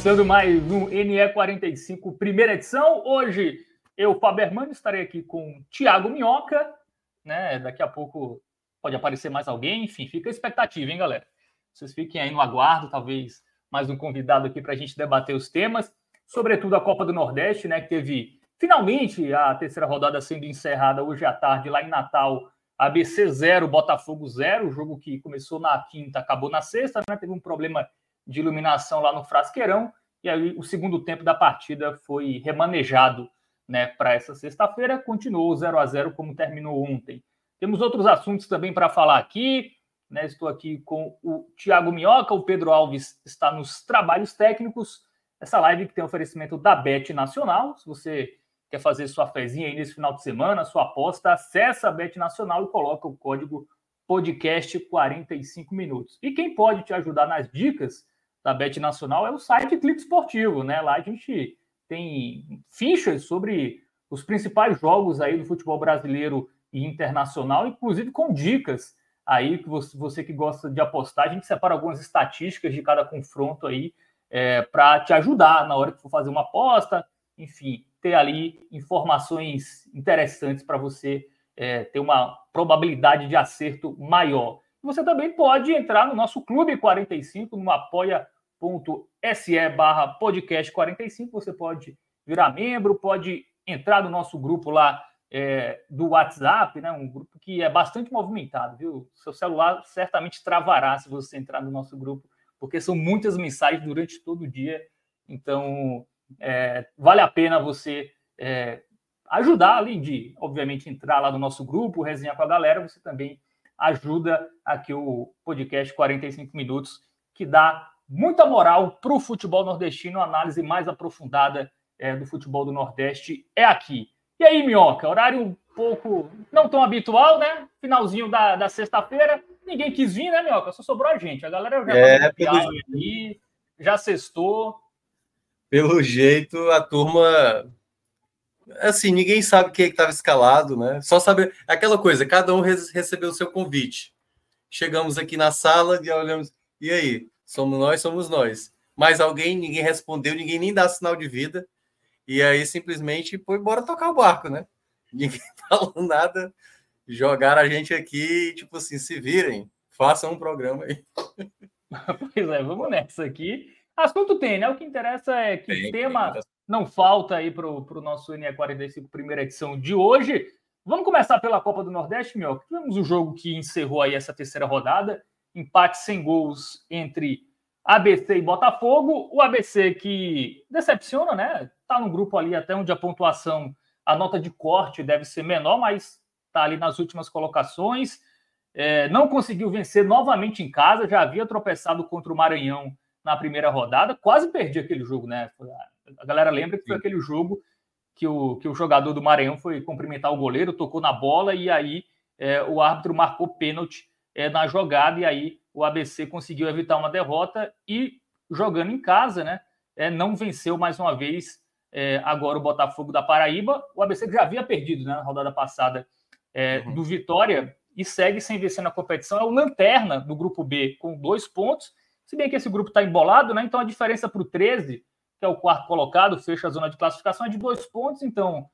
Começando mais um NE45, primeira edição. Hoje eu, Fábio Hermano, estarei aqui com Tiago Minhoca. Né? Daqui a pouco pode aparecer mais alguém. Enfim, fica a expectativa, hein, galera? Vocês fiquem aí no aguardo, talvez mais um convidado aqui para a gente debater os temas, sobretudo a Copa do Nordeste, né? Que teve finalmente a terceira rodada sendo encerrada hoje à tarde lá em Natal. ABC 0, Botafogo 0, o jogo que começou na quinta, acabou na sexta, né? Teve um problema de iluminação lá no Frasqueirão, e aí o segundo tempo da partida foi remanejado né, para essa sexta-feira, continuou 0 a 0 como terminou ontem. Temos outros assuntos também para falar aqui. Né, estou aqui com o Tiago Minhoca, o Pedro Alves está nos trabalhos técnicos. Essa live que tem oferecimento da Bet Nacional. Se você quer fazer sua fezinha aí nesse final de semana, sua aposta, acessa a Bet Nacional e coloca o código podcast 45 minutos. E quem pode te ajudar nas dicas da Bet Nacional é o site Clique Esportivo, né? Lá a gente tem fichas sobre os principais jogos aí do futebol brasileiro e internacional, inclusive com dicas aí que você, você que gosta de apostar, a gente separa algumas estatísticas de cada confronto aí é, para te ajudar na hora que for fazer uma aposta, enfim, ter ali informações interessantes para você é, ter uma probabilidade de acerto maior. Você também pode entrar no nosso Clube 45, no apoia.se barra podcast 45. Você pode virar membro, pode entrar no nosso grupo lá é, do WhatsApp, né? Um grupo que é bastante movimentado, viu? Seu celular certamente travará se você entrar no nosso grupo, porque são muitas mensagens durante todo o dia. Então, é, vale a pena você é, ajudar, além de, obviamente, entrar lá no nosso grupo, resenhar com a galera, você também ajuda aqui o podcast 45 Minutos, que dá muita moral para o futebol nordestino, análise mais aprofundada é, do futebol do Nordeste é aqui. E aí, Minhoca, horário um pouco não tão habitual, né? Finalzinho da, da sexta-feira, ninguém quis vir, né, Minhoca? Só sobrou a gente. A galera já é, aqui, já sextou. Pelo jeito, a turma assim, ninguém sabe quem é estava escalado, né? Só saber aquela coisa, cada um recebeu o seu convite. Chegamos aqui na sala e olhamos, e aí? Somos nós, somos nós. Mais alguém, ninguém respondeu, ninguém nem dá sinal de vida. E aí simplesmente foi embora tocar o barco, né? Ninguém falou nada. Jogaram a gente aqui, tipo assim, se virem, façam um programa aí. Pois é, vamos nessa aqui. Assunto tem, né? O que interessa é que tem, tema tem não falta aí para o nosso NE45 primeira edição de hoje. Vamos começar pela Copa do Nordeste, meu. Tivemos o jogo que encerrou aí essa terceira rodada, empate sem gols entre ABC e Botafogo. O ABC que decepciona, né? Tá no grupo ali até onde a pontuação, a nota de corte deve ser menor, mas tá ali nas últimas colocações. É, não conseguiu vencer novamente em casa, já havia tropeçado contra o Maranhão na primeira rodada, quase perdi aquele jogo, né? A galera lembra que foi aquele jogo que o, que o jogador do Maranhão foi cumprimentar o goleiro, tocou na bola e aí é, o árbitro marcou pênalti é, na jogada e aí o ABC conseguiu evitar uma derrota e jogando em casa, né? É, não venceu mais uma vez é, agora o Botafogo da Paraíba. O ABC já havia perdido né, na rodada passada é, uhum. do Vitória e segue sem vencer na competição. É o lanterna do grupo B com dois pontos. Se bem que esse grupo está embolado, né? Então a diferença para o 13 que é o quarto colocado, fecha a zona de classificação, é de dois pontos, então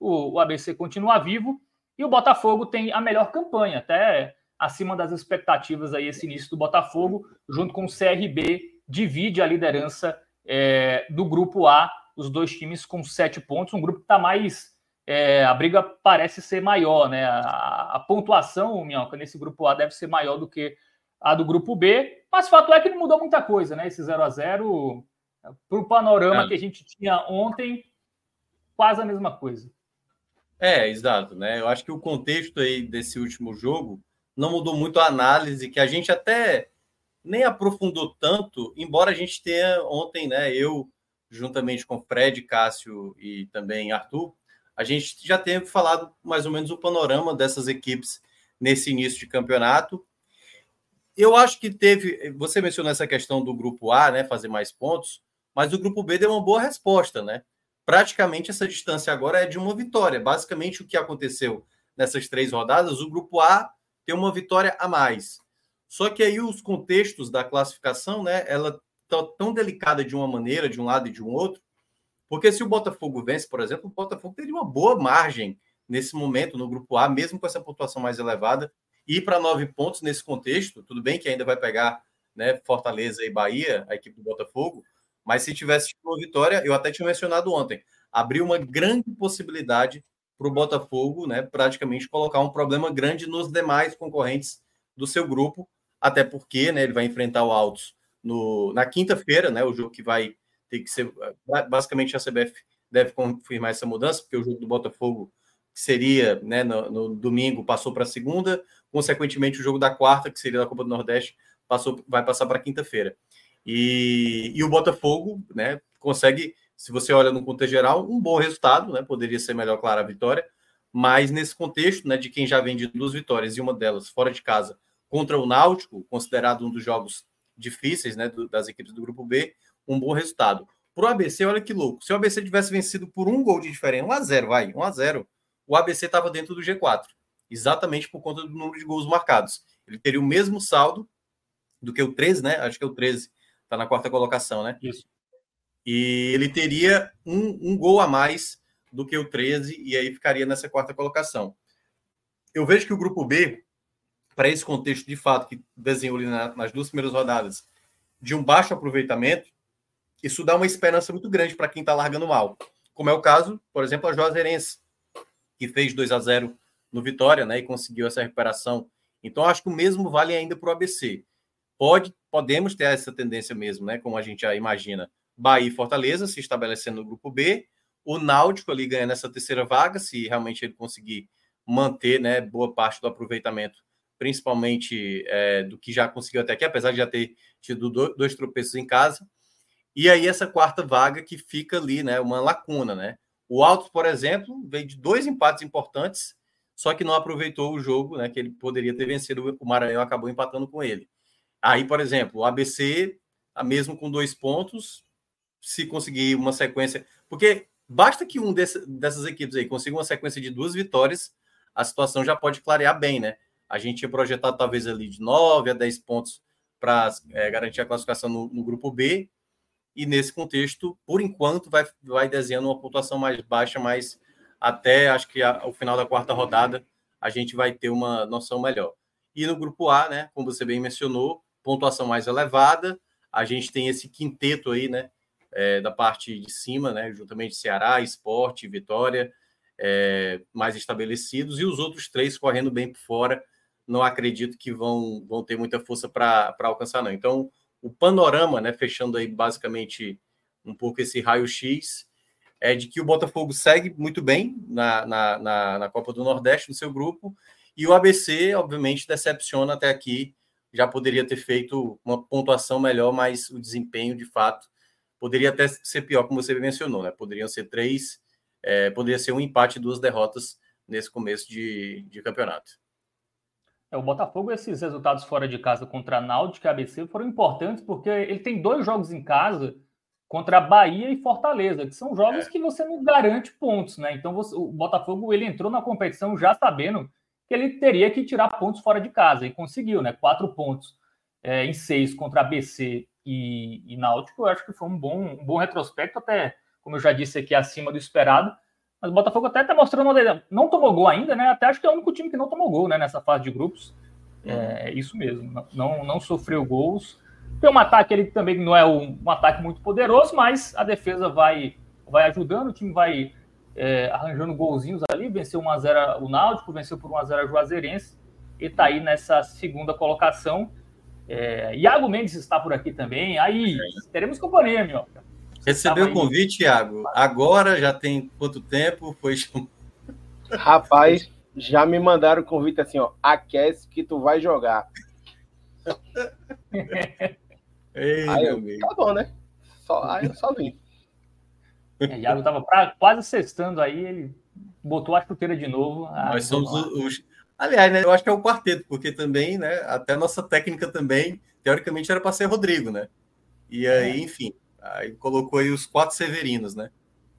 o, o ABC continua vivo e o Botafogo tem a melhor campanha, até acima das expectativas aí esse início do Botafogo, junto com o CRB, divide a liderança é, do grupo A, os dois times com sete pontos, um grupo que está mais é, a briga parece ser maior, né? A, a pontuação, Minhoca, nesse grupo A deve ser maior do que a do grupo B, mas fato é que não mudou muita coisa, né? Esse 0 a 0 para o panorama é. que a gente tinha ontem, quase a mesma coisa. É, exato, né? Eu acho que o contexto aí desse último jogo não mudou muito a análise, que a gente até nem aprofundou tanto, embora a gente tenha ontem, né? Eu, juntamente com Fred, Cássio e também Arthur, a gente já tem falado mais ou menos o panorama dessas equipes nesse início de campeonato. Eu acho que teve. Você mencionou essa questão do grupo A, né? Fazer mais pontos, mas o grupo B deu uma boa resposta, né? Praticamente essa distância agora é de uma vitória. Basicamente, o que aconteceu nessas três rodadas, o grupo A tem uma vitória a mais. Só que aí os contextos da classificação, né? Ela tá tão delicada de uma maneira, de um lado e de um outro, porque se o Botafogo vence, por exemplo, o Botafogo teria uma boa margem nesse momento no grupo A, mesmo com essa pontuação mais elevada, ir para nove pontos nesse contexto. Tudo bem que ainda vai pegar né, Fortaleza e Bahia, a equipe do Botafogo, mas se tivesse uma vitória, eu até tinha mencionado ontem, abriu uma grande possibilidade para o Botafogo, né, praticamente colocar um problema grande nos demais concorrentes do seu grupo, até porque né, ele vai enfrentar o Altos no, na quinta-feira, né, o jogo que vai tem que ser. Basicamente, a CBF deve confirmar essa mudança, porque o jogo do Botafogo, que seria né, no, no domingo, passou para segunda, consequentemente, o jogo da quarta, que seria da Copa do Nordeste, passou, vai passar para quinta-feira. E, e o Botafogo né, consegue, se você olha no contexto geral, um bom resultado, né, poderia ser melhor, claro, a vitória, mas nesse contexto né, de quem já vem de duas vitórias e uma delas fora de casa contra o Náutico, considerado um dos jogos difíceis né, do, das equipes do Grupo B, um bom resultado. Para o ABC, olha que louco. Se o ABC tivesse vencido por um gol de diferença, 1x0, vai, 1x0, o ABC estava dentro do G4. Exatamente por conta do número de gols marcados. Ele teria o mesmo saldo do que o 13, né? Acho que é o 13, está na quarta colocação, né? Isso. E ele teria um, um gol a mais do que o 13, e aí ficaria nessa quarta colocação. Eu vejo que o grupo B, para esse contexto de fato que desenhou ali nas duas primeiras rodadas, de um baixo aproveitamento, isso dá uma esperança muito grande para quem está largando mal. Como é o caso, por exemplo, a Juazeirense, que fez 2 a 0 no Vitória, né, e conseguiu essa recuperação. Então, acho que o mesmo vale ainda para o ABC. Pode, podemos ter essa tendência mesmo, né, como a gente já imagina. Bahia e Fortaleza se estabelecendo no grupo B, o Náutico ali ganhando essa terceira vaga, se realmente ele conseguir manter, né, boa parte do aproveitamento, principalmente é, do que já conseguiu até aqui, apesar de já ter tido dois tropeços em casa. E aí essa quarta vaga que fica ali, né, uma lacuna, né? O Alto, por exemplo, veio de dois empates importantes, só que não aproveitou o jogo, né, que ele poderia ter vencido, o Maranhão acabou empatando com ele. Aí, por exemplo, o ABC, mesmo com dois pontos, se conseguir uma sequência, porque basta que um desse, dessas equipes aí consiga uma sequência de duas vitórias, a situação já pode clarear bem, né? A gente tinha projetado talvez ali de 9 a 10 pontos para é, garantir a classificação no, no grupo B, e nesse contexto, por enquanto, vai, vai desenhando uma pontuação mais baixa, mas até acho que ao final da quarta rodada a gente vai ter uma noção melhor. E no grupo A, né, como você bem mencionou, pontuação mais elevada, a gente tem esse quinteto aí, né, é, da parte de cima, né, juntamente Ceará, Esporte, Vitória, é, mais estabelecidos, e os outros três correndo bem por fora, não acredito que vão, vão ter muita força para alcançar, não. Então, o panorama, né, fechando aí basicamente um pouco esse raio-x, é de que o Botafogo segue muito bem na, na, na, na, Copa do Nordeste, no seu grupo, e o ABC, obviamente, decepciona até aqui. Já poderia ter feito uma pontuação melhor, mas o desempenho, de fato, poderia até ser pior, como você mencionou, né? Poderiam ser três, é, poderia ser um empate e duas derrotas nesse começo de, de campeonato. É, o Botafogo, esses resultados fora de casa contra a Náutico e ABC foram importantes porque ele tem dois jogos em casa contra a Bahia e Fortaleza, que são jogos é. que você não garante pontos, né? Então você, o Botafogo ele entrou na competição já sabendo que ele teria que tirar pontos fora de casa e conseguiu, né? Quatro pontos é, em seis contra ABC e, e Náutico. Eu acho que foi um bom, um bom retrospecto, até como eu já disse aqui, acima do esperado. Mas o Botafogo até está mostrando. Não tomou gol ainda, né? Até acho que é o único time que não tomou gol né, nessa fase de grupos. É, é isso mesmo. Não, não sofreu gols. Tem um ataque ele também não é um, um, ataque muito poderoso, mas a defesa vai, vai ajudando, o time vai é, arranjando golzinhos ali, venceu 1x0 o Náutico, venceu por 1x0 a Juazeirense e está aí nessa segunda colocação. É, Iago Mendes está por aqui também. Aí, teremos companhia, meu. Recebeu o convite, Iago? Agora já tem quanto tempo? Foi. Rapaz, já me mandaram o convite assim, ó. Aquece que tu vai jogar. Ei, aí eu, tá bom, né? Só, aí eu só vim. É, Iago tava pra, quase sextando aí, ele botou a chuteira de novo. Ah, Nós somos os, Aliás, né, eu acho que é o quarteto, porque também, né, até a nossa técnica também, teoricamente, era para ser Rodrigo, né? E aí, é. enfim, aí colocou aí os quatro Severinos, né?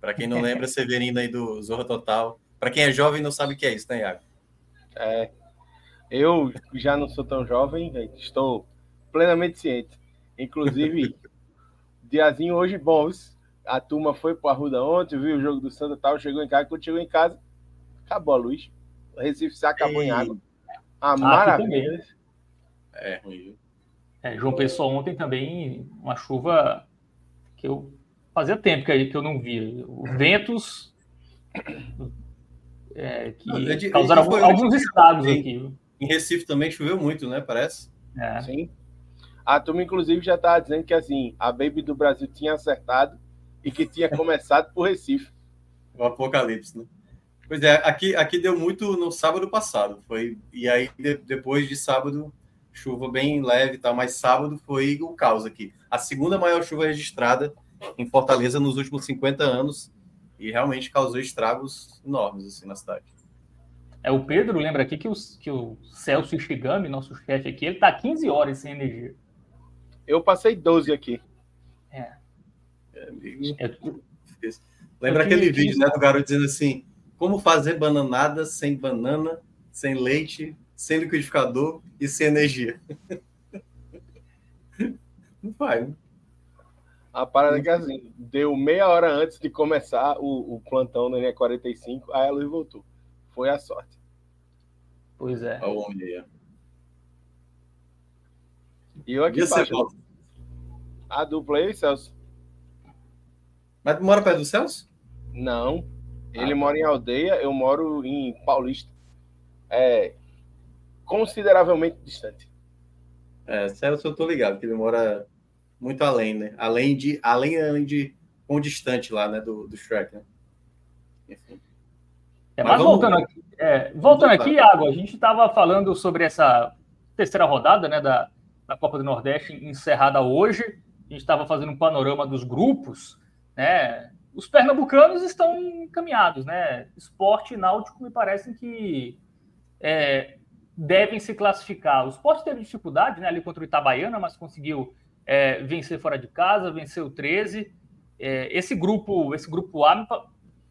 Para quem não lembra, Severino aí do Zorra Total. Para quem é jovem não sabe o que é isso, né, Iago? É. Eu já não sou tão jovem, estou plenamente ciente. Inclusive, diazinho hoje bom. A turma foi para a Ruda ontem, viu o jogo do Santa tal, chegou em casa. Quando chegou em casa, acabou a luz. O Recife se acabou Ei. em água. A ah, maravilha. É ruim. É, João Pessoa ontem também uma chuva que eu fazia tempo que, eu não via. Ventos é, que não, de, causaram alguns, em, aqui. Em Recife também choveu muito, né? Parece. É. Sim. A turma, inclusive, já estava dizendo que assim, a Baby do Brasil tinha acertado e que tinha começado por Recife. O apocalipse, né? Pois é, aqui, aqui deu muito no sábado passado. Foi, e aí, de, depois de sábado, chuva bem leve e tal, mas sábado foi o caos aqui. A segunda maior chuva registrada em Fortaleza nos últimos 50 anos e realmente causou estragos enormes assim na cidade. É, o Pedro lembra aqui que o, que o Celso Ishigami, nosso chefe aqui, ele tá 15 horas sem energia. Eu passei 12 aqui. É. é, é Lembra aquele vídeo, né, do garoto dizendo assim: como fazer bananada sem banana, sem leite, sem liquidificador e sem energia. Não vai, né? A parada é que assim, deu meia hora antes de começar o, o plantão no NE45, aí a luz voltou. Foi a sorte. Pois é. Olha o homem aí. E eu aqui embaixo. A dupla aí, Celso. Mas tu mora perto do Celso? Não. Ele mora em aldeia, eu moro em Paulista. É consideravelmente distante. É, Celso, eu tô ligado, que ele mora muito além, né? Além de, além, além de quão distante lá, né, do, do Shrek, né? Enfim. É, mas, mas voltando aqui, é, voltando aqui, Iago, a gente estava falando sobre essa terceira rodada, né, da, da Copa do Nordeste encerrada hoje. A gente estava fazendo um panorama dos grupos, né? os pernambucanos estão encaminhados, né? Esporte e Náutico me parecem que é, devem se classificar. O esporte teve dificuldade né, ali contra o Itabaiana, mas conseguiu é, vencer fora de casa, venceu o 13. É, esse grupo, esse grupo A, me,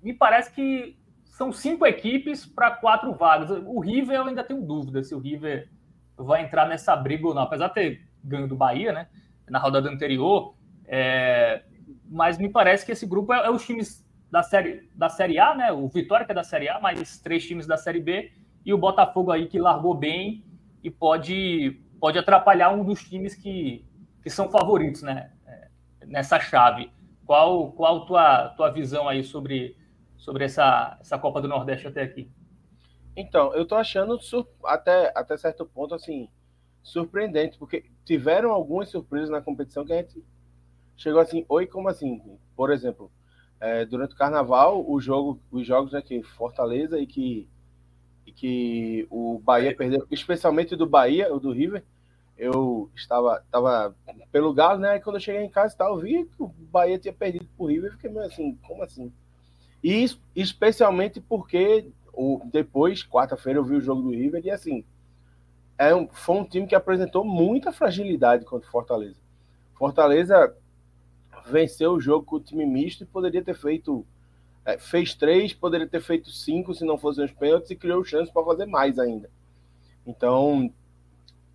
me parece que são cinco equipes para quatro vagas. O River eu ainda tenho dúvida se o River vai entrar nessa briga ou não, apesar de ter ganho do Bahia, né? Na rodada anterior. É, mas me parece que esse grupo é, é os times da série, da série A, né? O Vitória, que é da Série A, mais três times da Série B, e o Botafogo aí que largou bem e pode, pode atrapalhar um dos times que, que são favoritos, né? É, nessa chave. Qual, qual tua, tua visão aí sobre, sobre essa, essa Copa do Nordeste até aqui? Então, eu tô achando até, até certo ponto assim surpreendente, porque tiveram algumas surpresas na competição que a gente chegou assim, oi, como assim? Por exemplo, é, durante o carnaval, o jogo, os jogos né, Fortaleza e que, e que o Bahia perdeu, especialmente do Bahia, o do River, eu estava, estava pelo Galo, né? E quando eu cheguei em casa, tal, eu vi que o Bahia tinha perdido pro River, fiquei meio assim, como assim? E especialmente porque o, depois, quarta-feira, eu vi o jogo do River e assim, é um, foi um time que apresentou muita fragilidade contra o Fortaleza. Fortaleza venceu o jogo com o time misto e poderia ter feito. É, fez três, poderia ter feito cinco se não fossem os pênaltis e criou chance para fazer mais ainda. Então,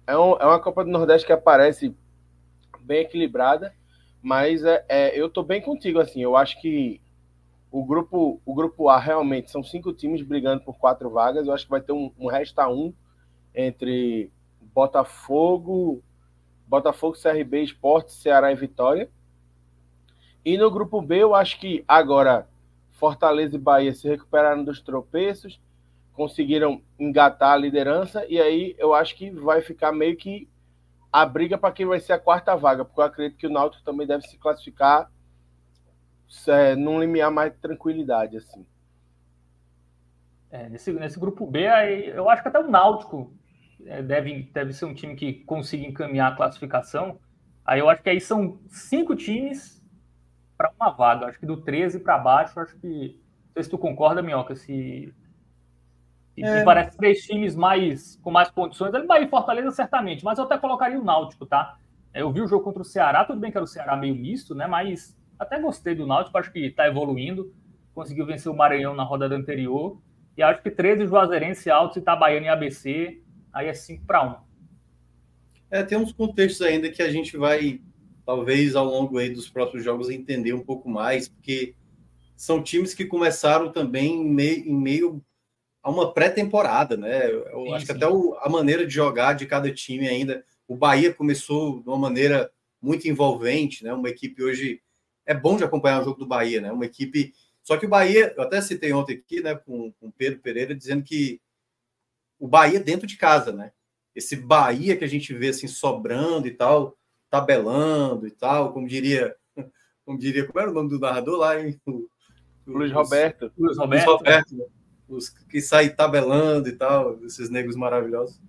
é, um, é, uma Copa do Nordeste que aparece bem equilibrada, mas é, é eu estou bem contigo. assim Eu acho que o grupo, o grupo A realmente são cinco times brigando por quatro vagas. Eu acho que vai ter um, um resta um entre Botafogo, Botafogo, CRB, Esporte, Ceará e Vitória. E no grupo B, eu acho que agora Fortaleza e Bahia se recuperaram dos tropeços, conseguiram engatar a liderança, e aí eu acho que vai ficar meio que a briga para quem vai ser a quarta vaga, porque eu acredito que o Náutico também deve se classificar é, num limiar mais de tranquilidade, assim. É, nesse, nesse grupo B, aí, eu acho que até o Náutico é, deve, deve ser um time que consiga encaminhar a classificação. Aí eu acho que aí são cinco times para uma vaga. Acho que do 13 para baixo, acho que. Não sei se tu concorda, Minhoca, se. É. parece três times mais com mais condições. Ele vai em Fortaleza, certamente, mas eu até colocaria o Náutico, tá? Eu vi o jogo contra o Ceará, tudo bem que era o Ceará meio misto, né? Mas até gostei do Náutico, acho que está evoluindo. Conseguiu vencer o Maranhão na rodada anterior. E acho que 13 Juazeirense, Altos, Itabaiana e ABC, aí é 5 para 1. É, tem uns contextos ainda que a gente vai, talvez, ao longo aí dos próximos jogos, entender um pouco mais, porque são times que começaram também em meio, em meio a uma pré-temporada, né? Eu sim, acho sim. que até o, a maneira de jogar de cada time ainda. O Bahia começou de uma maneira muito envolvente, né? Uma equipe hoje. É bom de acompanhar o jogo do Bahia, né? Uma equipe só que o Bahia, eu até citei ontem aqui, né, com o Pedro Pereira, dizendo que o Bahia dentro de casa, né? Esse Bahia que a gente vê assim sobrando e tal, tabelando e tal, como diria, como diria, como era o nome do narrador lá, hein? O, o Luiz Roberto. Luiz Roberto. Luiz Roberto né? Os que saem tabelando e tal, esses negros maravilhosos.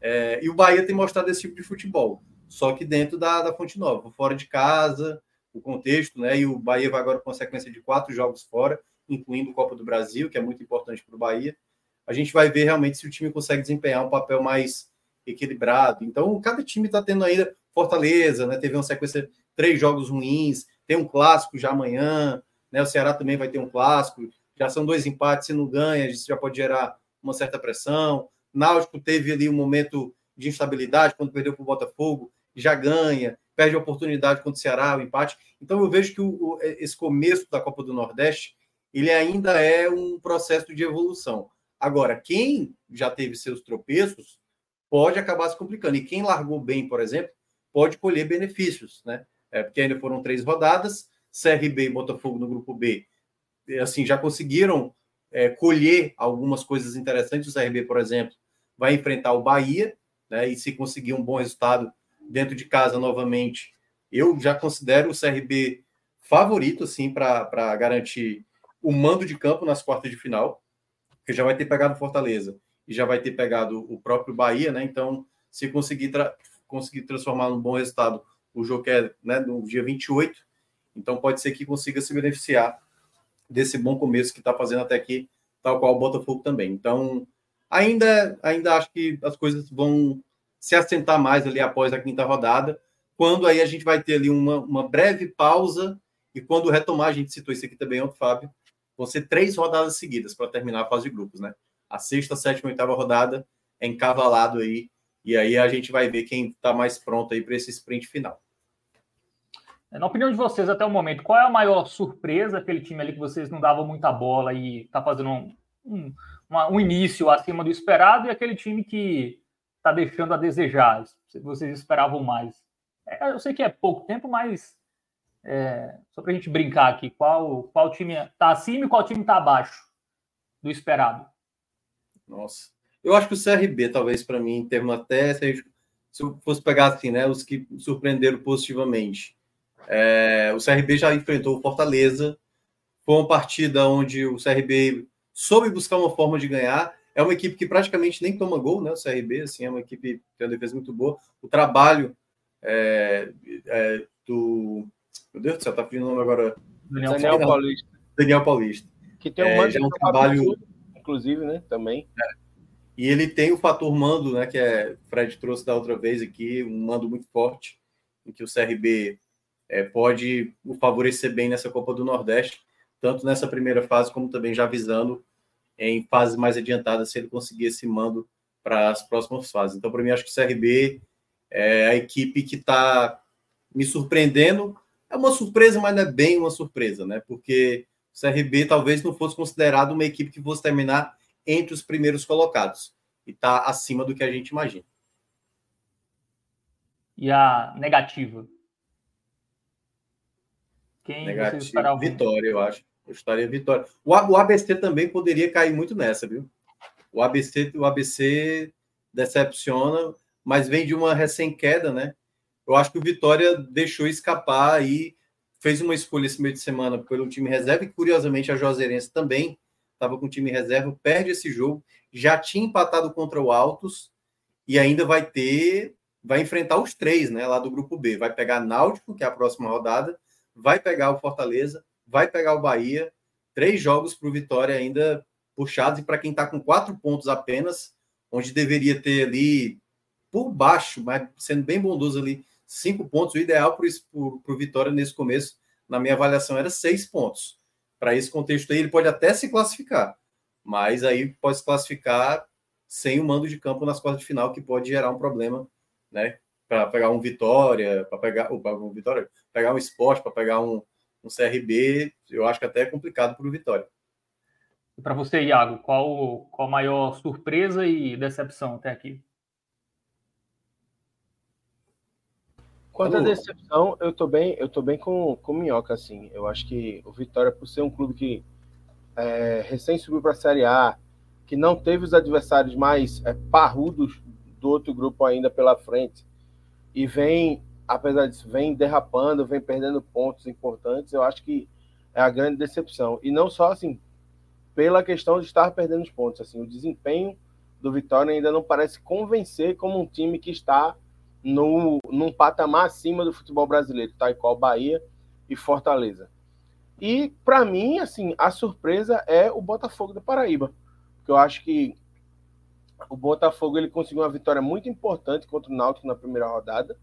É, e o Bahia tem mostrado esse tipo de futebol, só que dentro da, da Fonte Nova, fora de casa, o contexto, né? E o Bahia vai agora com a sequência de quatro jogos fora, incluindo o Copa do Brasil, que é muito importante para o Bahia. A gente vai ver realmente se o time consegue desempenhar um papel mais equilibrado. Então, cada time está tendo ainda Fortaleza, né? Teve uma sequência três jogos ruins, tem um clássico já amanhã, né? O Ceará também vai ter um clássico. Já são dois empates, se não ganha, isso já pode gerar uma certa pressão. Náutico teve ali um momento de instabilidade quando perdeu para o Botafogo, já ganha perde a oportunidade contra o Ceará, o empate. Então eu vejo que o, o, esse começo da Copa do Nordeste ele ainda é um processo de evolução. Agora, quem já teve seus tropeços pode acabar se complicando. E quem largou bem, por exemplo, pode colher benefícios, né? É, porque ainda foram três rodadas, CRB e Botafogo no grupo B, assim, já conseguiram é, colher algumas coisas interessantes. O CRB, por exemplo, vai enfrentar o Bahia, né? E se conseguir um bom resultado, dentro de casa novamente, eu já considero o CRB favorito assim para garantir o mando de campo nas quartas de final, que já vai ter pegado Fortaleza e já vai ter pegado o próprio Bahia, né? Então, se conseguir, conseguir transformar num bom resultado o jogo que é né, no dia 28, então pode ser que consiga se beneficiar desse bom começo que está fazendo até aqui, tal qual o Botafogo também. Então, ainda, ainda acho que as coisas vão se assentar mais ali após a quinta rodada, quando aí a gente vai ter ali uma, uma breve pausa e quando retomar, a gente citou isso aqui também ontem, Fábio, vão ser três rodadas seguidas para terminar a fase de grupos, né? A sexta, sétima, oitava rodada é encavalado aí, e aí a gente vai ver quem está mais pronto aí para esse sprint final. Na opinião de vocês, até o momento, qual é a maior surpresa aquele time ali que vocês não davam muita bola e está fazendo um, um, uma, um início acima do esperado, e aquele time que está deixando a desejar? Vocês esperavam mais? É, eu sei que é pouco tempo, mas é, só para a gente brincar aqui, qual, qual time está acima e qual time está abaixo do esperado? Nossa, eu acho que o CRB, talvez para mim, em termos até, se, se eu fosse pegar assim, né, os que surpreenderam positivamente. É, o CRB já enfrentou o Fortaleza, foi uma partida onde o CRB soube buscar uma forma de ganhar é uma equipe que praticamente nem toma gol, né? O CRB, assim, é uma equipe que tem uma defesa muito boa. O trabalho é, é, do. Meu Deus do céu, tá pedindo o nome agora. Daniel, Daniel Paulista. Daniel Paulista. Que tem um, é, é um trabalho. Inclusive, né? Também. É. E ele tem o fator mando, né? Que é Fred trouxe da outra vez aqui, um mando muito forte, em que o CRB é, pode o favorecer bem nessa Copa do Nordeste, tanto nessa primeira fase, como também já visando em fases mais adiantadas se ele conseguir esse mando para as próximas fases. Então, para mim, acho que o CRB é a equipe que está me surpreendendo. É uma surpresa, mas não é bem uma surpresa, né? Porque o CRB talvez não fosse considerado uma equipe que fosse terminar entre os primeiros colocados. E está acima do que a gente imagina. E a negativa? Quem negativa, Vitória, eu acho. Eu estaria Vitória. O, o ABC também poderia cair muito nessa, viu? O ABC, o ABC decepciona, mas vem de uma recém-queda, né? Eu acho que o Vitória deixou escapar e fez uma escolha esse meio de semana pelo time reserva, e curiosamente a Juazeirense também estava com o time reserva, perde esse jogo, já tinha empatado contra o Altos e ainda vai ter, vai enfrentar os três, né, lá do grupo B. Vai pegar Náutico, que é a próxima rodada, vai pegar o Fortaleza, vai pegar o Bahia. Três jogos para o Vitória ainda puxados, e para quem está com quatro pontos apenas, onde deveria ter ali por baixo, mas sendo bem bondoso ali, cinco pontos. O ideal para o Vitória nesse começo, na minha avaliação, era seis pontos. Para esse contexto aí, ele pode até se classificar, mas aí pode se classificar sem o mando de campo nas quartas de final, que pode gerar um problema, né? Para pegar um Vitória, para pegar um Vitória, pegar um esporte, para pegar um, um CRB, eu acho que até é complicado para o Vitória. E para você, Iago, qual, qual a maior surpresa e decepção até aqui? Quanto à decepção, eu tô bem, eu tô bem com, com o Minhoca, assim. Eu acho que o Vitória, por ser um clube que é, recém subiu para a Série A, que não teve os adversários mais é, parrudos do outro grupo ainda pela frente, e vem, apesar disso, vem derrapando, vem perdendo pontos importantes, eu acho que é a grande decepção. E não só assim, pela questão de estar perdendo os pontos, assim, o desempenho do Vitória ainda não parece convencer como um time que está no, num patamar acima do futebol brasileiro, tá? qual Bahia e Fortaleza. E, para mim, assim, a surpresa é o Botafogo da Paraíba. Porque eu acho que o Botafogo ele conseguiu uma vitória muito importante contra o Náutico na primeira rodada.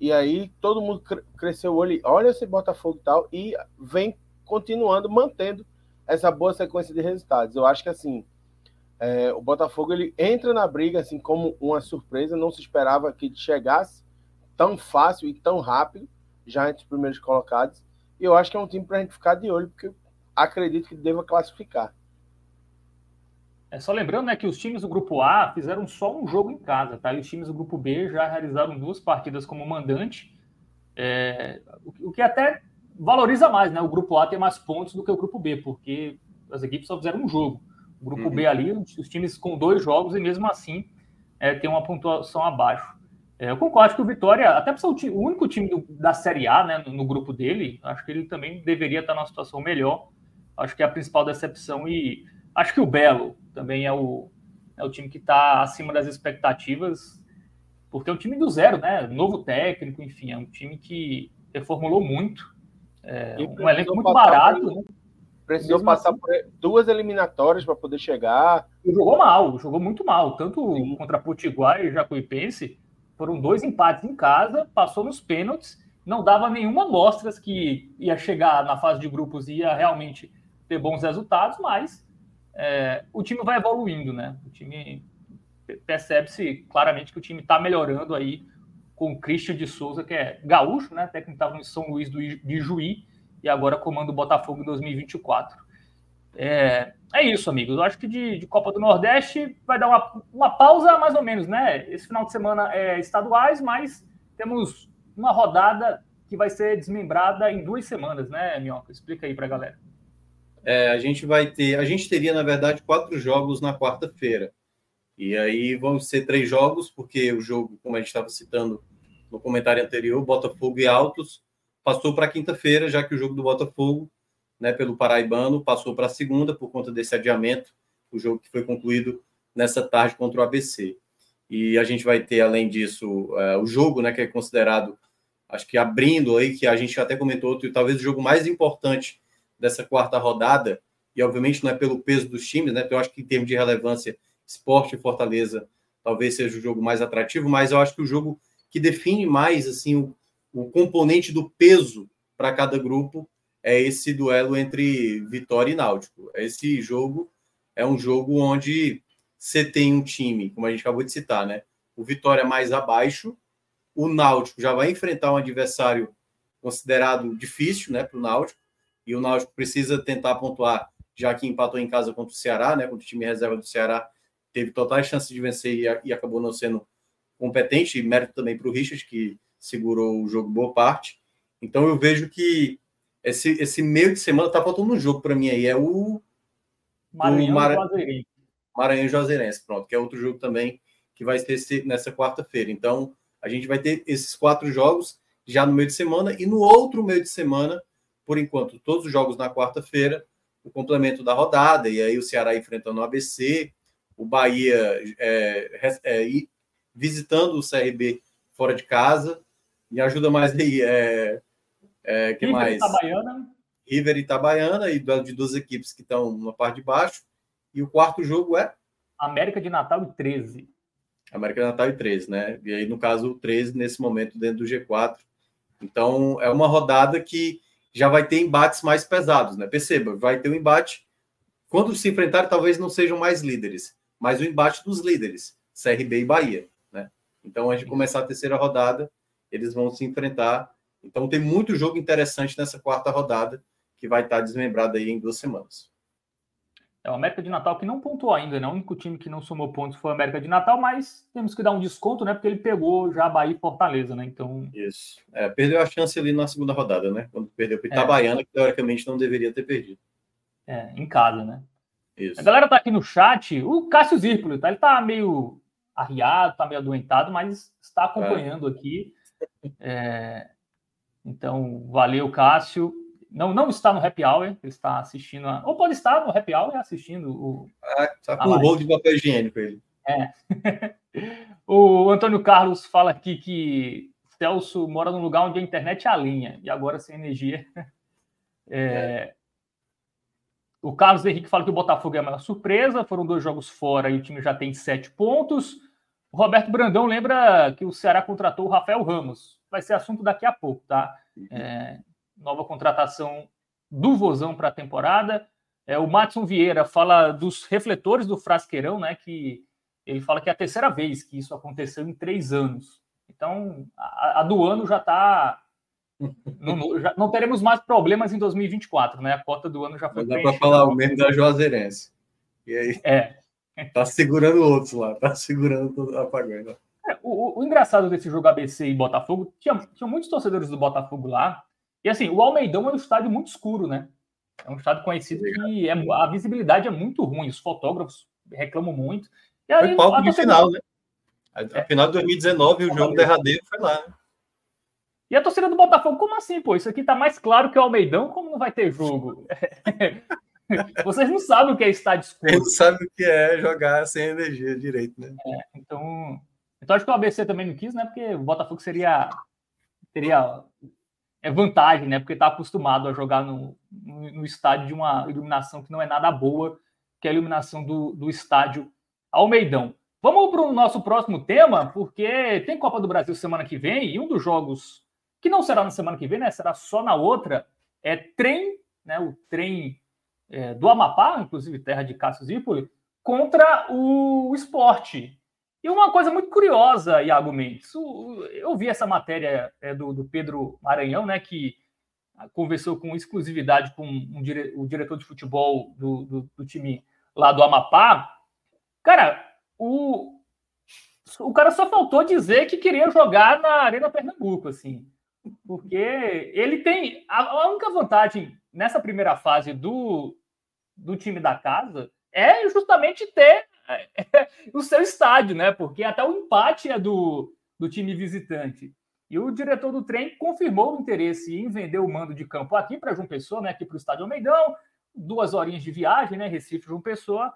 E aí todo mundo cresceu o olho, olha esse Botafogo e tal, e vem continuando, mantendo essa boa sequência de resultados. Eu acho que assim, é, o Botafogo ele entra na briga assim como uma surpresa, não se esperava que chegasse tão fácil e tão rápido, já entre os primeiros colocados. E eu acho que é um time para a gente ficar de olho, porque acredito que deva classificar. É só lembrando né, que os times do grupo A fizeram só um jogo em casa, tá? E os times do grupo B já realizaram duas partidas como mandante, é, o que até valoriza mais, né? O grupo A tem mais pontos do que o grupo B, porque as equipes só fizeram um jogo. Grupo uhum. B ali, os times com dois jogos e mesmo assim é, tem uma pontuação abaixo. É, eu concordo que o Vitória, até por ser o, o único time do, da Série A né, no, no, grupo dele, acho que ele também deveria estar numa situação melhor. Acho que é a principal decepção e acho que o Belo também é o, é o time que está acima das expectativas, porque é um time do zero, né? Novo técnico, enfim, é um time que reformulou muito. É, um elenco muito barato, né? Precisou Mesmo passar assim, por duas eliminatórias para poder chegar. Jogou mal, jogou muito mal. Tanto Sim. contra Potiguar e Jacuipense, foram dois empates em casa, passou nos pênaltis, não dava nenhuma mostras que ia chegar na fase de grupos e ia realmente ter bons resultados, mas é, o time vai evoluindo, né? O time percebe-se claramente que o time está melhorando aí com o Christian de Souza, que é gaúcho, né? Técnico estava no São Luís do, de Juí, e agora comanda o Botafogo em 2024. É, é isso, amigos. Eu acho que de, de, Copa do Nordeste vai dar uma, uma pausa, mais ou menos, né? Esse final de semana é estaduais, mas temos uma rodada que vai ser desmembrada em duas semanas, né, Minhoca? Explica aí para a galera. É, a gente vai ter, a gente teria, na verdade, quatro jogos na quarta-feira. E aí vão ser três jogos, porque o jogo, como a gente estava citando no comentário anterior, Botafogo e Altos, passou para quinta-feira, já que o jogo do Botafogo, né, pelo Paraibano, passou para segunda por conta desse adiamento, o jogo que foi concluído nessa tarde contra o ABC. E a gente vai ter, além disso, uh, o jogo, né, que é considerado, acho que abrindo aí, que a gente até comentou, talvez o jogo mais importante dessa quarta rodada, e obviamente não é pelo peso dos times, né, eu acho que em termos de relevância, esporte e Fortaleza talvez seja o jogo mais atrativo, mas eu acho que o jogo que define mais, assim, o, o componente do peso para cada grupo é esse duelo entre Vitória e Náutico. Esse jogo é um jogo onde você tem um time, como a gente acabou de citar, né? O Vitória mais abaixo, o Náutico já vai enfrentar um adversário considerado difícil, né, para o Náutico, e o Náutico precisa tentar pontuar, já que empatou em casa contra o Ceará, né, contra o time reserva do Ceará, teve totais chances de vencer e, e acabou não sendo competente, e mérito também para o Richard, que segurou o jogo boa parte. Então eu vejo que esse, esse meio de semana tá faltando um jogo para mim aí. É o. Maranhão Mara-. Maranhão Juazeirense, pronto, que é outro jogo também que vai ser esse- nessa quarta-feira. Então, a gente vai ter esses quatro jogos já no meio de semana e no outro meio de semana, por enquanto, todos os jogos na quarta-feira, o complemento da rodada, e aí o Ceará enfrentando o ABC, o Bahia é, é, visitando o CRB fora de casa, me ajuda mais aí, é, é, que River mais? Itabaiana. River e Itabaiana, e de duas equipes que estão na parte de baixo, e o quarto jogo é América de Natal e 13. América do Natal e 13, né? E aí, no caso, o 13 nesse momento dentro do G4. Então, é uma rodada que já vai ter embates mais pesados, né? Perceba, vai ter um embate. Quando se enfrentarem, talvez não sejam mais líderes, mas o embate dos líderes, CRB e Bahia, né? Então, antes de começar a terceira rodada, eles vão se enfrentar. Então, tem muito jogo interessante nessa quarta rodada, que vai estar desmembrado aí em duas semanas. É o América de Natal que não pontuou ainda, né? O único time que não somou pontos foi o América de Natal, mas temos que dar um desconto, né? Porque ele pegou já Bahia e Fortaleza, né? Então, Isso. É, perdeu a chance ali na segunda rodada, né? Quando perdeu para Itabaiana, que teoricamente não deveria ter perdido. é, em casa, né? Isso. A galera tá aqui no chat, o Cássio Zirpoli, tá? Ele tá meio arriado, tá meio adoentado, mas está acompanhando aqui. É, Então, valeu, Cássio. Não, não está no Happy Hour, ele está assistindo, a... ou pode estar no Happy Hour assistindo o, Ah, tá com um rolo de papel higiênico ele. O Antônio Carlos fala aqui que Celso mora num lugar onde a internet é a linha e agora sem energia. É, O Carlos Henrique fala que o Botafogo é a maior surpresa. Foram dois jogos fora e o time já tem sete pontos. O Roberto Brandão lembra que o Ceará contratou o Rafael Ramos. Vai ser assunto daqui a pouco, tá? É, nova contratação do Vozão para a temporada. É, o Matson Vieira fala dos refletores do Frasqueirão, né? Que ele fala que é a terceira vez que isso aconteceu em três anos. Então, a, a do ano já está. Não, não- já não teremos mais problemas em 2024, né? A cota do ano já foi Mas dá para falar o mesmo da Juazeirense. E aí, É. tá segurando outros lá, tá segurando todo apagando. É, O, o- engraçado desse jogo ABC e Botafogo, tinha, tinha muitos torcedores do Botafogo lá. E assim, o Almeidão é um estádio muito escuro, né? É um estádio conhecido que é, a visibilidade é muito ruim, os fotógrafos reclamam muito. E aí, Foi palco a de final, né? A, a É. final de 2019, o jogo derradeiro foi lá. né? E a torcida do Botafogo, como assim, pô? Isso aqui tá mais claro que o Almeidão, como não vai ter jogo? Vocês não sabem o que é estádio escuro. Ele sabe o que é jogar sem energia direito, né? Então, então acho que o ABC também não quis, né? Porque o Botafogo seria teria é vantagem, né? Porque está acostumado a jogar no, no, no estádio de uma iluminação que não é nada boa, que é a iluminação do, do estádio Almeidão. Vamos para o nosso próximo tema, porque tem Copa do Brasil semana que vem e um dos jogos que não será na semana que vem, né? Será só na outra. É trem, né? O trem é, do Amapá, inclusive terra de Cássio Zípoli, contra o esporte. E uma coisa muito curiosa, Iago Mendes, eu vi essa matéria é, do, do Pedro Maranhão, né, que conversou com exclusividade com um dire- o diretor de futebol do, do- do time lá do Amapá. Cara, o, o cara só faltou dizer que queria jogar na Arena Pernambuco, assim, porque ele tem a, única vantagem nessa primeira fase do, do time da casa é justamente ter o seu estádio, né? Porque até o empate é do, do time visitante. E o diretor do trem confirmou o interesse em vender o mando de campo aqui para João Pessoa, né? Aqui para o Estádio Almeidão, duas horinhas de viagem, né? Recife, João Pessoa.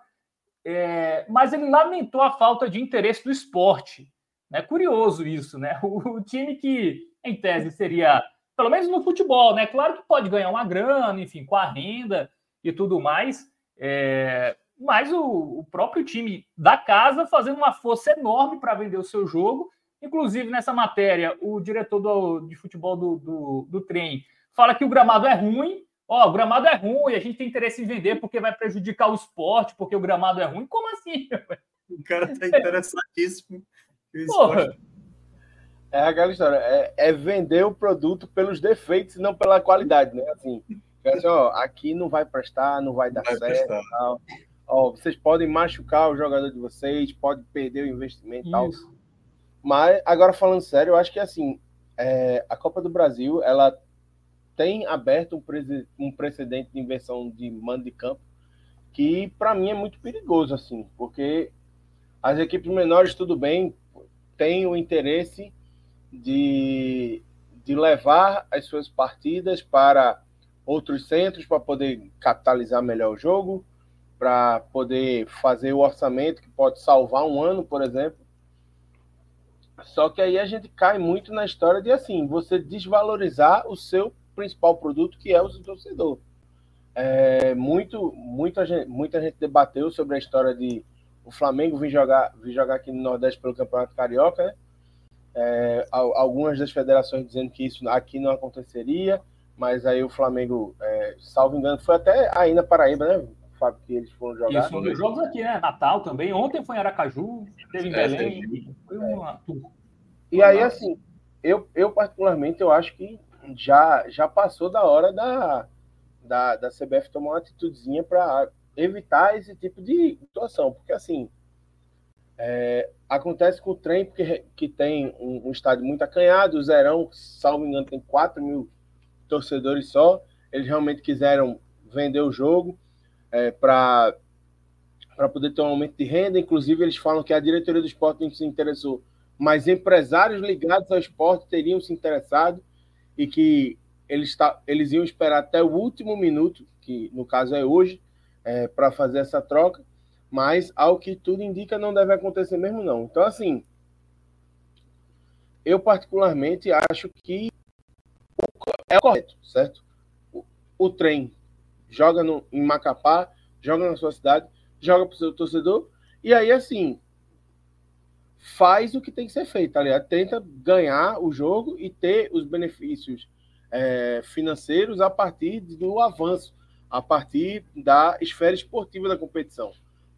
É, mas ele lamentou a falta de interesse do esporte. É curioso isso, né? O, o time que, em tese, seria, pelo menos no futebol, né? Claro que pode ganhar uma grana, enfim, com a renda e tudo mais. É, mas o, o próprio time da casa fazendo uma força enorme para vender o seu jogo. Inclusive, nessa matéria, o diretor do, de futebol do, do, do trem fala que o gramado é ruim. Ó, o gramado é ruim, a gente tem interesse em vender porque vai prejudicar o esporte, porque o gramado é ruim. Como assim? O cara tá interessadíssimo. Porra! É aquela história, é, é vender o produto pelos defeitos e não pela qualidade, né? Assim, assim, ó, aqui não vai prestar, não vai dar Vai certo. Ó, vocês podem machucar o jogador de vocês, pode perder o investimento e tal. Mas, agora falando sério, eu acho que assim, é, a Copa do Brasil, ela tem aberto um, pre um precedente de inversão de mando de campo que para mim é muito perigoso assim, porque as equipes menores tudo bem têm o interesse de, de levar as suas partidas para outros centros para poder capitalizar melhor o jogo, para poder fazer o orçamento que pode salvar um ano, por exemplo. Só que aí a gente cai muito na história de assim, você desvalorizar o seu principal produto, que é o seu torcedor. É, muito, muita, gente, muita gente debateu sobre a história de o Flamengo vir jogar, vir jogar aqui no Nordeste pelo Campeonato Carioca, né? É, algumas das federações dizendo que isso aqui não aconteceria, mas aí o Flamengo, é, salvo engano, foi até aí na Paraíba, né, Fábio, que eles foram jogar. Isso, um dos jogos aqui, né? Natal também. Ontem foi em Aracaju, teve em é, Belém. Foi uma E aí, assim, eu, eu particularmente, eu acho que já, já passou da hora da, da, da CBF tomar uma atitudezinha para evitar esse tipo de situação, porque assim é, acontece com o trem, porque que tem um, um, estádio muito acanhado, o Zerão, salvo engano, tem 4 mil torcedores só. Eles realmente quiseram vender o jogo é, para poder ter um aumento de renda. Inclusive, eles falam que a diretoria do esporte não se interessou, mas empresários ligados ao esporte teriam se interessado e que eles, tá, eles iam esperar até o último minuto, que no caso é hoje, é, para fazer essa troca mas ao que tudo indica não deve acontecer mesmo não. Então assim, eu particularmente acho que é o correto, certo? O, o trem joga no, em Macapá, joga na sua cidade, joga para o seu torcedor e aí assim faz o que tem que ser feito, tá ligado? Tenta ganhar o jogo e ter os benefícios é, financeiros a partir do avanço, a partir da esfera esportiva da competição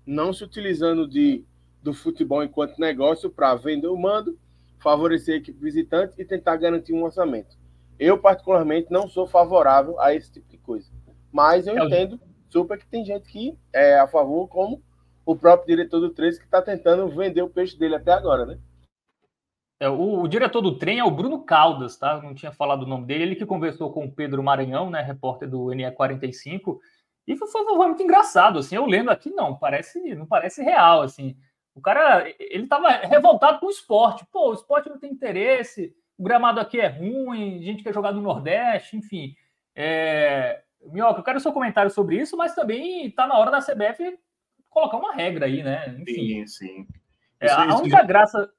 não se utilizando de, do futebol enquanto negócio para vender o mando, favorecer a equipe visitante e tentar garantir um orçamento. Eu, particularmente, não sou favorável a esse tipo de coisa. Mas eu é entendo super que tem gente que é a favor, como o próprio diretor do 13, que está tentando vender o peixe dele até agora, né? É, o, o, diretor do trem é o Bruno Caldas, tá? não tinha falado o nome dele. Ele que conversou com o Pedro Maranhão, né, repórter do NE45, e foi, foi, foi, muito engraçado, assim, eu lendo aqui, não, parece, não parece real, assim. O cara, ele tava revoltado com o esporte. Pô, o esporte não tem interesse, o gramado aqui é ruim, a gente quer jogar no Nordeste, enfim. É... Minhoca, eu quero seu comentário sobre isso, mas também tá na hora da CBF colocar uma regra aí, né? Enfim. Sim, sim. É, a única graça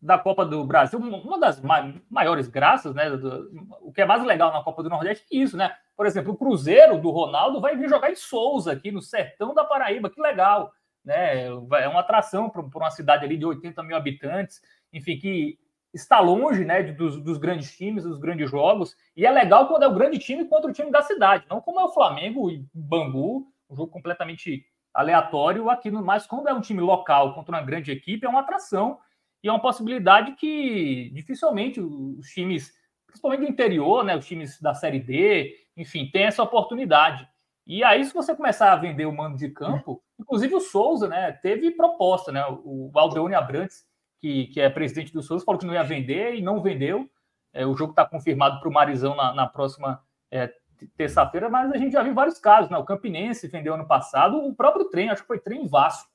da Copa do Brasil, uma das maiores graças, né? Do, o que é mais legal na Copa do Nordeste é isso, né? Por exemplo, o Cruzeiro do Ronaldo vai vir jogar em Souza, aqui no sertão da Paraíba, que legal. Né? É uma atração para uma cidade ali de 80 mil habitantes, enfim, que está longe né, dos, dos, grandes times, dos grandes jogos. E é legal quando é o grande time contra o time da cidade, não como é o Flamengo e Bangu, um jogo completamente aleatório aqui no quando é um time local contra uma grande equipe é uma atração e é uma possibilidade que dificilmente os times principalmente do interior, né, os times da Série D, enfim, tem essa oportunidade. E aí, se você começar a vender o mando de campo, inclusive o Souza, né, teve proposta, né, o Aldeone Abrantes, que, que é presidente do Souza, falou que não ia vender e não vendeu. É, o jogo está confirmado para o Marizão na, na próxima é, terça-feira, mas a gente já viu vários casos, né? O Campinense vendeu ano passado, o próprio trem, acho que foi trem Vasco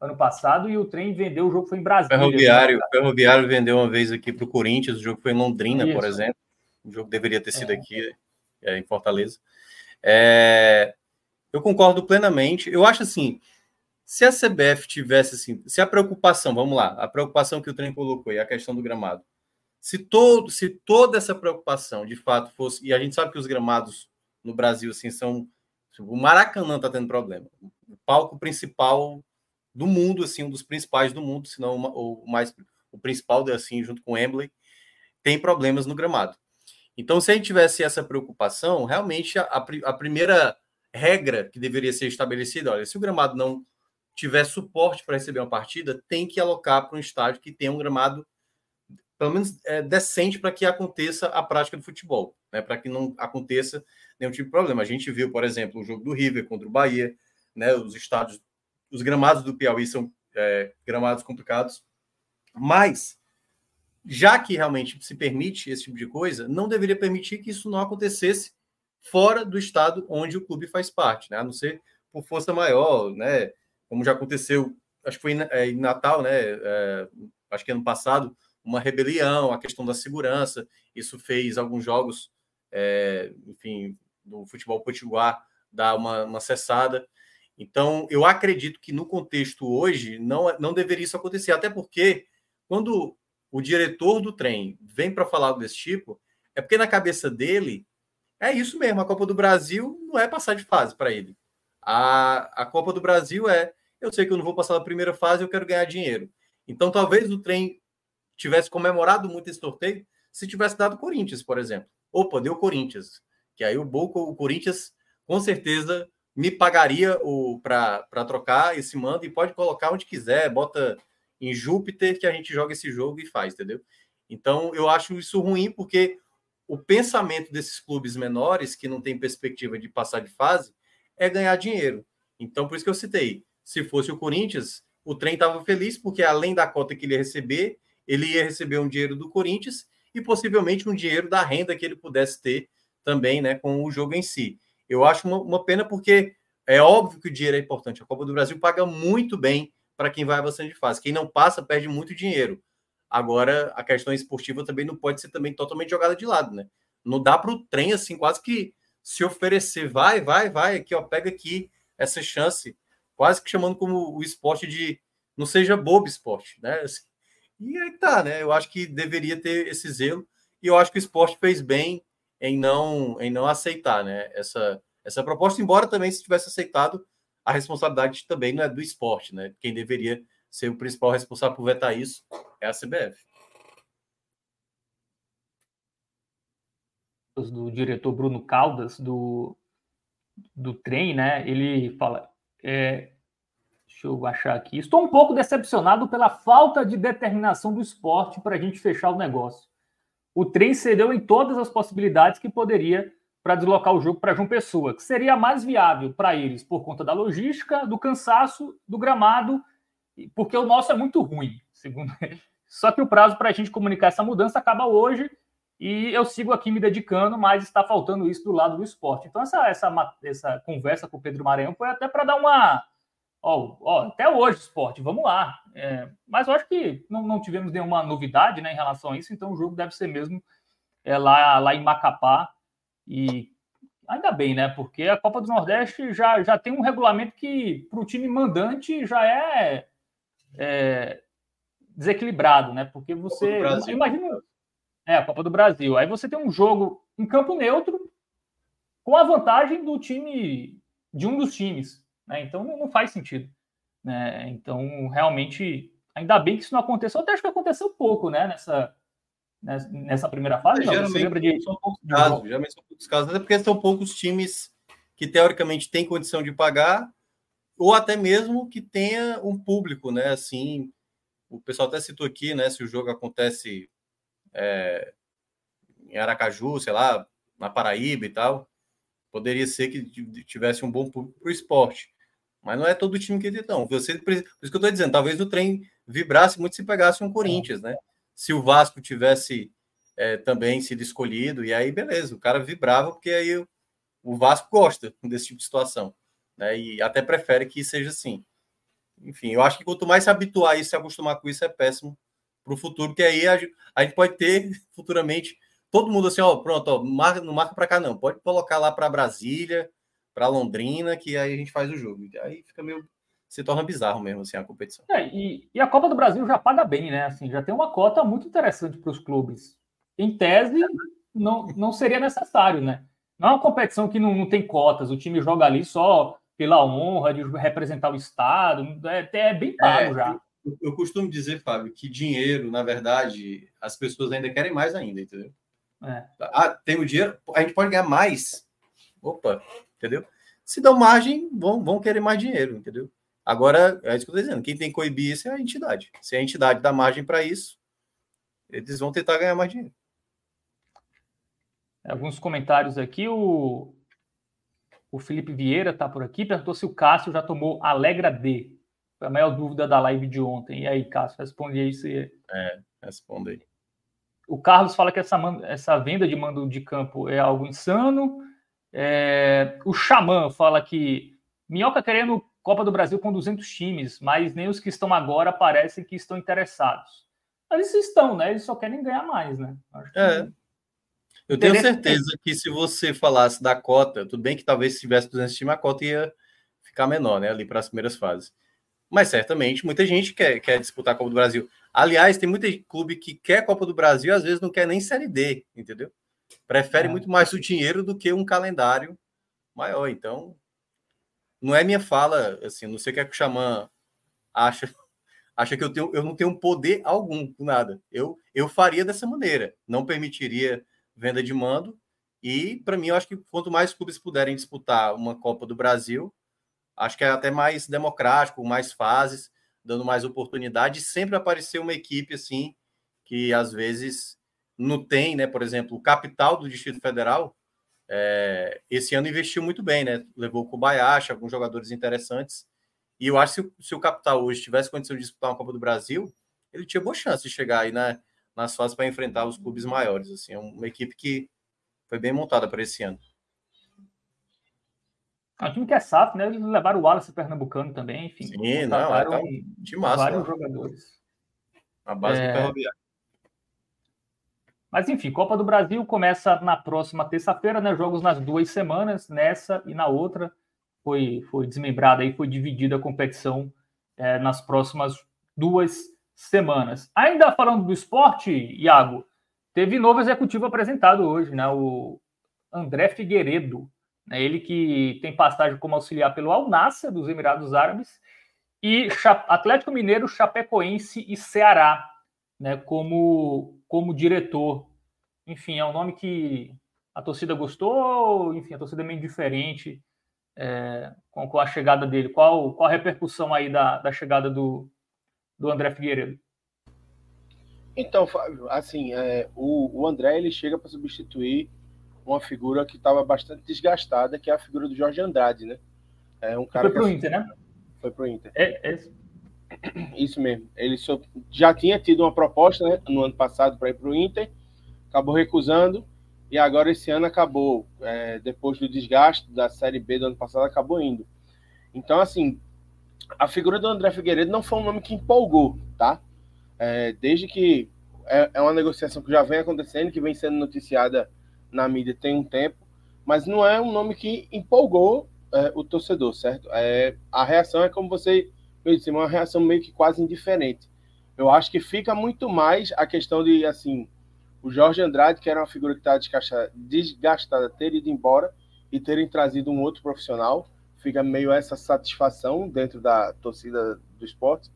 ano passado, e o trem vendeu, o jogo foi em Brasília. Ferroviário, Ferroviário vendeu uma vez aqui para o Corinthians, o jogo foi em Londrina, Isso. por exemplo. O jogo deveria ter sido é. aqui, é, em Fortaleza. É, eu concordo plenamente. Eu acho assim, se a CBF tivesse assim, se a preocupação, vamos lá, a preocupação que o trem colocou e a questão do gramado, se todo, se toda essa preocupação de fato fosse, e a gente sabe que os gramados no Brasil assim são, o Maracanã está tendo problema. O palco principal do mundo, assim, um dos principais do mundo, se não o mais o principal, assim, junto com o Embley, tem problemas no gramado. Então, se a gente tivesse essa preocupação, realmente a, a primeira regra que deveria ser estabelecida, olha, se o gramado não tiver suporte para receber uma partida, tem que alocar para um estádio que tenha um gramado pelo menos é, decente para que aconteça a prática do futebol, né? Para que não aconteça nenhum tipo de problema. A gente viu, por exemplo, o jogo do River contra o Bahia, né? Os estádios os gramados do Piauí são é, gramados complicados, mas já que realmente se permite esse tipo de coisa, não deveria permitir que isso não acontecesse fora do estado onde o clube faz parte, né? A não ser por força maior, né? Como já aconteceu, acho que foi em, é, Natal, né? É, acho que ano passado, uma rebelião, a questão da segurança. Isso fez alguns jogos, é, enfim, do futebol potiguar dar uma, uma cessada. Então, eu acredito que no contexto hoje não, não deveria isso acontecer, até porque quando o diretor do trem vem para falar desse tipo, é porque na cabeça dele é isso mesmo. A Copa do Brasil não é passar de fase para ele. A, a Copa do Brasil é eu sei que eu não vou passar da primeira fase, eu quero ganhar dinheiro. Então, talvez o trem tivesse comemorado muito esse sorteio se tivesse dado Corinthians, por exemplo. Opa, deu Corinthians. Que aí o Boca, o Corinthians, com certeza me pagaria o para trocar esse mando e pode colocar onde quiser, bota em Júpiter que a gente joga esse jogo e faz, entendeu? Então eu acho isso ruim porque o pensamento desses clubes menores que não tem perspectiva de passar de fase é ganhar dinheiro. Então por isso que eu citei, se fosse o Corinthians, o trem estava feliz porque além da cota que ele ia receber, ele ia receber um dinheiro do Corinthians e possivelmente um dinheiro da renda que ele pudesse ter também, né, com o jogo em si. Eu acho uma, uma pena porque é óbvio que o dinheiro é importante. A Copa do Brasil paga muito bem para quem vai avançando de fase. Quem não passa perde muito dinheiro. Agora, a questão esportiva também não pode ser também totalmente jogada de lado, né? Não dá para o trem assim quase que se oferecer, vai, vai, vai, aqui ó, pega aqui essa chance, quase que chamando como o esporte de não seja bobo esporte, né? E aí tá, né? Eu acho que deveria ter esse zelo e eu acho que o esporte fez bem em não em não aceitar, né? Essa essa proposta, embora também se tivesse aceitado, a responsabilidade também não é do esporte, né? Quem deveria ser o principal responsável por vetar isso é a CBF. Do diretor Bruno Caldas, do, do trem, né? Ele fala. É, deixa eu achar aqui. Estou um pouco decepcionado pela falta de determinação do esporte para a gente fechar o negócio. O trem cedeu em todas as possibilidades que poderia para deslocar o jogo para João Pessoa, que seria mais viável para eles por conta da logística, do cansaço, do gramado, porque o nosso é muito ruim, segundo ele. Só que o prazo para a gente comunicar essa mudança acaba hoje e eu sigo aqui me dedicando, mas está faltando isso do lado do esporte. Então, essa, essa, essa conversa com o Pedro Maranhão foi até para dar uma. Ó, ó, até hoje, esporte, vamos lá. É, mas eu acho que não, não tivemos nenhuma novidade né, em relação a isso, então o jogo deve ser mesmo é, lá, lá em Macapá. E ainda bem, né? Porque a Copa do Nordeste já, já tem um regulamento que, para o time mandante, já é, é, desequilibrado, né? Porque você. Imagina. É, a Copa do Brasil. Aí você tem um jogo em campo neutro com a vantagem do time, de um dos times. Né? Então não faz sentido. Né? Então, realmente, ainda bem que isso não aconteceu. Até acho que aconteceu pouco, né? Nessa, nessa primeira fase? Não, geralmente, lembra de... são poucos casos, geralmente são poucos casos, até porque são poucos times que teoricamente têm condição de pagar, ou até mesmo que tenha um público, né? Assim, o pessoal até citou aqui, né? Se o jogo acontece é, em Aracaju, sei lá, na Paraíba e tal, poderia ser que tivesse um bom público para o esporte. Mas não é todo time que tem, não. Você, por isso que eu estou dizendo, talvez o trem vibrasse muito se pegasse um Corinthians, né? se o Vasco tivesse é, também sido escolhido, e aí beleza, o cara vibrava, porque aí o, o Vasco gosta desse tipo de situação, né? E até prefere que seja assim. Enfim, eu acho que quanto mais se habituar e se acostumar com isso, é péssimo para o futuro, porque aí a, a, gente pode ter futuramente todo mundo assim, ó, pronto, ó, marca, não marca para cá não, pode colocar lá para Brasília, para Londrina, que aí a gente faz o jogo. Aí fica meio se torna bizarro mesmo assim a competição. É, e, e, a Copa do Brasil já paga bem, né? Assim, já tem uma cota muito interessante para os clubes. Em tese, não, não seria necessário, né? Não é uma competição que não, não tem cotas, o time joga ali só pela honra de representar o Estado, é, é bem pago é, já. Eu, eu, costumo dizer, Fábio, que dinheiro, na verdade, as pessoas ainda querem mais ainda, entendeu? É. Ah, tem o dinheiro, a gente pode ganhar mais. Opa, entendeu? Se dão margem, vão, vão querer mais dinheiro, entendeu? Agora, é isso que eu estou dizendo, quem tem que coibir isso é a entidade. Se a entidade dá margem para isso, eles vão tentar ganhar mais dinheiro. Alguns comentários aqui, o, o Felipe Vieira está por aqui, perguntou se o Cássio já tomou Alegra D. Foi a maior dúvida da live de ontem. E aí, Cássio, responde aí se. É, responde aí. O Carlos fala que essa, essa venda de mando de campo é algo insano. É, o Xamã fala que Minhoca querendo Copa do Brasil com 200 times, mas nem os que estão agora parecem que estão interessados. Eles estão, né? Eles só querem ganhar mais, né? É. Eu tenho certeza que se você falasse da cota, tudo bem que talvez se tivesse 200 times, a cota ia ficar menor, né? Ali para as primeiras fases. Mas certamente muita gente quer, quer disputar a Copa do Brasil. Aliás, tem muito clube que quer Copa do Brasil às vezes não quer nem Série D, entendeu? Prefere é. muito mais o dinheiro do que um calendário maior. Então, não é minha fala, assim, não sei o que é que o Xamã acha, acha que eu, tenho, eu não tenho poder algum, nada. Eu, eu faria dessa maneira, não permitiria venda de mando. E, para mim, eu acho que quanto mais clubes puderem disputar uma Copa do Brasil, acho que é até mais democrático, mais fases, dando mais oportunidade. Sempre aparecer uma equipe assim, que às vezes não tem, né? Por exemplo, o capital do Distrito Federal, é, esse ano investiu muito bem, né? Levou o Kobayashi, alguns jogadores interessantes. E eu acho que se, se o capital hoje tivesse condição de disputar uma Copa do Brasil, ele tinha boa chance de chegar aí né, nas fases para enfrentar os clubes maiores. Assim, é uma equipe que foi bem montada para esse ano. É um time que é SAF, né? Eles levaram o Wallace Pernambucano também, enfim. Sim, não, é tá um massa, vários né? jogadores. A base é... do Ferroviário. Mas enfim, Copa do Brasil começa na próxima terça-feira, né? Jogos nas duas semanas, nessa e na outra. Foi, foi desmembrada e foi dividida a competição é, nas próximas duas semanas. Ainda falando do esporte, Iago, teve novo executivo apresentado hoje, né? O André Figueiredo, né? ele que tem passagem como auxiliar pelo Al Nassr dos Emirados Árabes e Atlético Mineiro, Chapecoense e Ceará, né? Como como diretor. Enfim, é um nome que a torcida gostou, enfim, a torcida é meio diferente é, com, com, a chegada dele. Qual, qual a repercussão aí da, da chegada do, do André Figueiredo? Então, Fábio, assim, é, o, o André ele chega para substituir uma figura que estava bastante desgastada, que é a figura do Jorge Andrade, né? É um cara foi pro Inter, né? Foi pro Inter. É, é... Isso mesmo. Ele já tinha tido uma proposta né, no ano passado para ir para o Inter, acabou recusando, e agora esse ano acabou, é, depois do desgaste da Série B do ano passado, acabou indo. Então, assim, a figura do André Figueiredo não foi um nome que empolgou, tá? É, desde que é, é, uma negociação que já vem acontecendo, que vem sendo noticiada na mídia tem um tempo, mas não é um nome que empolgou é, o torcedor, certo? É, a reação é como você eu disse, uma reação meio que quase indiferente. Eu acho que fica muito mais a questão de, assim, o Jorge Andrade, que era uma figura que estava desgastada, ter ido embora e terem trazido um outro profissional, fica meio essa satisfação dentro da torcida do esporte.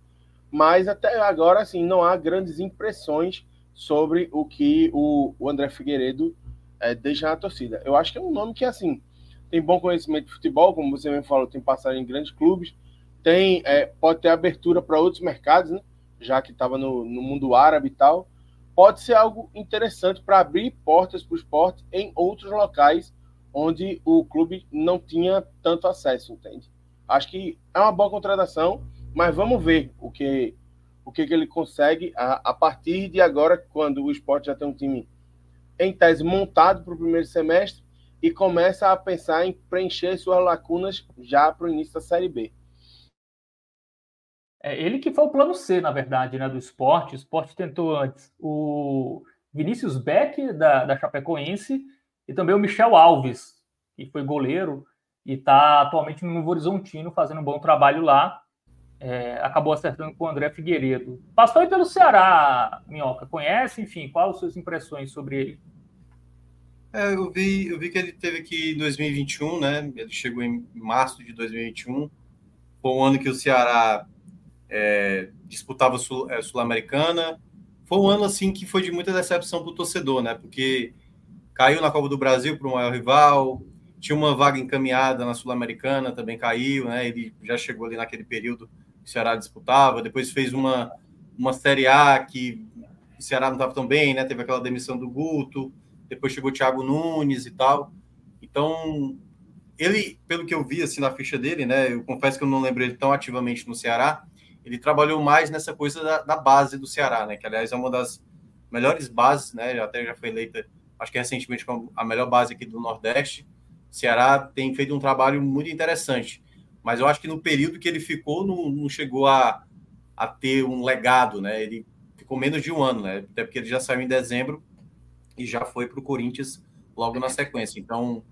Mas até agora, assim, não há grandes impressões sobre o que o, o André Figueiredo é, deixa na torcida. Eu acho que é um nome que, assim, tem bom conhecimento de futebol, como você mesmo falou, tem passado em grandes clubes, tem é, pode ter abertura para outros mercados, né? já que estava no, no, mundo árabe e tal. Pode ser algo interessante para abrir portas para o esporte em outros locais onde o clube não tinha tanto acesso, entende? Acho que é uma boa contratação, mas vamos ver o que o que, que ele consegue a, a partir de agora, quando o esporte já tem um time em tese montado para o primeiro semestre e começa a pensar em preencher suas lacunas já para o início da Série B. É ele que foi o plano C, na verdade, né, do esporte. O esporte tentou antes o Vinícius Beck, da, da Chapecoense, e também o Michel Alves, que foi goleiro e está atualmente no Novo Horizontino fazendo um bom trabalho lá. É, acabou acertando com o André Figueiredo. Passou aí pelo Ceará, Minhoca. Conhece, enfim, quais as suas impressões sobre ele? É, eu vi, eu vi que ele teve aqui em 2021, né? Ele chegou em março de 2021. Foi um ano que o Ceará é, disputava Sul, é, Sul-Americana. Foi um ano assim que foi de muita decepção para o torcedor, né? Porque caiu na Copa do Brasil para o maior rival, tinha uma vaga encaminhada na Sul-Americana, também caiu, né? Ele já chegou ali naquele período que o Ceará disputava, depois fez uma, uma Série A que o Ceará não estava tão bem, né? Teve aquela demissão do Guto, depois chegou o Thiago Nunes e tal. Então, ele, pelo que eu vi assim na ficha dele, né? Eu confesso que eu não lembro ele tão ativamente no Ceará, ele trabalhou mais nessa coisa da, da, base do Ceará, né? Que aliás é uma das melhores bases, né? Até já foi eleita, acho que recentemente, como a melhor base aqui do Nordeste. Ceará tem feito um trabalho muito interessante. Mas eu acho que no período que ele ficou, não, não chegou a, a ter um legado, né? Ele ficou menos de um ano, né? Até porque ele já saiu em dezembro e já foi para o Corinthians logo na sequência. Então,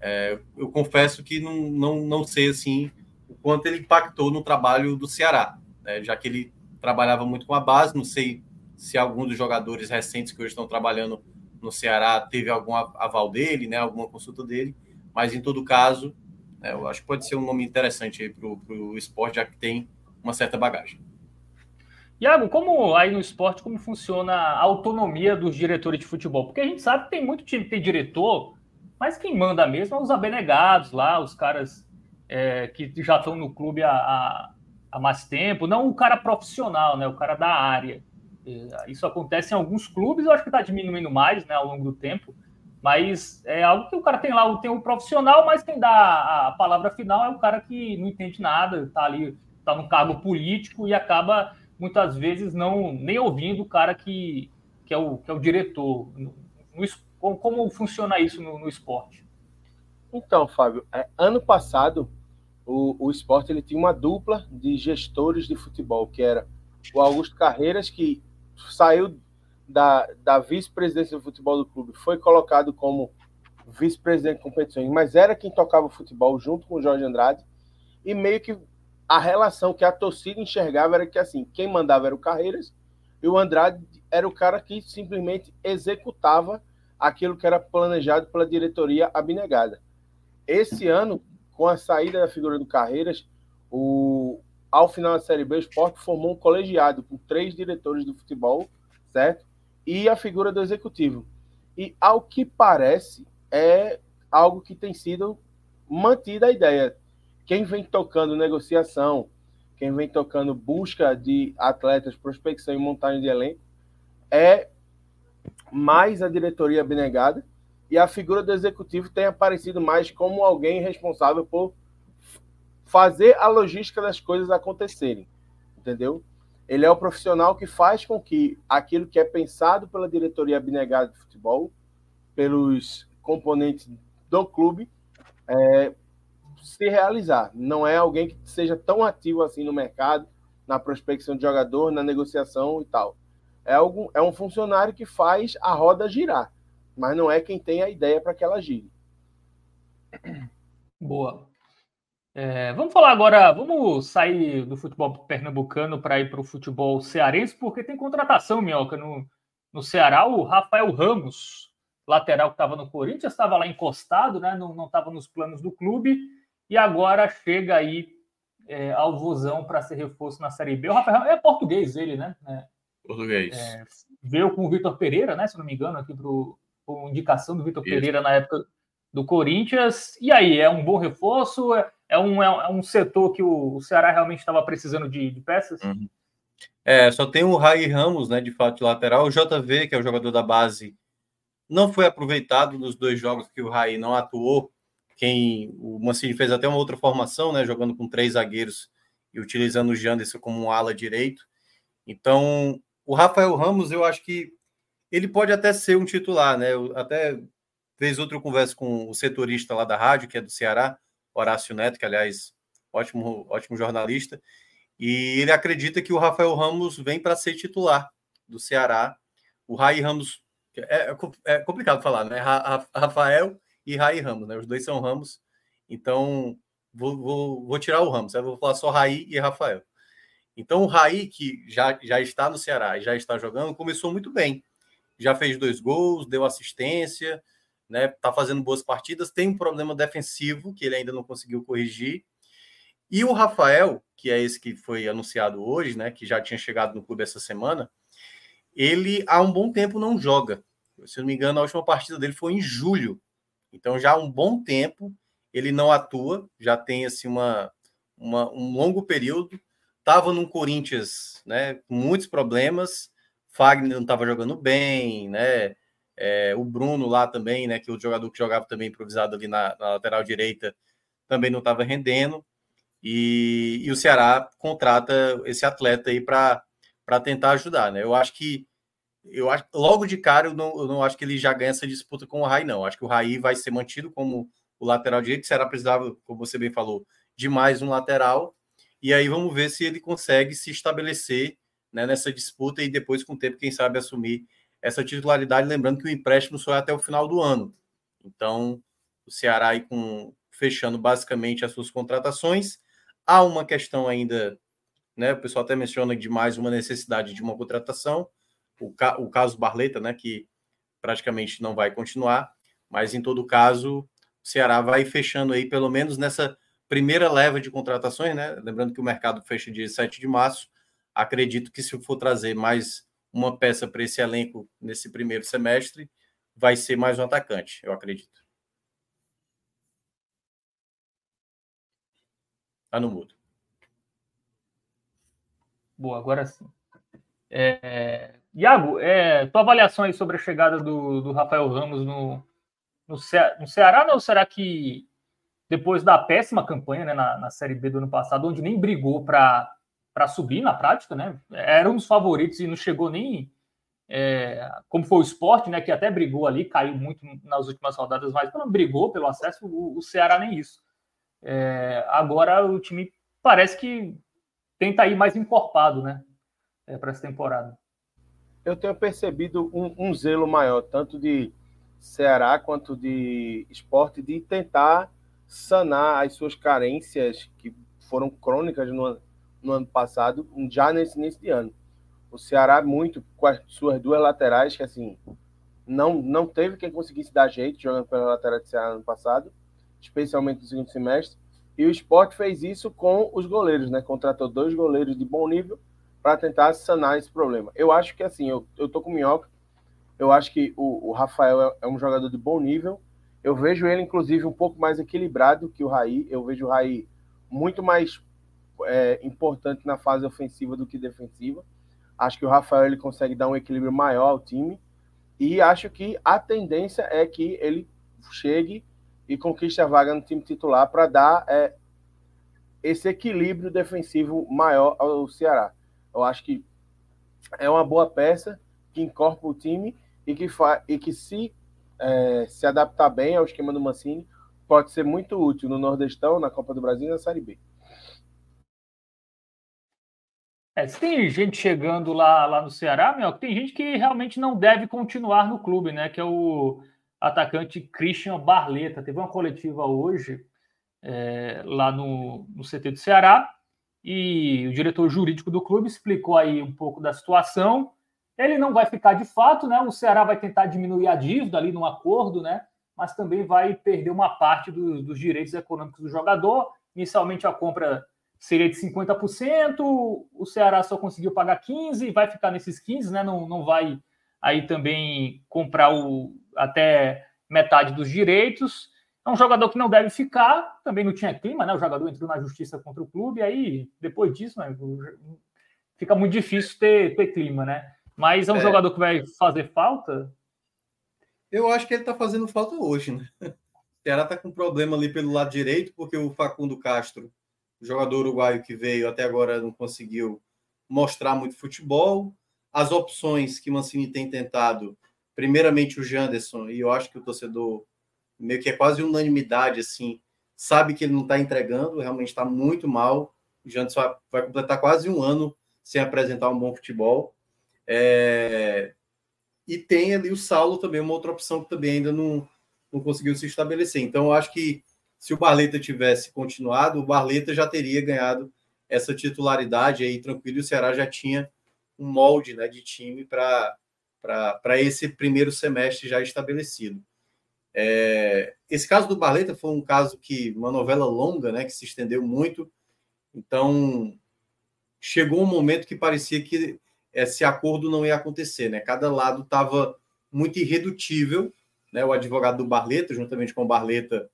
é, eu confesso que não, não, não sei assim o quanto ele impactou no trabalho do Ceará, né? já que ele trabalhava muito com a base. Não sei se algum dos jogadores recentes que hoje estão trabalhando no Ceará teve algum aval dele, né? alguma consulta dele, mas em todo caso, né, eu acho que pode ser um nome interessante para o esporte, já que tem uma certa bagagem. Iago, como aí no esporte, como funciona a autonomia dos diretores de futebol? Porque a gente sabe que tem muito time que tem diretor, mas quem manda mesmo é os abnegados lá, os caras é, que já estão no clube há, há, mais tempo, não o cara profissional, né? O cara da área. Isso acontece em alguns clubes, eu acho que está diminuindo mais né, ao longo do tempo, mas é algo que o cara tem lá, tem o profissional, mas quem dá a palavra final é o cara que não entende nada, está ali, está no cargo político e acaba muitas vezes não nem ouvindo o cara que, que, é, o, que é o diretor. No, no, como, funciona isso no, no esporte? Então, Fábio, é, ano passado o, o esporte ele tinha uma dupla de gestores de futebol, que era o Augusto Carreiras, que saiu da, da vice-presidência do futebol do clube, foi colocado como vice-presidente de competições, mas era quem tocava o futebol junto com o Jorge Andrade, e meio que a relação que a torcida enxergava era que assim, quem mandava era o Carreiras e o Andrade era o cara que simplesmente executava aquilo que era planejado pela diretoria abnegada. Esse ano, com a saída da figura do Carreiras, o, ao final da Série B, o Sport formou um colegiado com três diretores do futebol, certo? E a figura do executivo. E, ao que parece, é algo que tem sido mantida a ideia quem vem tocando negociação, quem vem tocando busca de atletas, prospecção e montagem de elenco, é mais a diretoria abnegada e a figura do executivo tem aparecido mais como alguém responsável por fazer a logística das coisas acontecerem, entendeu? Ele é o profissional que faz com que aquilo que é pensado pela diretoria abnegada de futebol, pelos componentes do clube, é, se realizar. Não é alguém que seja tão ativo assim no mercado, na prospecção de jogador, na negociação e tal. É, algum, é um funcionário que faz a roda girar, mas não é quem tem a ideia para que ela gire. Boa. É, vamos falar agora, vamos sair do futebol pernambucano para ir para o futebol cearense, porque tem contratação, Minhoca, no, no Ceará. O Rafael Ramos, lateral que estava no Corinthians, estava lá encostado, né? não estava nos planos do clube e agora chega aí é, ao Vozão para ser reforço na Série B. O Rafael é português ele, né? É, português. É, veio com o Vitor Pereira, né? Se não me engano, aqui para por indicação do Vitor Pereira na época do Corinthians. E aí, é um bom reforço? É, é um, é um setor que o Ceará realmente estava precisando de, de peças? Uhum. É, só tem o Rai Ramos, né, de fato, de lateral. O JV, que é o jogador da base, não foi aproveitado nos dois jogos que o Rai não atuou quem o Mancini fez até uma outra formação, né, jogando com três zagueiros e utilizando o Janderson como um ala direito. Então, o Rafael Ramos, eu acho que ele pode até ser um titular, né? Eu até fez outra conversa com o setorista lá da rádio, que é do Ceará, Horácio Neto, que aliás, ótimo, ótimo jornalista, e ele acredita que o Rafael Ramos vem para ser titular do Ceará. O Rai Ramos é, é complicado falar, né? Rafael e Raí Ramos, né? Os dois são Ramos, então vou, vou, vou tirar o Ramos, eu vou falar só Raí e Rafael. Então o Raí, que já, já está no Ceará e já está jogando, começou muito bem. Já fez dois gols, deu assistência, né? Tá fazendo boas partidas, tem um problema defensivo que ele ainda não conseguiu corrigir. E o Rafael, que é esse que foi anunciado hoje, né? Que já tinha chegado no clube essa semana, ele há um bom tempo não joga. Se não me engano, a última partida dele foi em julho. Então, já há um bom tempo ele não atua, já tem assim uma, uma um longo período. Estava no Corinthians, né, com muitos problemas. Fagner não estava jogando bem, né? É, o Bruno lá também, né, que o jogador que jogava também improvisado ali na, na lateral direita, também não estava rendendo. E, e, o Ceará contrata esse atleta aí para tentar ajudar, né? Eu acho que eu acho logo de cara eu não, eu não acho que ele já ganha essa disputa com o Rai, não. Acho que o Rai vai ser mantido como o lateral direito. O Ceará precisava, como você bem falou, de mais um lateral. E aí vamos ver se ele consegue se estabelecer né, nessa disputa e depois, com o tempo, quem sabe, assumir essa titularidade. Lembrando que o empréstimo só é até o final do ano. Então, o Ceará aí com, fechando basicamente as suas contratações. Há uma questão ainda, né? O pessoal até menciona de mais uma necessidade de uma contratação. O, ca, o caso Barleta, né? Que praticamente não vai continuar, mas em todo caso, o Ceará vai fechando aí, pelo menos nessa primeira leva de contratações, né? Lembrando que o mercado fecha dia 7 de março. Acredito que se for trazer mais uma peça para esse elenco nesse primeiro semestre, vai ser mais um atacante, eu acredito. Tá no mudo. Boa, agora sim. É, Iago, é, tua avaliação aí sobre a chegada do, do Rafael Ramos no, no, Ce no Ceará, não? Será que depois da péssima campanha né, na, na Série B do ano passado, onde nem brigou para subir na prática, né? Eram os favoritos e não chegou nem. É, como foi o esporte, né? Que até brigou ali, caiu muito nas últimas rodadas, mas não brigou pelo acesso, o, o Ceará nem isso. É, agora o time parece que tenta ir mais encorpado, né? É, para essa temporada. Eu tenho percebido um, um zelo maior, tanto de Ceará quanto de esporte, de tentar sanar as suas carências que foram crônicas no, no ano passado, já nesse início de ano. O Ceará, muito com as suas duas laterais, que assim, não, não teve quem conseguisse dar jeito jogando pela lateral do Ceará no ano passado, especialmente no segundo semestre. E o esporte fez isso com os goleiros, né? Contratou dois goleiros de bom nível para tentar sanar esse problema. Eu acho que assim, eu, eu tô com Minhoca, eu acho que o, o Rafael é, é um jogador de bom nível, eu vejo ele, inclusive, um pouco mais equilibrado que o Raí. Eu vejo o Raí muito mais é, importante na fase ofensiva do que defensiva. Acho que o Rafael ele consegue dar um equilíbrio maior ao time. E acho que a tendência é que ele chegue e conquiste a vaga no time titular para dar é, esse equilíbrio defensivo maior ao Ceará. Eu acho que é uma boa peça que incorpora o time e que, e que se é, se adaptar bem ao esquema do Mancini, pode ser muito útil no Nordestão, na Copa do Brasil e na Série B. É, se tem gente chegando lá, lá no Ceará, meu, tem gente que realmente não deve continuar no clube, né? Que é o atacante Christian Barleta. Teve uma coletiva hoje é, lá no, no CT do Ceará e o diretor jurídico do clube explicou aí um pouco da situação ele não vai ficar de fato, né? O Ceará vai tentar diminuir a dívida ali no acordo, né? Mas também vai perder uma parte do, dos direitos econômicos do jogador. Inicialmente a compra seria de 50%, o Ceará só conseguiu pagar 15%, vai ficar nesses 15%, né? Não, não vai aí também comprar o, até metade dos direitos. É um jogador que não deve ficar, também não tinha clima, né? O jogador entrou na justiça contra o clube, aí depois disso, né? fica muito difícil ter, ter clima, né? Mas é um é. jogador que vai fazer falta? Eu acho que ele está fazendo falta hoje, né? O Ceará está com problema ali pelo lado direito, porque o Facundo Castro, jogador uruguaio que veio até agora, não conseguiu mostrar muito futebol. As opções que Mancini tem tentado, primeiramente o Janderson, e eu acho que o torcedor meio que é quase unanimidade, assim, sabe que ele não está entregando, realmente está muito mal. O Janderson vai completar quase um ano sem apresentar um bom futebol. É... E tem ali o Saulo também, uma outra opção que também ainda não, não conseguiu se estabelecer. Então, eu acho que se o Barleta tivesse continuado, o Barleta já teria ganhado essa titularidade aí tranquilo e o Ceará já tinha um molde né, de time para esse primeiro semestre já estabelecido. É, esse caso do Barleta foi um caso que, uma novela longa, né, que se estendeu muito. Então, chegou um momento que parecia que esse acordo não ia acontecer, né? Cada lado estava muito irredutível, né? O advogado do Barleta, juntamente com o Barleta,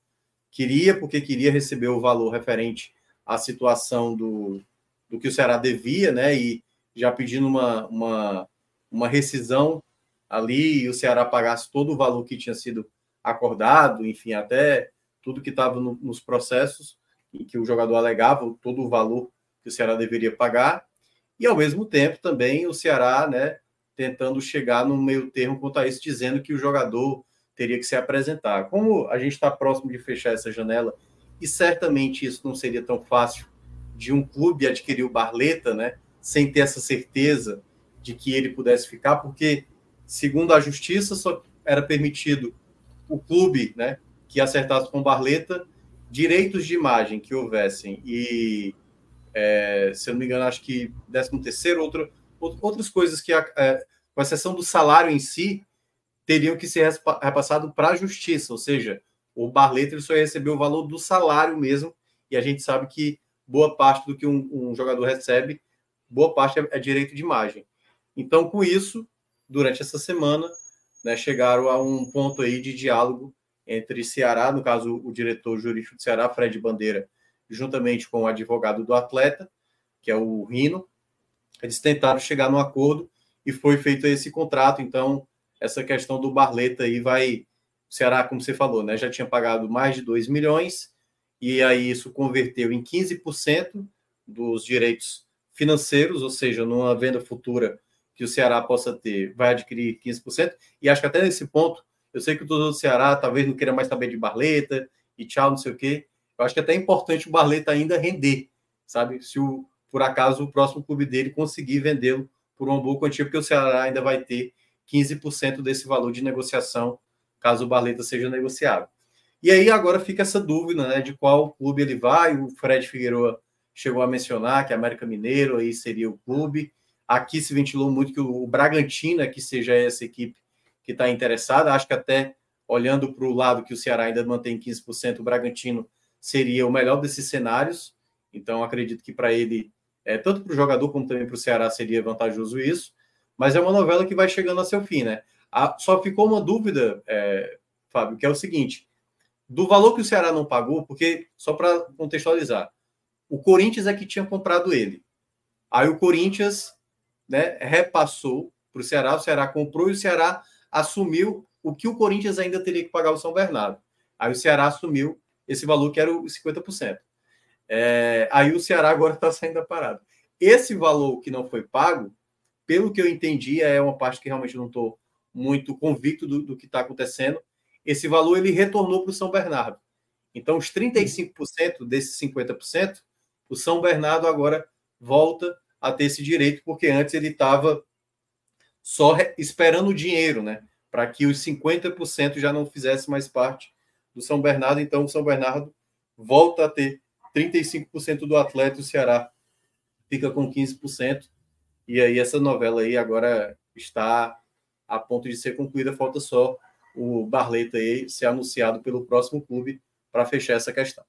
queria, porque queria receber o valor referente à situação do, do que o Ceará devia, né? E já pedindo uma, uma, uma rescisão ali, e o Ceará pagasse todo o valor que tinha sido acordado, enfim, até tudo que estava no, nos processos, em que o jogador alegava todo o valor que o Ceará deveria pagar e ao mesmo tempo também o Ceará, né, tentando chegar no meio termo quanto a isso, dizendo que o jogador teria que se apresentar. Como a gente está próximo de fechar essa janela, e certamente isso não seria tão fácil de um clube adquirir o Barleta, né, sem ter essa certeza de que ele pudesse ficar, porque, segundo a justiça, só era permitido o clube né, que acertasse com o Barleta direitos de imagem que houvessem e, é, se eu não me engano, acho que 13 terceiro, outro, outras coisas que, é, com exceção do salário em si, teriam que ser repassado para a justiça, ou seja, o Barleta só recebeu o valor do salário mesmo, e a gente sabe que boa parte do que um, um jogador recebe, boa parte é, é, direito de imagem. Então, com isso, durante essa semana, né, chegaram a um ponto aí de diálogo entre Ceará, no caso, o diretor jurídico do Ceará, Fred Bandeira, juntamente com o advogado do atleta, que é o Rino, eles tentaram chegar no acordo e foi feito esse contrato. Então, essa questão do Barleta aí vai. O Ceará, como você falou, né, já tinha pagado mais de 2 milhões, e aí isso converteu em 15% dos direitos financeiros, ou seja, numa venda futura que o Ceará possa ter, vai adquirir 15%. E acho que até nesse ponto, eu sei que o torcedor do Ceará talvez não queira mais saber de Barleta e tchau, não sei o quê. Eu acho que é até importante o Barleta ainda render, sabe? Se o, por acaso o próximo clube dele conseguir vendê-lo por uma boa quantia, porque o Ceará ainda vai ter 15% desse valor de negociação, caso o Barleta seja negociado. E aí agora fica essa dúvida né, de qual clube ele vai. O Fred Figueiredo chegou a mencionar que América Mineiro aí seria o clube. Aqui se ventilou muito que o Bragantino é que seja essa equipe que está interessada. Acho que até olhando para o lado que o Ceará ainda mantém 15%, o Bragantino seria o melhor desses cenários. Então acredito que para ele, é, tanto para o jogador como também para o Ceará, seria vantajoso isso. Mas é uma novela que vai chegando a seu fim, né? A, só ficou uma dúvida, é, Fábio, que é o seguinte: do valor que o Ceará não pagou, porque, só para contextualizar, o Corinthians é que tinha comprado ele. Aí o Corinthians né, repassou para o Ceará, o Ceará comprou e o Ceará assumiu o que o Corinthians ainda teria que pagar o São Bernardo. Aí o Ceará assumiu esse valor que era os 50%. É, aí o Ceará agora está saindo da parada. Esse valor que não foi pago, pelo que eu entendi, é uma parte que realmente não estou muito convicto do, do que está acontecendo. Esse valor ele retornou para o São Bernardo. Então, os 35% desses 50%, o São Bernardo agora volta a ter esse direito, porque antes ele estava só esperando o dinheiro, né? Para que os 50% já não fizesse mais parte do São Bernardo. Então, o São Bernardo volta a ter 35% do atleta, o Ceará fica com 15%. E aí, essa novela aí agora está a ponto de ser concluída. Falta só o Barleta aí ser anunciado pelo próximo clube para fechar essa questão.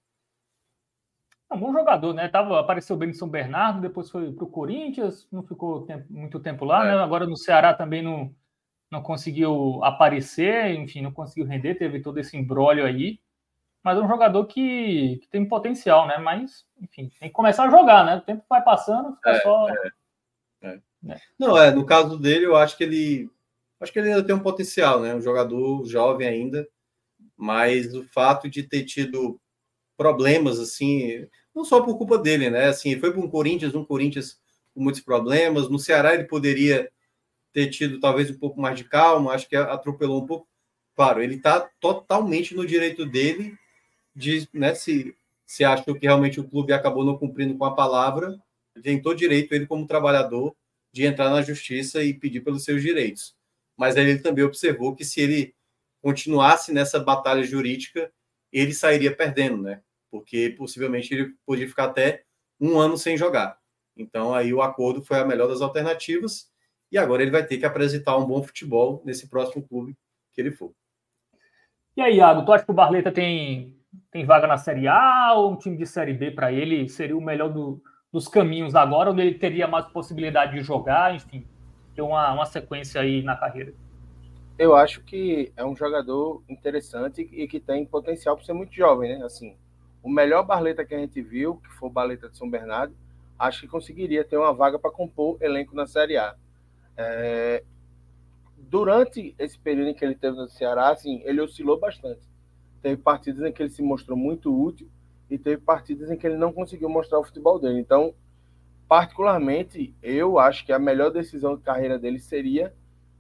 É um bom jogador, né? Tava, apareceu bem no São Bernardo, depois foi para o Corinthians, não ficou tempo, muito tempo lá, é. né? Agora no Ceará também não, não conseguiu aparecer, enfim, não conseguiu render, teve todo esse embrólio aí. Mas é um jogador que, que, tem potencial, né? Mas, enfim, tem que começar a jogar, né? O tempo vai passando, fica é, só. É. Né? Não, é, no caso dele, eu acho que ele. Acho que ele ainda tem um potencial, né? Um jogador jovem ainda, mas o fato de ter tido problemas, assim, não só por culpa dele, né? Assim, foi para um Corinthians, um Corinthians com muitos problemas. No Ceará ele poderia ter tido talvez um pouco mais de calma, acho que atropelou um pouco. Claro, ele está totalmente no direito dele de, né, se, se achou que realmente o clube acabou não cumprindo com a palavra, tem todo direito ele como trabalhador de entrar na justiça e pedir pelos seus direitos. Mas ele também observou que se ele continuasse nessa batalha jurídica, ele sairia perdendo, né? porque possivelmente ele podia ficar até um ano sem jogar. Então aí o acordo foi a melhor das alternativas e agora ele vai ter que apresentar um bom futebol nesse próximo clube que ele for. E aí, Iago, tu acha que o Barleta tem, tem vaga na Série A ou um time de Série B para ele seria o melhor do, dos caminhos agora, onde ele teria mais possibilidade de jogar, enfim, ter uma, uma sequência aí na carreira? Eu acho que é um jogador interessante e que tem potencial para ser muito jovem, né? Assim, o melhor Barleta que a gente viu, que foi o Barleta de São Bernardo, acho que conseguiria ter uma vaga para compor elenco na Série A. É... Durante esse período em que ele teve no Ceará, assim, ele oscilou bastante. Teve partidas em que ele se mostrou muito útil e teve partidas em que ele não conseguiu mostrar o futebol dele. Então, particularmente, eu acho que a melhor decisão de carreira dele seria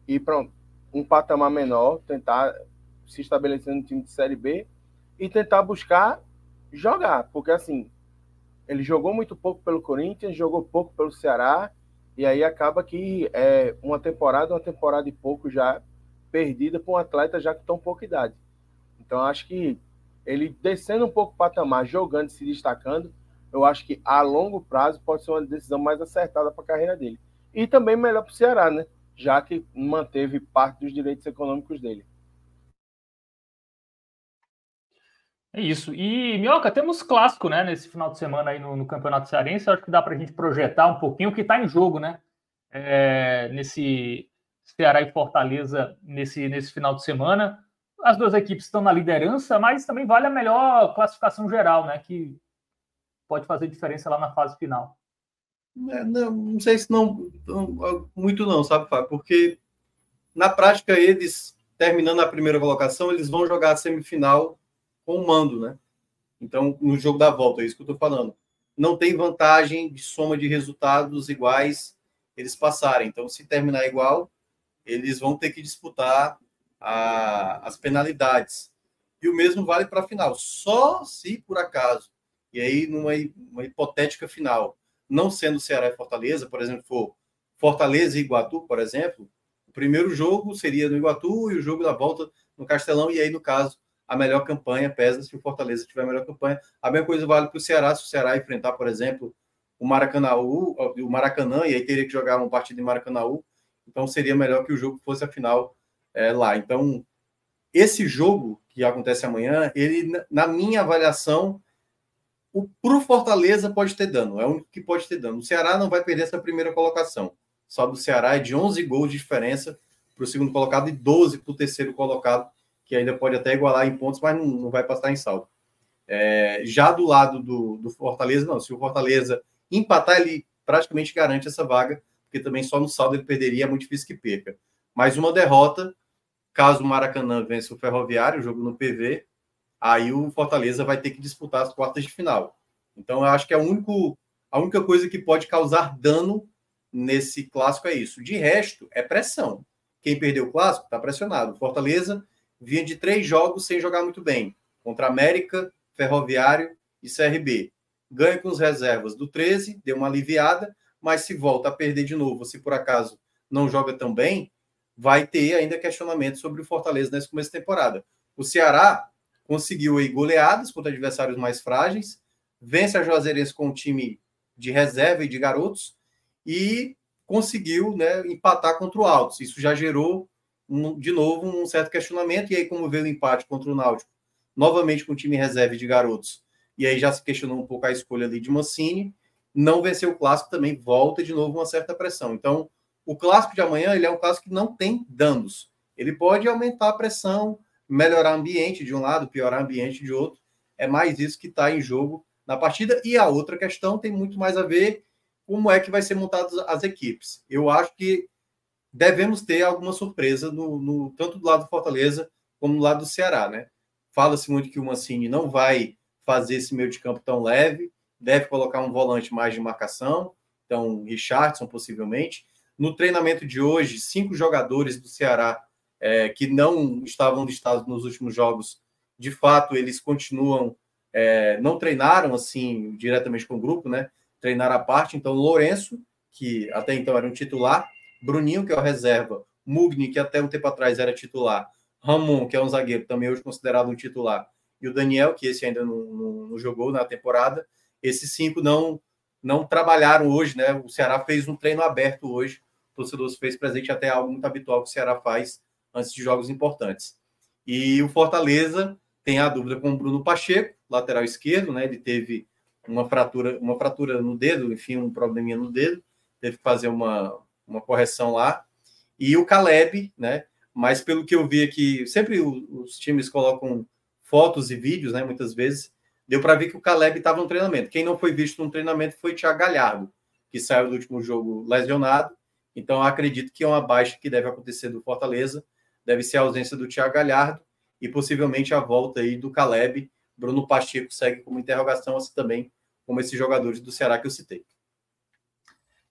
ir para um patamar menor, tentar se estabelecendo no time de Série B e tentar buscar jogar, porque assim, ele jogou muito pouco pelo Corinthians, jogou pouco pelo Ceará, e aí acaba que é uma temporada, uma temporada e pouco já perdida para um atleta já que tão pouca idade. Então acho que ele descendo um pouco o patamar, jogando, se destacando, eu acho que a longo prazo pode ser uma decisão mais acertada para a carreira dele. E também melhor para o Ceará, né? Já que manteve parte dos direitos econômicos dele. É isso. E, Minhoca, temos clássico, né, nesse final de semana aí no, no Campeonato Cearense. Acho que dá para a gente projetar um pouquinho o que está em jogo, né? É, nesse Ceará e Fortaleza nesse, nesse final de semana. As duas equipes estão na liderança, mas também vale a melhor classificação geral, né? Que pode fazer diferença lá na fase final. É, não, não sei se não, não, muito não, sabe, Fábio? Porque na prática eles terminando a primeira colocação, eles vão jogar a semifinal com o mando, né? Então, no jogo da volta, é isso que eu estou falando. Não tem vantagem de soma de resultados iguais eles passarem. Então, se terminar igual, eles vão ter que disputar a, as penalidades. E o mesmo vale para a final. Só se por acaso, e aí numa uma hipotética final, não sendo Ceará e Fortaleza, por exemplo, for Fortaleza e Iguatu, por exemplo, o primeiro jogo seria no Iguatu e o jogo da volta no Castelão, e aí, no caso, a melhor campanha pesa se o Fortaleza tiver a melhor campanha. A mesma coisa vale para o Ceará, se o Ceará enfrentar, por exemplo, o Maracanã, o Maracanã, e aí teria que jogar uma partida em Maracanã, então seria melhor que o jogo fosse a final é, lá. Então, esse jogo que acontece amanhã, ele, na minha avaliação, o Fortaleza pode ter dano, é o único que pode ter dano. O Ceará não vai perder essa primeira colocação. Só do Ceará é de 11 gols de diferença para o segundo colocado e 12 para o terceiro colocado que ainda pode até igualar em pontos, mas não, não vai passar em saldo. É, já do lado do, do, Fortaleza, não. Se o Fortaleza empatar, ele praticamente garante essa vaga, porque também só no saldo ele perderia, é muito difícil que perca. Mais uma derrota, caso o Maracanã vença o Ferroviário, o jogo no PV, aí o Fortaleza vai ter que disputar as quartas de final. Então, eu acho que é único, a única coisa que pode causar dano nesse clássico é isso. De resto, é pressão. Quem perdeu o clássico está pressionado. Fortaleza vinha de três jogos sem jogar muito bem, contra América, Ferroviário e CRB. Ganha com os reservas do 13, deu uma aliviada, mas se volta a perder de novo, se por acaso não joga tão bem, vai ter ainda questionamento sobre o Fortaleza nesse começo de temporada. O Ceará conseguiu aí goleadas contra adversários mais frágeis, vence a Juazeirense com um time de reserva e de garotos e conseguiu né, empatar contra o Altos. Isso já gerou um, de novo, um certo questionamento. E aí, como veio o empate contra o Náutico, novamente com o time reserva de garotos, e aí já se questionou um pouco a escolha ali de Mancini, não venceu o clássico também volta de novo uma certa pressão. Então, o clássico de amanhã ele é um clássico que não tem danos. Ele pode aumentar a pressão, melhorar o ambiente de um lado, piorar o ambiente de outro. É mais isso que está em jogo na partida. E a outra questão tem muito mais a ver como é que vai ser montadas as equipes. Eu acho que devemos ter alguma surpresa no, no, tanto do lado do Fortaleza como do lado do Ceará, né? Fala-se muito que o Mancini não vai fazer esse meio de campo tão leve, deve colocar um volante mais de marcação, então Richardson possivelmente. No treinamento de hoje, cinco jogadores do Ceará é, que não estavam listados nos últimos jogos, de fato eles continuam, é, não treinaram assim diretamente com o grupo, né? Treinaram à parte. Então Lourenço, que até então era um titular, Bruninho, que é o reserva, Mugni, que até um tempo atrás era titular, Ramon, que é um zagueiro, também hoje considerado um titular, e o Daniel, que esse ainda não, não, não jogou na temporada, esses cinco não não trabalharam hoje, né? O Ceará fez um treino aberto hoje, torcedor se fez presente, até algo muito habitual que o Ceará faz antes de jogos importantes. E o Fortaleza tem a dúvida com o Bruno Pacheco, lateral esquerdo, né? Ele teve uma fratura, uma fratura no dedo, enfim, um probleminha no dedo, teve que fazer uma, uma correção lá. E o Caleb, né? Mas pelo que eu vi aqui, sempre os times colocam fotos e vídeos, né? Muitas vezes, deu para ver que o Caleb estava no treinamento. Quem não foi visto no treinamento foi o Thiago Galhardo, que saiu do último jogo lesionado. Então, acredito que é uma baixa que deve acontecer do Fortaleza. Deve ser a ausência do Thiago Galhardo e possivelmente a volta aí do Caleb. Bruno Pacheco segue como interrogação, assim também como esses jogadores do Ceará que eu citei.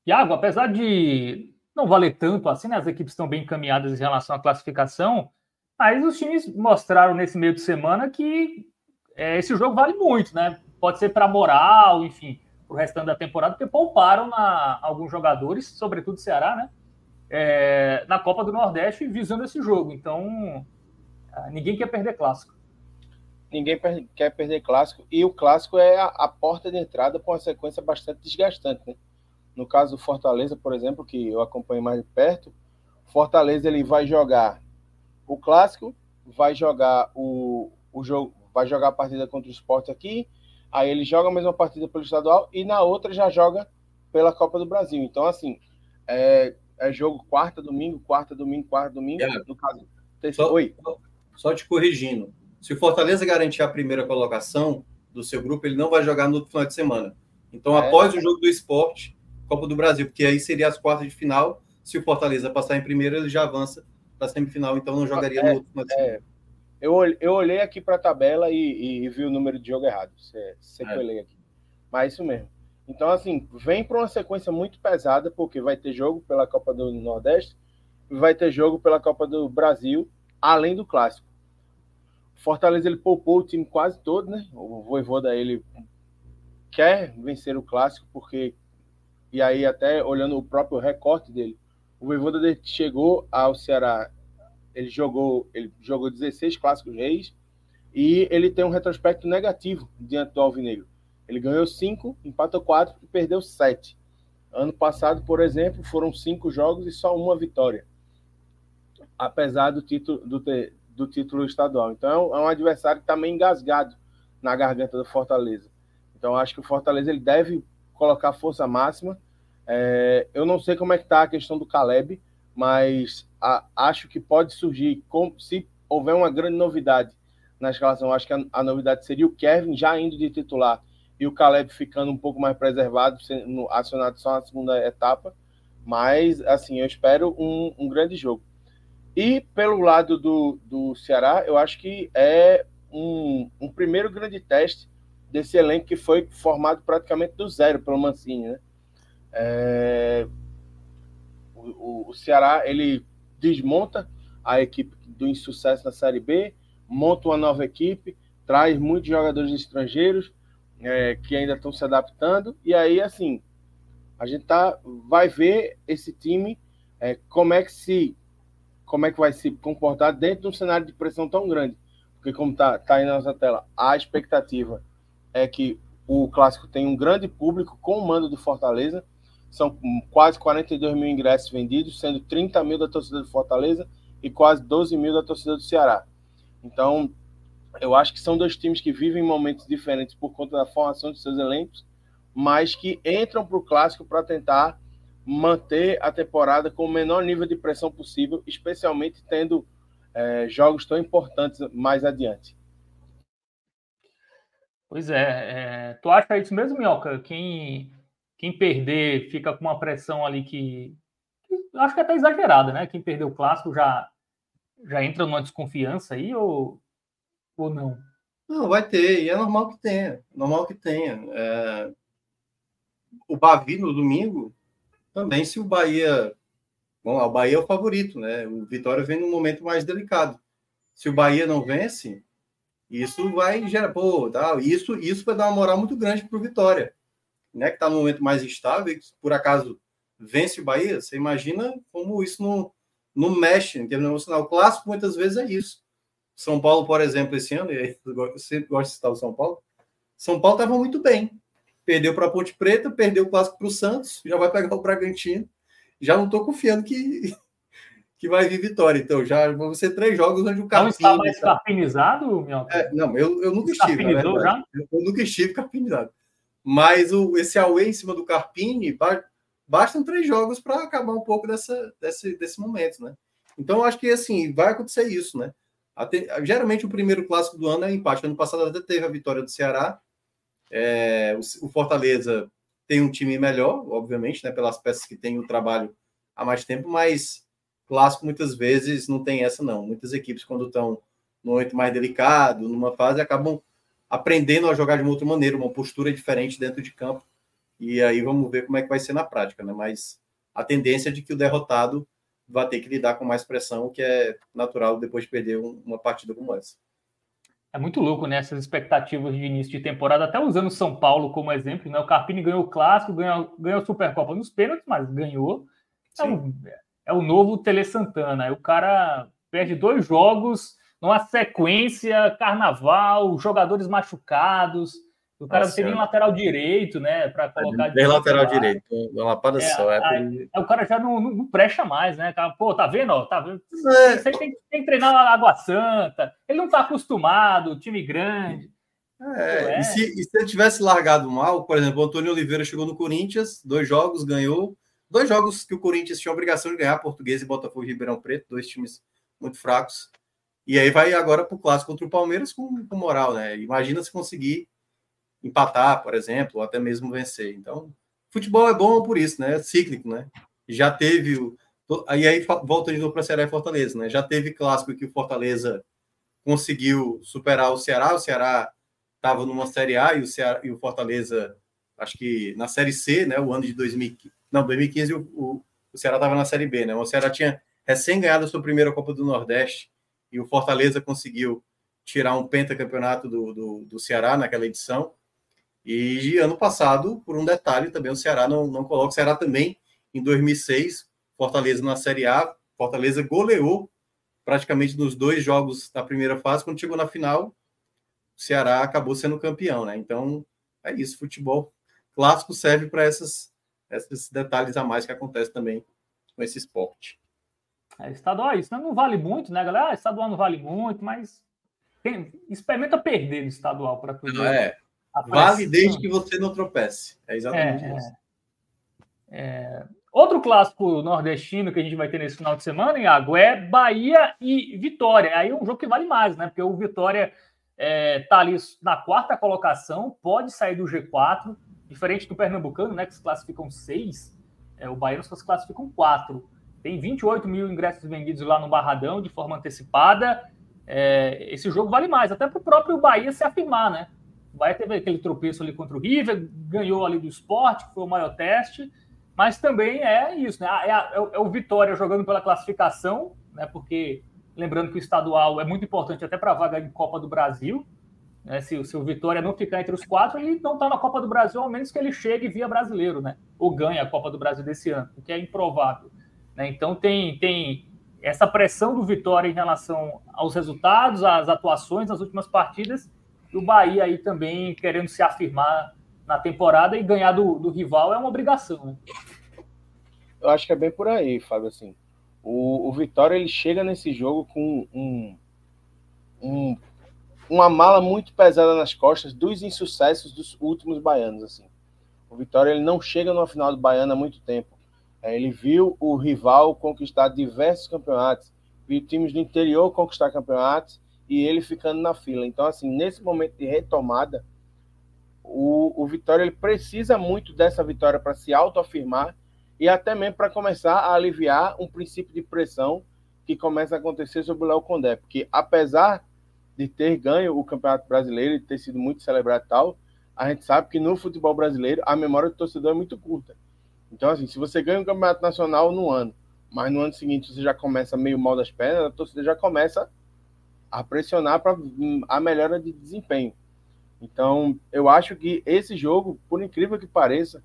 Iago, apesar de não valer tanto assim, né, as equipes estão bem encaminhadas em relação à classificação, Mas os times mostraram nesse meio de semana que é, esse jogo vale muito, né? Pode ser para moral, enfim, para o restante da temporada, porque pouparam na, alguns jogadores, sobretudo Ceará, né? É, na Copa do Nordeste visando esse jogo. Então, ah, ninguém quer perder clássico. Ninguém per quer perder clássico. E o clássico é a, a porta de entrada para uma sequência bastante desgastante, né? No caso do Fortaleza, por exemplo, que eu acompanho mais de perto, Fortaleza ele vai jogar o clássico, vai jogar o, o jogo, vai jogar a partida contra o esporte aqui, aí ele joga a mesma partida pelo estadual e na outra já joga pela Copa do Brasil. Então, assim, é, é jogo quarta, domingo, quarta, domingo, quarta, domingo. É. No caso, terceiro. Só, Oi. Só te corrigindo. Se o Fortaleza garantir a primeira colocação do seu grupo, ele não vai jogar no final de semana. Então, é. após o jogo do esporte, Copa do Brasil, porque aí seria as quartas de final. Se o Fortaleza passar em primeiro, ele já avança para a semifinal, então não jogaria é, no outro final de semana. É. Eu, eu olhei aqui para a tabela e, e, vi o número de jogo errado. Você, é. aqui. Mas isso mesmo. Então, assim, vem para uma sequência muito pesada, porque vai ter jogo pela Copa do Nordeste e vai ter jogo pela Copa do Brasil, além do Clássico. Fortaleza, ele poupou o time quase todo, né? O Voivoda, ele quer vencer o Clássico, porque... E aí, até olhando o próprio recorte dele, o Voivoda chegou ao Ceará ele jogou, ele jogou 16 clássicos reis e ele tem um retrospecto negativo diante do Alvinegro. Ele ganhou 5, empatou 4 e perdeu 7. Ano passado, por exemplo, foram cinco jogos e só uma vitória, apesar do título, do, do título estadual. Então é um adversário que está meio engasgado na garganta do Fortaleza. Então acho que o Fortaleza ele deve colocar força máxima. É, eu não sei como é que está a questão do Caleb, mas a, acho que pode surgir, com, se houver uma grande novidade na escalação, acho que a, a, novidade seria o Kevin já indo de titular e o Caleb ficando um pouco mais preservado, sendo acionado só na segunda etapa. Mas, assim, eu espero um, um grande jogo. E pelo lado do, do Ceará, eu acho que é um, um primeiro grande teste desse elenco que foi formado praticamente do zero pelo Mancini, né? É, o, o Ceará ele desmonta a equipe do insucesso na Série B, monta uma nova equipe, traz muitos jogadores estrangeiros é, que ainda estão se adaptando. E aí assim a gente tá vai ver esse time é, como é que se como é que vai se comportar dentro de um cenário de pressão tão grande. Porque como tá, tá aí na nossa tela a expectativa é que o clássico tem um grande público com o mando do Fortaleza são quase 42 mil ingressos vendidos, sendo 30 mil da torcida do Fortaleza e quase 12 mil da torcida do Ceará. Então, eu acho que são dois times que vivem momentos diferentes por conta da formação de seus elencos, mas que entram para o clássico para tentar manter a temporada com o menor nível de pressão possível, especialmente tendo é, jogos tão importantes mais adiante. Pois é, é, tu acha isso mesmo, Minhoca? Quem quem perder fica com uma pressão ali que, acho que é até exagerada, né? Quem perdeu o clássico já, já entra numa desconfiança aí ou, ou não? Não, vai ter, e é normal que tenha, normal que tenha. É... O Bavi no domingo, também se o Bahia. Bom, o Bahia é o favorito, né? O Vitória vem num momento mais delicado. Se o Bahia não vence, isso vai gerar, pô, tá, isso, isso vai dar uma moral muito grande para o Vitória né, que está no momento mais instável, e que por acaso vence o Bahia, você imagina como isso não, não mexe em termos emocional. O clássico muitas vezes é isso. São Paulo, por exemplo, esse ano, e aí eu sempre gosto de citar o São Paulo, São Paulo estava muito bem. Perdeu para a Ponte Preta, perdeu o clássico para o Santos, já vai pegar o Bragantino. Já não estou confiando que, que vai vir vitória. Então, já vão ser três jogos onde o Carpini... Não está mais carpinizado, meu? É, não, eu, eu nunca estive. Já? Eu, eu nunca estive carpinizado. Mas o, esse Aue em cima do Carpini, bastam três jogos para acabar um pouco dessa, desse, desse momento, né? Então, acho que assim, vai acontecer isso, né? Até, geralmente o primeiro clássico do ano é empate. Ano passado até teve a vitória do Ceará. É, o, o, Fortaleza tem um time melhor, obviamente, né? Pelas peças que tem o trabalho há mais tempo, mas clássico muitas vezes não tem essa, não. Muitas equipes, quando estão no momento mais delicado, numa fase, acabam aprendendo a jogar de uma outra maneira, uma postura diferente dentro de campo. E aí vamos ver como é que vai ser na prática, né? Mas a tendência é de que o derrotado vai ter que lidar com mais pressão, que é natural depois de perder uma partida como essa. É muito louco, né? Essas expectativas de início de temporada, até usando São Paulo como exemplo, né? O Carpini ganhou o clássico, ganhou, ganhou a Supercopa nos pênaltis, mas ganhou. É, um, é o novo Tele Santana. O cara perde dois jogos numa sequência, carnaval, jogadores machucados. O cara Nossa, não tem nem lateral direito, né? Para colocar. Tem lateral direito, uma lapada é, só. É, aí, o cara já não, não, presta mais, né? Pô, tá vendo? Ó, tá vendo? É. Você tem, tem, que treinar na Água Santa. Ele não tá acostumado, time grande. É, e, se, e se ele tivesse largado mal, por exemplo, o Antônio Oliveira chegou no Corinthians, dois jogos, ganhou. Dois jogos que o Corinthians tinha obrigação de ganhar, Português e Botafogo e Ribeirão Preto, dois times muito fracos. E aí vai agora para o clássico contra o Palmeiras com, com moral, né? Imagina se conseguir empatar, por exemplo, ou até mesmo vencer. Então, futebol é bom por isso, né? É cíclico, né? Já teve o. E aí volta de novo para Ceará e Fortaleza, né? Já teve clássico que o Fortaleza conseguiu superar o Ceará, o Ceará estava numa Série A e o, Ceará, e o Fortaleza, acho que na Série C, né? O ano de 2015. Não, 2015 o, o, o Ceará estava na Série B, né? O Ceará tinha recém ganhado a sua primeira Copa do Nordeste e o Fortaleza conseguiu tirar um pentacampeonato do, do, do Ceará naquela edição. E ano passado, por um detalhe, também o Ceará não, não coloca. O Ceará também, em 2006, Fortaleza na Série A, Fortaleza goleou praticamente nos dois jogos da primeira fase. Quando chegou na final, o Ceará acabou sendo campeão, né? Então, é isso. Futebol clássico serve para esses detalhes a mais que acontecem também com esse esporte. É, estadual é isso, né? não vale muito, né, galera? Ah, estadual não vale muito, mas tem, experimenta perder no estadual para tudo. É. Vale desde que você não tropece. É exatamente é, isso. É. é. Outro clássico nordestino que a gente vai ter nesse final de semana, Iago, é Bahia e Vitória. Aí é um jogo que vale mais, né? Porque o Vitória é, tá ali na quarta colocação, pode sair do G4, diferente do Pernambucano, né? Que se classificam seis, é, o Bahia só se classificam quatro. Tem 28 mil ingressos vendidos lá no Barradão de forma antecipada. É, esse jogo vale mais, até para o próprio Bahia se afirmar, né? O Bahia teve aquele tropeço ali contra o River, ganhou ali do esporte, foi o maior teste, mas também é isso, né? É, é, é o Vitória jogando pela classificação, né? Porque lembrando que o estadual é muito importante até para a vaga em Copa do Brasil. Né? Se, se, o Vitória não ficar entre os quatro, ele não está na Copa do Brasil, ao menos que ele chegue via brasileiro, né? Ou ganhe a Copa do Brasil desse ano, o que é improvável. Né? Então tem, tem essa pressão do Vitória em relação aos resultados, às atuações nas últimas partidas, e o Bahia aí também querendo se afirmar na temporada e ganhar do, do rival é uma obrigação. Né? Eu acho que é bem por aí, Fábio. Assim, o, o Vitória ele chega nesse jogo com um, um, uma mala muito pesada nas costas dos insucessos dos últimos baianos. Assim. O Vitória ele não chega no final do Baiano há muito tempo. É, ele viu o rival conquistar diversos campeonatos, viu times do interior conquistar campeonatos e ele ficando na fila. Então, assim, nesse momento de retomada, o, o Vitória ele precisa muito dessa vitória para se autoafirmar e até mesmo para começar a aliviar um princípio de pressão que começa a acontecer sobre o Léo Condé. Porque apesar de ter ganho o Campeonato Brasileiro e ter sido muito celebrado e tal, a gente sabe que no futebol brasileiro a memória do torcedor é muito curta. Então, assim, se você ganha um campeonato nacional no ano, mas no ano seguinte você já começa meio mal das pernas, a torcida já começa a pressionar para a melhora de desempenho. Então, eu acho que esse jogo, por incrível que pareça,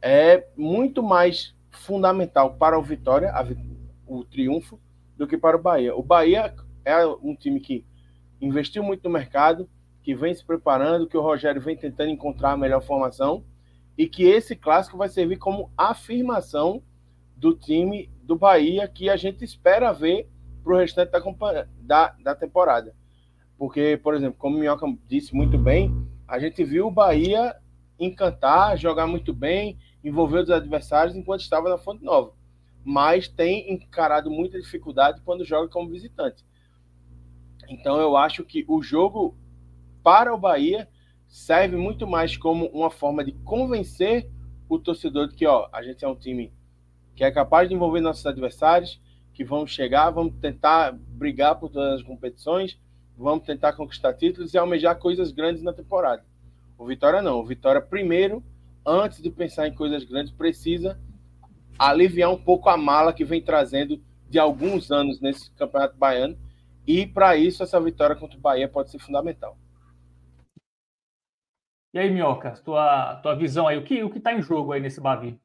é muito mais fundamental para o Vitória, a, o triunfo, do que para o Bahia. O Bahia é um time que investiu muito no mercado, que vem se preparando, que o Rogério vem tentando encontrar a melhor formação e que esse clássico vai servir como afirmação do time do Bahia que a gente espera ver para o restante da, da, da, temporada. Porque, por exemplo, como o Minhoca disse muito bem, a gente viu o Bahia encantar, jogar muito bem, envolver os adversários enquanto estava na Fonte Nova. Mas tem encarado muita dificuldade quando joga como visitante. Então eu acho que o jogo para o Bahia serve muito mais como uma forma de convencer o torcedor de que ó, a gente é um time que é capaz de envolver nossos adversários, que vamos chegar, vamos tentar brigar por todas as competições, vamos tentar conquistar títulos e almejar coisas grandes na temporada. O Vitória não. O Vitória, primeiro, antes de pensar em coisas grandes, precisa aliviar um pouco a mala que vem trazendo de alguns anos nesse Campeonato Baiano. E para isso, essa vitória contra o Bahia pode ser fundamental. E aí, Minhoca, tua, tua visão aí, o que o está em jogo aí nesse Bavi?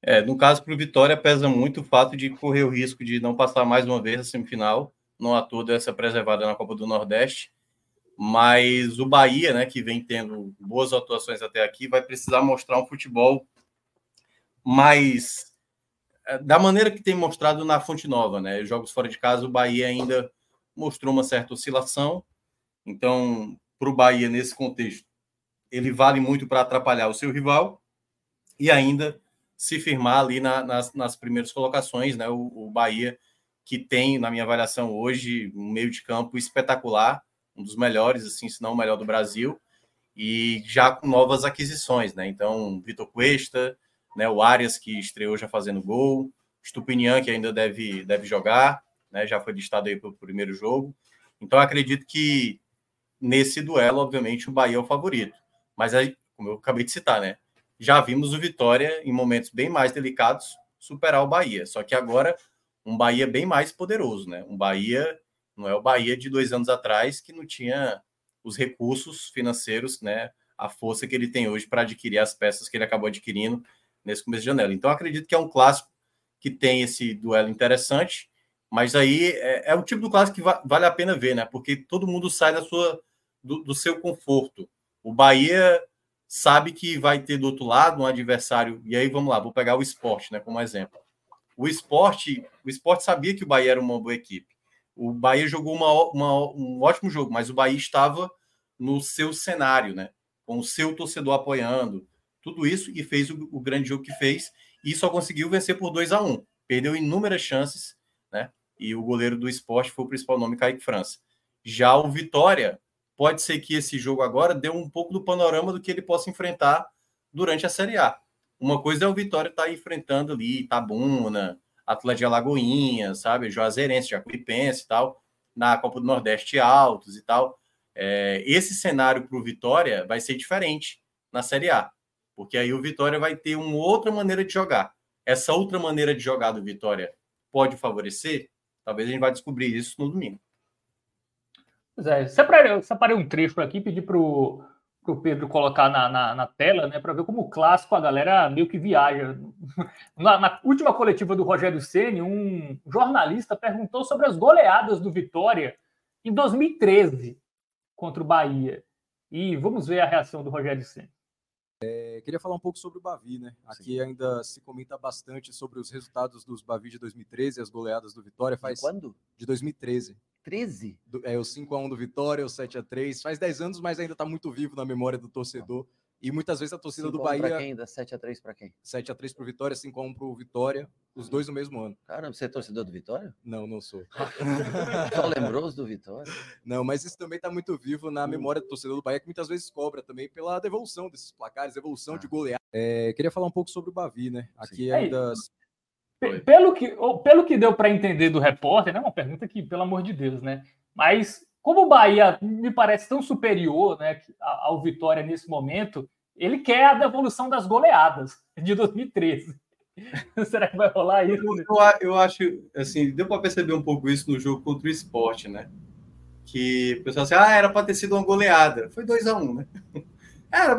É, no caso, para o Vitória, pesa muito o fato de correr o risco de não passar mais uma vez a semifinal, não a toda essa preservada na Copa do Nordeste, mas o Bahia, né, que vem tendo boas atuações até aqui, vai precisar mostrar um futebol mais é, da maneira que tem mostrado na Fonte Nova, né? Jogos fora de casa, o Bahia ainda mostrou uma certa oscilação. Então, para o Bahia nesse contexto, ele vale muito para atrapalhar o seu rival e ainda se firmar ali na, nas, nas primeiras colocações, né? O, o, Bahia, que tem, na minha avaliação hoje, um meio de campo espetacular, um dos melhores, assim, se não o melhor do Brasil, e já com novas aquisições, né? Então, Vitor Cuesta, né? O Arias, que estreou já fazendo gol, Stupinian, que ainda deve, deve jogar, né? Já foi listado aí para o primeiro jogo. Então, acredito que nesse duelo, obviamente, o Bahia é o favorito. Mas aí, como eu acabei de citar, né? Já vimos o Vitória em momentos bem mais delicados superar o Bahia. Só que agora um Bahia bem mais poderoso, né? Um Bahia não é o Bahia de dois anos atrás que não tinha os recursos financeiros, né? A força que ele tem hoje para adquirir as peças que ele acabou adquirindo nesse começo de janela. Então acredito que é um clássico que tem esse duelo interessante, mas aí é, é o tipo do clássico que va vale a pena ver, né? Porque todo mundo sai da sua do, do seu conforto. O Bahia sabe que vai ter do outro lado um adversário. E aí vamos lá, vou pegar o esporte, né, como exemplo. O esporte, o esporte sabia que o Bahia era uma boa equipe. O Bahia jogou uma, uma, um ótimo jogo, mas o Bahia estava no seu cenário, né? Com o seu torcedor apoiando, tudo isso e fez o, o grande jogo que fez e só conseguiu vencer por 2 a 1 um. Perdeu inúmeras chances, né? E o goleiro do esporte foi o principal nome, Kaique França. Já o Vitória pode ser que esse jogo agora dê um pouco do panorama do que ele possa enfrentar durante a Série A. Uma coisa é o Vitória estar tá enfrentando ali Itabuna, Atlético de Alagoinha, sabe, Juazeirense, Jacuipense e tal, na Copa do Nordeste Altos e tal. É, esse cenário para o Vitória vai ser diferente na Série A, porque aí o Vitória vai ter uma outra maneira de jogar. Essa outra maneira de jogar do Vitória pode favorecer? Talvez a gente vai descobrir isso no domingo. Pois é, separei, separei um trecho aqui, pedi para o Pedro colocar na, na, na tela, né, para ver como o clássico a galera meio que viaja. Na, na última coletiva do Rogério Ceni, um jornalista perguntou sobre as goleadas do Vitória em 2013 contra o Bahia. E vamos ver a reação do Rogério Ceni. É, queria falar um pouco sobre o Bavi, né? Aqui Sim. ainda se comenta bastante sobre os resultados dos Bavi de 2013, as goleadas do Vitória. Faz de quando? De 2013. 13? Do, é o 5x1 do Vitória, o 7x3. Faz 10 anos, mas ainda está muito vivo na memória do torcedor. E muitas vezes a torcida do Bahia. Para quem? Da 7x3 para quem? 7x3 para o Vitória, 5x1 para o Vitória, os dois no mesmo ano. Caramba, você é torcedor do Vitória? Não, não sou. Só lembrou do Vitória? Não, mas isso também está muito vivo na memória do torcedor do Bahia, que muitas vezes cobra também pela devolução desses placares, devolução ah. de golear. É, queria falar um pouco sobre o Bavi, né? Aqui Sim. ainda. Pelo que, pelo que deu para entender do repórter, né? Uma pergunta que, pelo amor de Deus, né? Mas como o Bahia me parece tão superior né, ao Vitória nesse momento, ele quer a devolução das goleadas de 2013. Será que vai rolar isso? Eu, eu acho, assim, deu para perceber um pouco isso no jogo contra o esporte, né? Que o pessoal assim, ah, era para ter sido uma goleada. Foi 2 a 1 um, né?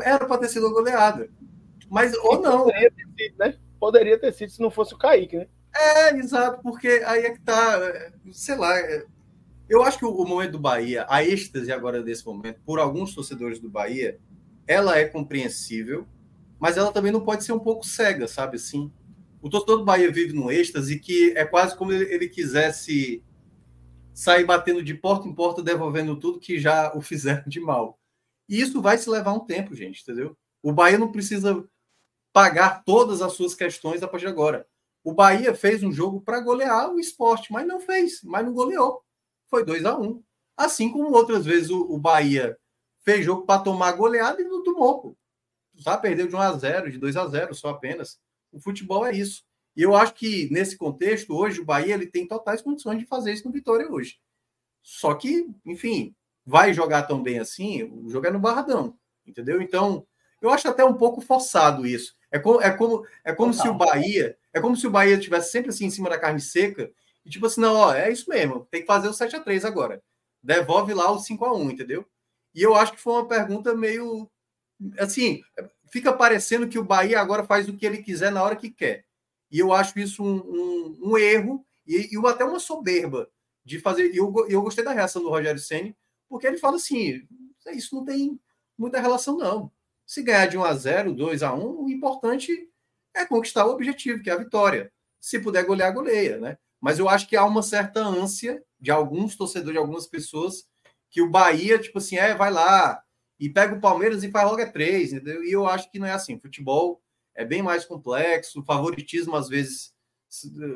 Era para ter sido uma goleada. Mas, ou não. Poderia ter sido, né? Poderia ter sido se não fosse o Kaique, né? É, exato, porque aí é que tá, sei lá, eu acho que o, momento do Bahia, a êxtase agora desse momento, por alguns torcedores do Bahia, ela é compreensível, mas ela também não pode ser um pouco cega, sabe assim? O torcedor do Bahia vive num êxtase que é quase como ele, ele quisesse sair batendo de porta em porta, devolvendo tudo que já o fizeram de mal. E isso vai se levar um tempo, gente, entendeu? O Bahia não precisa pagar todas as suas questões a partir de agora. O Bahia fez um jogo para golear o esporte, mas não fez, mas não goleou foi 2 a 1 um. Assim como outras vezes o, o Bahia fez jogo para tomar goleada e não tomou. Já perdeu de 1 a 0 de 2 a 0 só apenas. O futebol é isso. E eu acho que nesse contexto, hoje, o Bahia ele tem totais condições de fazer isso no Vitória hoje. Só que, enfim, vai jogar tão bem assim, o jogo é no Barradão, entendeu? Então, eu acho até um pouco forçado isso. É como, é como, é como se o Bahia, é como se o Bahia tivesse sempre assim em cima da carne seca, e tipo assim, não, ó, é isso mesmo, tem que fazer o 7 a 3 agora. Devolve lá o 5 a 1 entendeu? E eu acho que foi uma pergunta meio assim, fica parecendo que o Bahia agora faz o que ele quiser na hora que quer. E eu acho isso um, um, um erro e, e, até uma soberba de fazer. E eu, eu gostei da reação do Rogério Senni, porque ele fala assim: isso não tem muita relação, não. Se ganhar de 1 a 0 2 a 1 o importante é conquistar o objetivo, que é a vitória. Se puder golear, goleia, né? Mas eu acho que há uma certa ânsia de alguns torcedores, de algumas pessoas, que o Bahia, tipo assim, é, vai lá e pega o Palmeiras e faz logo é três, entendeu? E eu acho que não é assim. Futebol é bem mais complexo, o favoritismo às vezes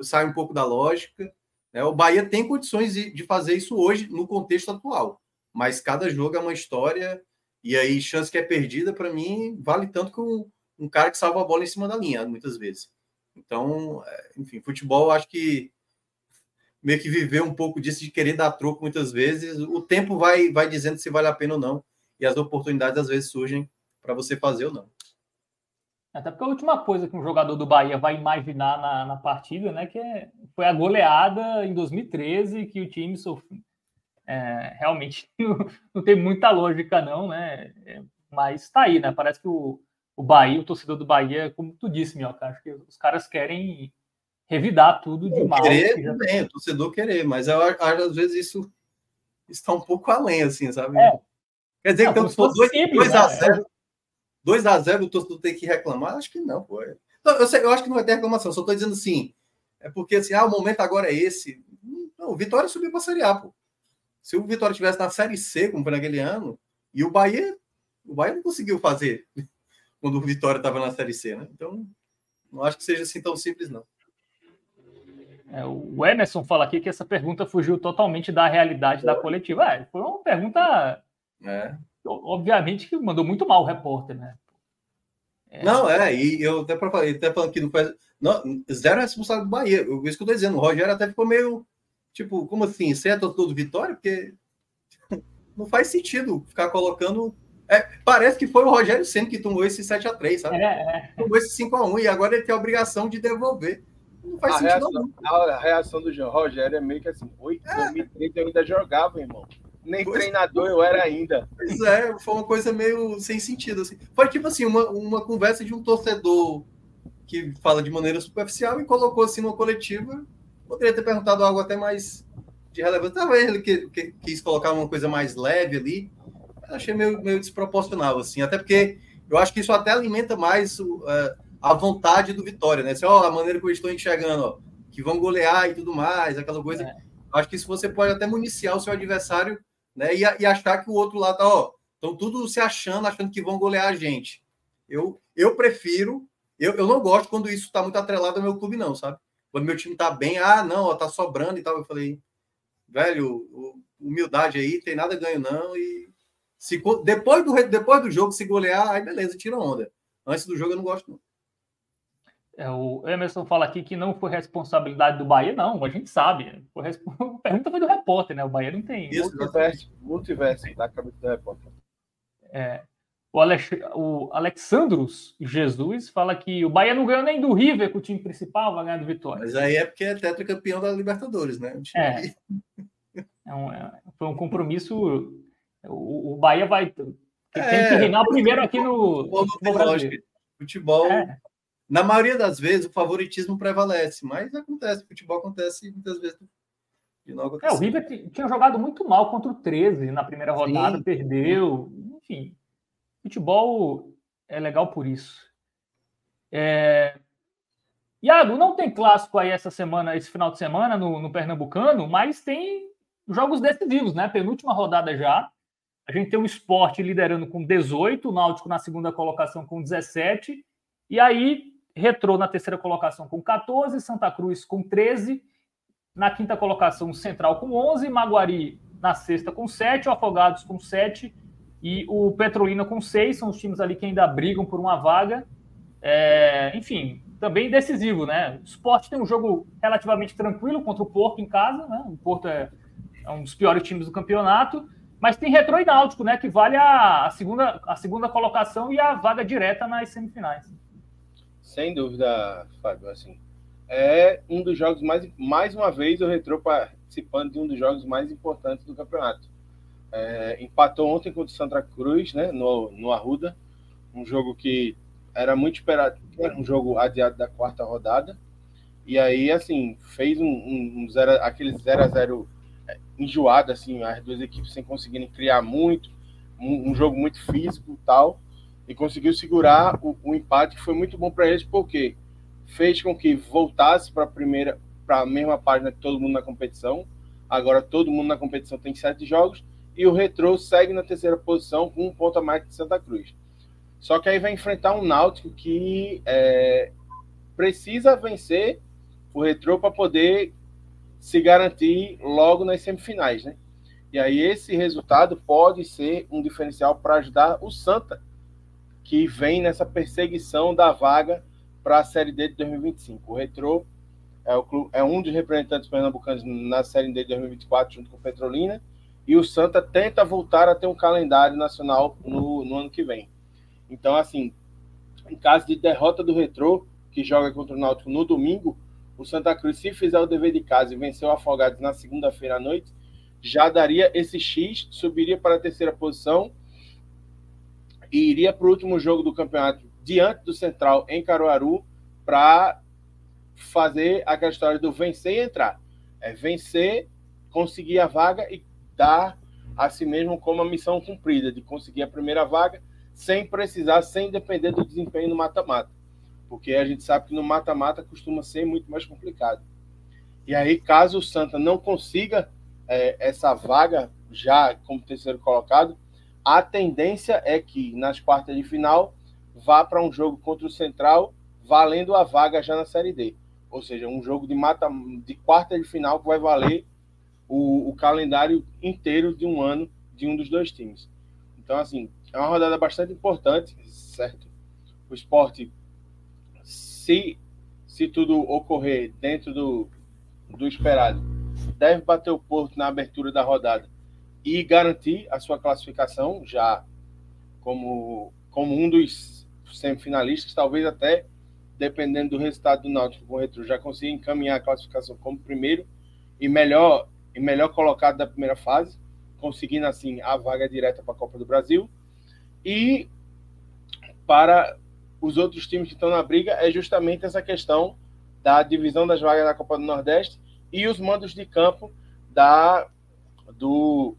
sai um pouco da lógica. Né? O Bahia tem condições de fazer isso hoje no contexto atual, mas cada jogo é uma história e aí chance que é perdida para mim vale tanto que um, um, cara que salva a bola em cima da linha muitas vezes. Então, é, enfim, futebol acho que meio que viver um pouco disso de querer dar troco muitas vezes. O tempo vai vai dizendo se vale a pena ou não e as oportunidades às vezes surgem para você fazer ou não. Até porque a última coisa que um jogador do Bahia vai imaginar na, na partida, né, que é, foi a goleada em 2013 que o time sofreu. É, realmente não, tem muita lógica, não, né? É, mas está aí, né? Parece que o, o Bahia, o torcedor do Bahia, como tu disse, Minhoca, acho que os caras querem revidar tudo de mal. Querer já... também, o torcedor querer, mas eu às vezes isso está um pouco além, assim, sabe? É. Quer dizer, não, então, 2 a 0 2 a 0 o torcedor tem que reclamar? Acho que não, pô. Não, eu, sei, eu acho que não vai ter reclamação, só estou dizendo assim, é porque assim, ah, o momento agora é esse. Não, o Vitória subiu para a Série A, pô. Se o Vitória tivesse na Série C, como foi naquele ano, e o Bahia, o Bahia não conseguiu fazer quando o Vitória estava na Série C, né? Então, não acho que seja assim tão simples, não. É, o Emerson fala aqui que essa pergunta fugiu totalmente da realidade da coletiva. É, foi uma pergunta é obviamente que mandou muito mal o repórter, né? É. Não, é, e eu até, pra, até falando que não faz. Não, zero responsável do Bahia. Eu, isso que eu tô dizendo. O Rogério até ficou meio. Tipo, como assim? Você é torcedor do Vitória? Porque não faz sentido ficar colocando. É, parece que foi o Rogério Senna que tomou esse 7x3, sabe? É, é. Tomou esse 5x1 e agora ele tem a obrigação de devolver. Não faz a sentido, reação, não. A reação do Rogério é meio que assim: 8, é. 2013 eu ainda jogava, irmão. Nem pois treinador eu era ainda. Pois é, foi uma coisa meio sem sentido. Assim. Foi tipo assim, uma, uma conversa de um torcedor que fala de maneira superficial e colocou assim numa coletiva. Poderia ter perguntado algo até mais de relevância. Talvez ele que, que, quis colocar uma coisa mais leve ali. Eu achei meio, meio desproporcional, assim. Até porque eu acho que isso até alimenta mais uh, a vontade do Vitória, né? Assim, ó, a maneira que eu estou enxergando, ó, que vão golear e tudo mais, aquela coisa. É. Acho que isso você pode até municiar o seu adversário né? E, e achar que o outro lado tá, ó, estão tudo se achando, achando que vão golear a gente. Eu, eu prefiro, eu, eu não gosto quando isso está muito atrelado ao meu clube, não, sabe? Quando meu time tá bem, ah, não, ó, tá sobrando e tal. Eu falei, velho, humildade aí, tem nada ganho, não. E se, depois, do, depois do jogo, se golear, aí beleza, tira onda. Antes do jogo eu não gosto, não. É, o Emerson fala aqui que não foi responsabilidade do Bahia, não, a gente sabe. Foi resp... A pergunta foi do repórter, né? O Bahia não tem. Isso, multiverso, multiverso da cabeça do repórter. É, o, Alex... o Alexandros Jesus fala que o Bahia não ganhou nem do River com o time principal, vai ganhar do Vitória. Mas aí é porque é tetracampeão da Libertadores, né? É. é um, é, foi um compromisso. O, o Bahia vai. Tem é, que reinar primeiro aqui no. Futebol, no futebol é na maioria das vezes, o favoritismo prevalece, mas acontece, futebol acontece muitas vezes de não acontecer. É, o River tinha jogado muito mal contra o 13 na primeira rodada, Sim. perdeu, enfim. Futebol é legal por isso. É... Iago, não tem clássico aí essa semana, esse final de semana no, no Pernambucano, mas tem jogos decisivos, né? Penúltima rodada já. A gente tem o esporte liderando com 18, o Náutico na segunda colocação com 17. E aí Retrô na terceira colocação com 14, Santa Cruz com 13, na quinta colocação Central com 11, Maguari na sexta com 7, o Afogados com 7 e o Petrolina com 6, são os times ali que ainda brigam por uma vaga. É, enfim, também decisivo, né? O Sport tem um jogo relativamente tranquilo contra o Porto em casa, né? O Porto é, é um dos piores times do campeonato, mas tem Retro e Náutico, né? Que vale a, a, segunda, a segunda colocação e a vaga direta nas semifinais. Sem dúvida, Fábio, assim, é um dos jogos mais, mais uma vez o Retrô participando de um dos jogos mais importantes do campeonato. É, empatou ontem contra o Santa Cruz, né, no, no Arruda, um jogo que era muito esperado, era um jogo adiado da quarta rodada, e aí, assim, fez um, um, um zero, aquele 0 a 0 é, enjoado, assim, as duas equipes sem conseguirem criar muito, um, um jogo muito físico e tal, e conseguiu segurar o, o empate, que foi muito bom para eles, porque fez com que voltasse para a primeira, para a mesma página que todo mundo na competição. Agora todo mundo na competição tem sete jogos e o Retrô segue na terceira posição com um ponto a mais de Santa Cruz. Só que aí vai enfrentar um Náutico que é, precisa vencer o Retrô para poder se garantir logo nas semifinais, né? E aí esse resultado pode ser um diferencial para ajudar o Santa, que vem nessa perseguição da vaga para a Série D de 2025. O Retrô é, o clube, é um dos representantes pernambucanos na Série D de 2024, junto com o Petrolina, e o Santa tenta voltar a ter um calendário nacional no, no ano que vem. Então, assim, em caso de derrota do Retrô, que joga contra o Náutico no domingo, o Santa Cruz, se fizer o dever de casa e vencer o Afogados na segunda-feira à noite, já daria esse X, subiria para a terceira posição e iria para o último jogo do campeonato diante do Central em Caruaru para fazer aquela história do vencer e entrar. É vencer, conseguir a vaga e dar a si mesmo como a missão cumprida, de conseguir a primeira vaga sem precisar, sem depender do desempenho no mata-mata. Porque a gente sabe que no mata-mata costuma ser muito mais complicado. E aí, caso o Santa não consiga é, essa vaga já como terceiro colocado, a tendência é que nas quartas de final vá para um jogo contra o Central, valendo a vaga já na Série D. Ou seja, um jogo de mata de quarta de final que vai valer o, o calendário inteiro de um ano de um dos dois times. Então, assim, é uma rodada bastante importante, certo? O esporte, se, se tudo ocorrer dentro do, do esperado, deve bater o Porto na abertura da rodada e garantir a sua classificação já como, como um dos semifinalistas, talvez até dependendo do resultado do Náutico com o Retro, já consiga encaminhar a classificação como primeiro e melhor e melhor colocado da primeira fase, conseguindo assim a vaga direta para a Copa do Brasil. E para os outros times que estão na briga é justamente essa questão da divisão das vagas da Copa do Nordeste e os mandos de campo da do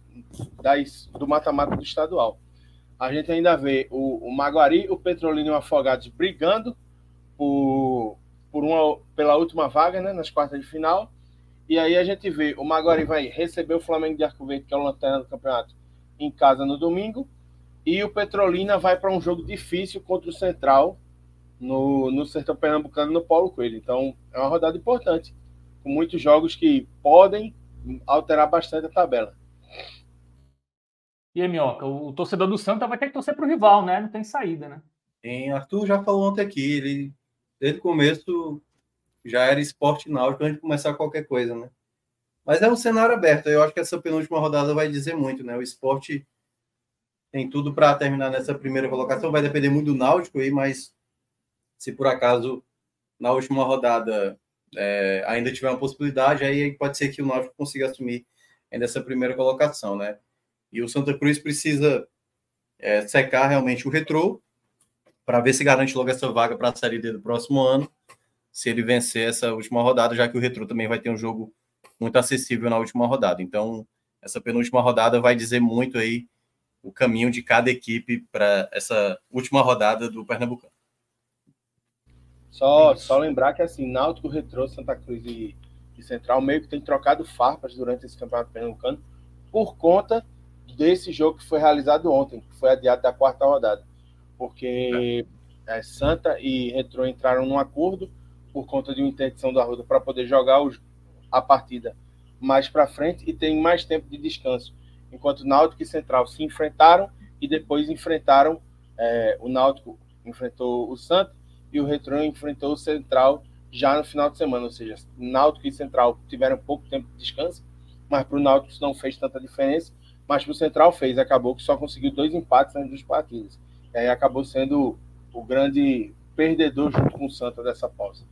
das, do mata-mata do estadual. A gente ainda vê o, o Maguari, o Petrolina e o Afogados brigando por, por uma, pela última vaga né, nas quartas de final. E aí a gente vê o Maguari vai receber o Flamengo de Arco Verde, que é o lanterna do campeonato, em casa no domingo. E o Petrolina vai para um jogo difícil contra o Central no, no Sertão Pernambucano, no Paulo Coelho. Então é uma rodada importante, com muitos jogos que podem alterar bastante a tabela. E aí, Minhoca, o torcedor do Santa vai ter que torcer para o rival, né? Não tem saída, né? Tem, Arthur já falou ontem aqui, ele desde o começo já era esporte náutico antes de começar qualquer coisa, né? Mas é um cenário aberto. Eu acho que essa penúltima rodada vai dizer muito, né? O esporte tem tudo para terminar nessa primeira colocação. Vai depender muito do Náutico aí, mas se por acaso na última rodada é, ainda tiver uma possibilidade, aí pode ser que o Náutico consiga assumir ainda essa primeira colocação, né? E o Santa Cruz precisa é, secar realmente o retrô para ver se garante logo essa vaga para a Série D do próximo ano, se ele vencer essa última rodada, já que o retrô também vai ter um jogo muito acessível na última rodada. Então, essa penúltima rodada vai dizer muito aí o caminho de cada equipe para essa última rodada do Pernambucano. Só, só lembrar que assim, Náutico, Retrô, Santa Cruz e, e Central meio que tem trocado farpas durante esse campeonato pernambucano por conta desse jogo que foi realizado ontem, que foi adiado da quarta rodada. Porque é. É, Santa e Retro entraram num acordo por conta de uma interdição do Arruda para poder jogar os, a partida mais para frente e tem mais tempo de descanso. Enquanto Náutico e Central se enfrentaram e depois enfrentaram é, o Náutico enfrentou o Santa e o Retro enfrentou o Central já no final de semana, ou seja, Náutico e Central tiveram pouco tempo de descanso, mas para o Náutico não fez tanta diferença mas o Central fez, acabou que só conseguiu dois empates nas duas partidas. E aí acabou sendo o grande perdedor junto com o Santa dessa pausa.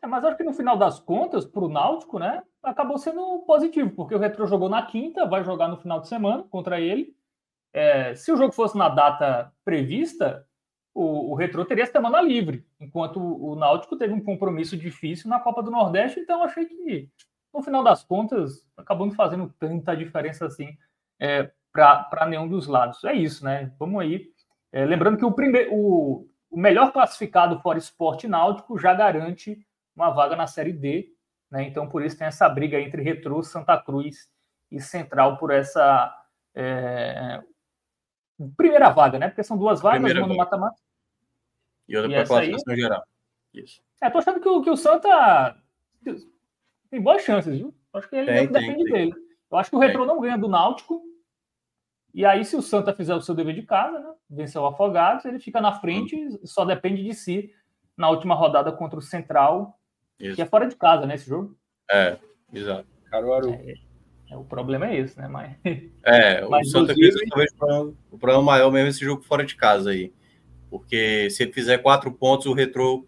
É, mas acho que no final das contas, para o Náutico, né, acabou sendo positivo, porque o Retro jogou na quinta, vai jogar no final de semana contra ele. É, se o jogo fosse na data prevista, o, o Retro teria semana livre, enquanto o, o Náutico teve um compromisso difícil na Copa do Nordeste, então achei que, no final das contas, acabou não fazendo tanta diferença assim é, para nenhum dos lados. É isso, né? Vamos aí. É, lembrando que o, primeiro, o, o melhor classificado fora esporte náutico já garante uma vaga na Série D. Né? Então, por isso tem essa briga entre Retro, Santa Cruz e Central por essa é, primeira vaga, né? Porque são duas vagas, primeira uma no mata-mata. E outra para a classificação aí... geral. Isso. É, tô achando que o, que o Santa tem boas chances, viu? Acho que ele tem, depende tem, dele. Eu acho que o Retro não ganha do Náutico. E aí, se o Santa fizer o seu dever de casa, né? Vencer o Afogados, ele fica na frente, hum. só depende de si na última rodada contra o Central isso. Que é fora de casa, né, esse jogo? É, exato. Caruaru. É, é, o problema é esse, né? Mas, é, Mas, o Santa Cruz talvez o problema maior mesmo é esse jogo fora de casa aí. Porque se ele fizer quatro pontos, o Retrô,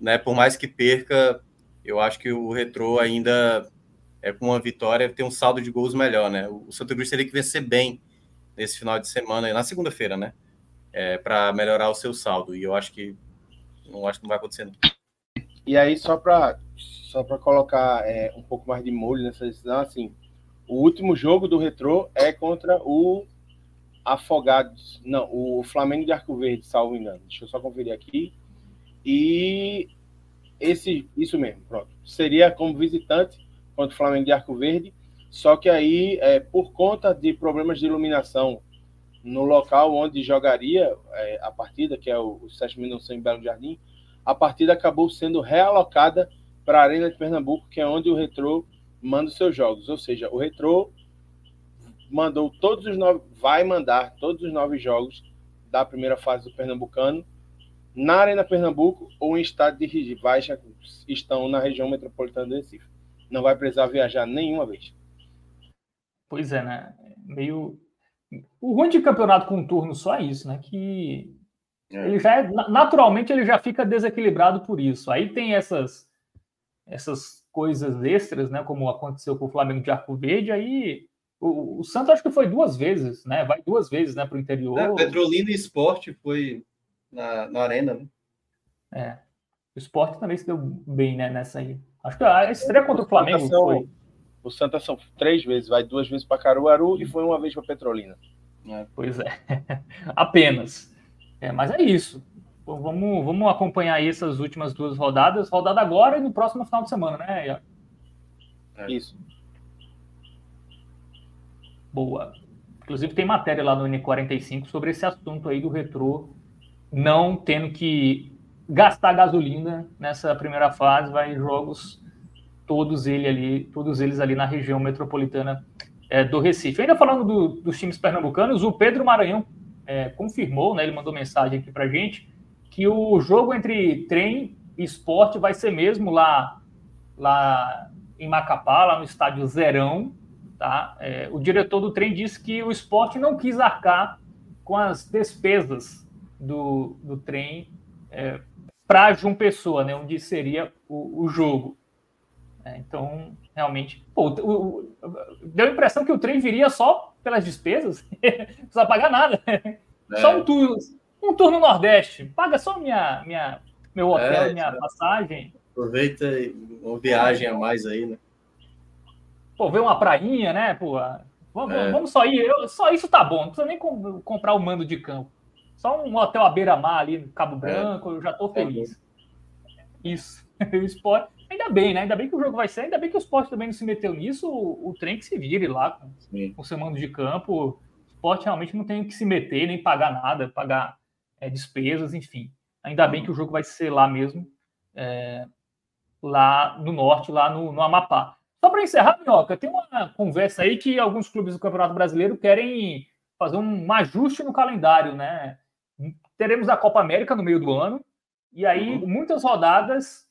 né, por mais que perca, eu acho que o Retrô ainda é com uma vitória, tem um saldo de gols melhor, né? O Santa Cruz teria que vencer bem nesse final de semana, na segunda-feira, né? É, para melhorar o seu saldo. E eu acho que não acho que não vai acontecer. Não. E aí, só para só colocar é, um pouco mais de molho nessa decisão, assim, o último jogo do Retrô é contra o Afogados, não, o Flamengo de Arco Verde, salvo engano. Deixa eu só conferir aqui. E esse, isso mesmo, pronto. Seria como visitante contra o Flamengo de Arco Verde, só que aí, é, por conta de problemas de iluminação no local onde jogaria é, a partida, que é o, o Sete Minutos em Belo Jardim, a partida acabou sendo realocada para a Arena de Pernambuco, que é onde o Retrô manda os seus jogos. Ou seja, o Retrô mandou todos os nove, vai mandar todos os nove jogos da primeira fase do Pernambucano na Arena Pernambuco ou em estado de rivais já estão na região metropolitana do Recife. Não vai precisar viajar nenhuma vez. Pois é, né? Meio. O ruim de campeonato com turno só é isso, né? Que é. Ele já é, naturalmente ele já fica desequilibrado por isso. Aí tem essas essas coisas extras, né, como aconteceu com o Flamengo de Arco Verde, aí o, o Santos acho que foi duas vezes, né? Vai duas vezes, né, para o interior. É, Petrolina e Esporte foi na, na arena, né? É. O Esporte também se deu bem, né, nessa aí. Acho que a estreia contra o Flamengo são, foi. O Santa são três vezes, vai duas vezes para Caruaru e foi uma vez para Petrolina. É, pois é. Apenas. É, mas é isso. Vamos, vamos acompanhar essas últimas duas rodadas. Rodada agora e no próximo final de semana, né? É. Isso. Boa. Inclusive tem matéria lá no N45 sobre esse assunto aí do retrô não tendo que gastar gasolina nessa primeira fase, vai jogos todos ele ali, todos eles ali na região metropolitana é, do Recife. Ainda falando do, dos times pernambucanos, o Pedro Maranhão é, confirmou, né, ele mandou mensagem aqui para gente, que o jogo entre trem e esporte vai ser mesmo lá, lá em Macapá, lá no estádio Zerão. Tá? É, o diretor do trem disse que o esporte não quis arcar com as despesas do, do trem é, para João Pessoa, né, onde seria o, o jogo. É, então, realmente, pô, o, o, deu a impressão que o trem viria só pelas despesas, não precisa pagar nada. É. Só um tour, um tour no Nordeste. Paga só minha, minha, meu hotel, é, minha passagem. Aproveita uma viagem a mais aí, né? Pô, ver uma prainha, né? Pô, vamos, é. vamos só ir. Eu, só isso tá bom. Não precisa nem comprar o um mando de campo. Só um hotel à beira-mar ali no Cabo é. Branco, eu já tô tá feliz. Isso. o esporte. Ainda bem, né? Ainda bem que o jogo vai ser, ainda bem que o esporte também não se meteu nisso, o, o trem que se vire lá com, com o seu mando de campo. O esporte realmente não tem que se meter, nem pagar nada, pagar é, despesas, enfim. Ainda bem que o jogo vai ser lá mesmo, é, lá no norte, lá no, no Amapá. Só para encerrar, Minhoca, tem uma conversa aí que alguns clubes do Campeonato Brasileiro querem fazer um ajuste no calendário, né? Teremos a Copa América no meio do ano, e aí muitas rodadas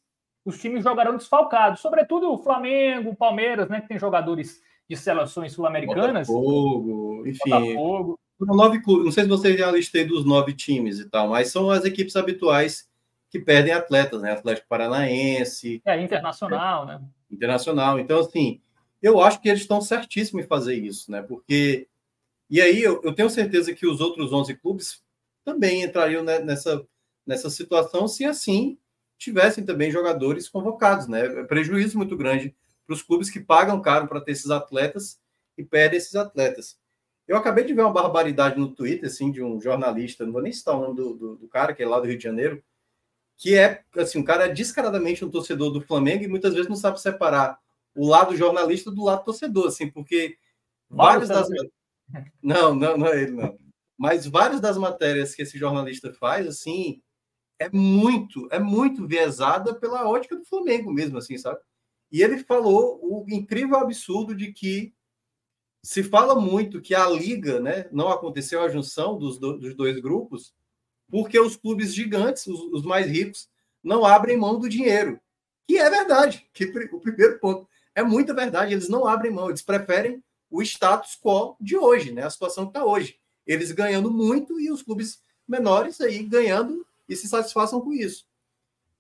os times jogarão desfalcados, sobretudo o Flamengo, o Palmeiras, né, que tem jogadores de seleções sul-americanas. Botafogo, enfim. Botafogo. Nove clubes. Não sei se você já listei dos nove times e tal, mas são as equipes habituais que perdem atletas, né? Atlético Paranaense. É, internacional, né? Internacional. Então, assim, eu acho que eles estão certíssimos em fazer isso, né? Porque. E aí, eu, eu tenho certeza que os outros 11 clubes também entrariam nessa, nessa situação se assim tivessem também jogadores convocados, né? É prejuízo muito grande para os clubes que pagam caro para ter esses atletas e perdem esses atletas. Eu acabei de ver uma barbaridade no Twitter, assim, de um jornalista, não vou nem citar o nome do, do, do cara, que é lá do Rio de Janeiro, que é, assim, um cara é descaradamente um torcedor do Flamengo e muitas vezes não sabe separar o lado jornalista do lado torcedor, assim, porque várias das... Não, não, não é ele, não. Mas várias das matérias que esse jornalista faz, assim, é muito, é muito viesada pela ótica do Flamengo mesmo, assim, sabe? E ele falou o incrível absurdo de que se fala muito que a liga, né, não aconteceu a junção dos, do, dos dois grupos, porque os clubes gigantes, os, os, mais ricos, não abrem mão do dinheiro. Que é verdade, que o primeiro ponto é muita verdade, eles não abrem mão, eles preferem o status quo de hoje, né, a situação que está hoje. Eles ganhando muito e os clubes menores aí ganhando e se satisfaçam com isso.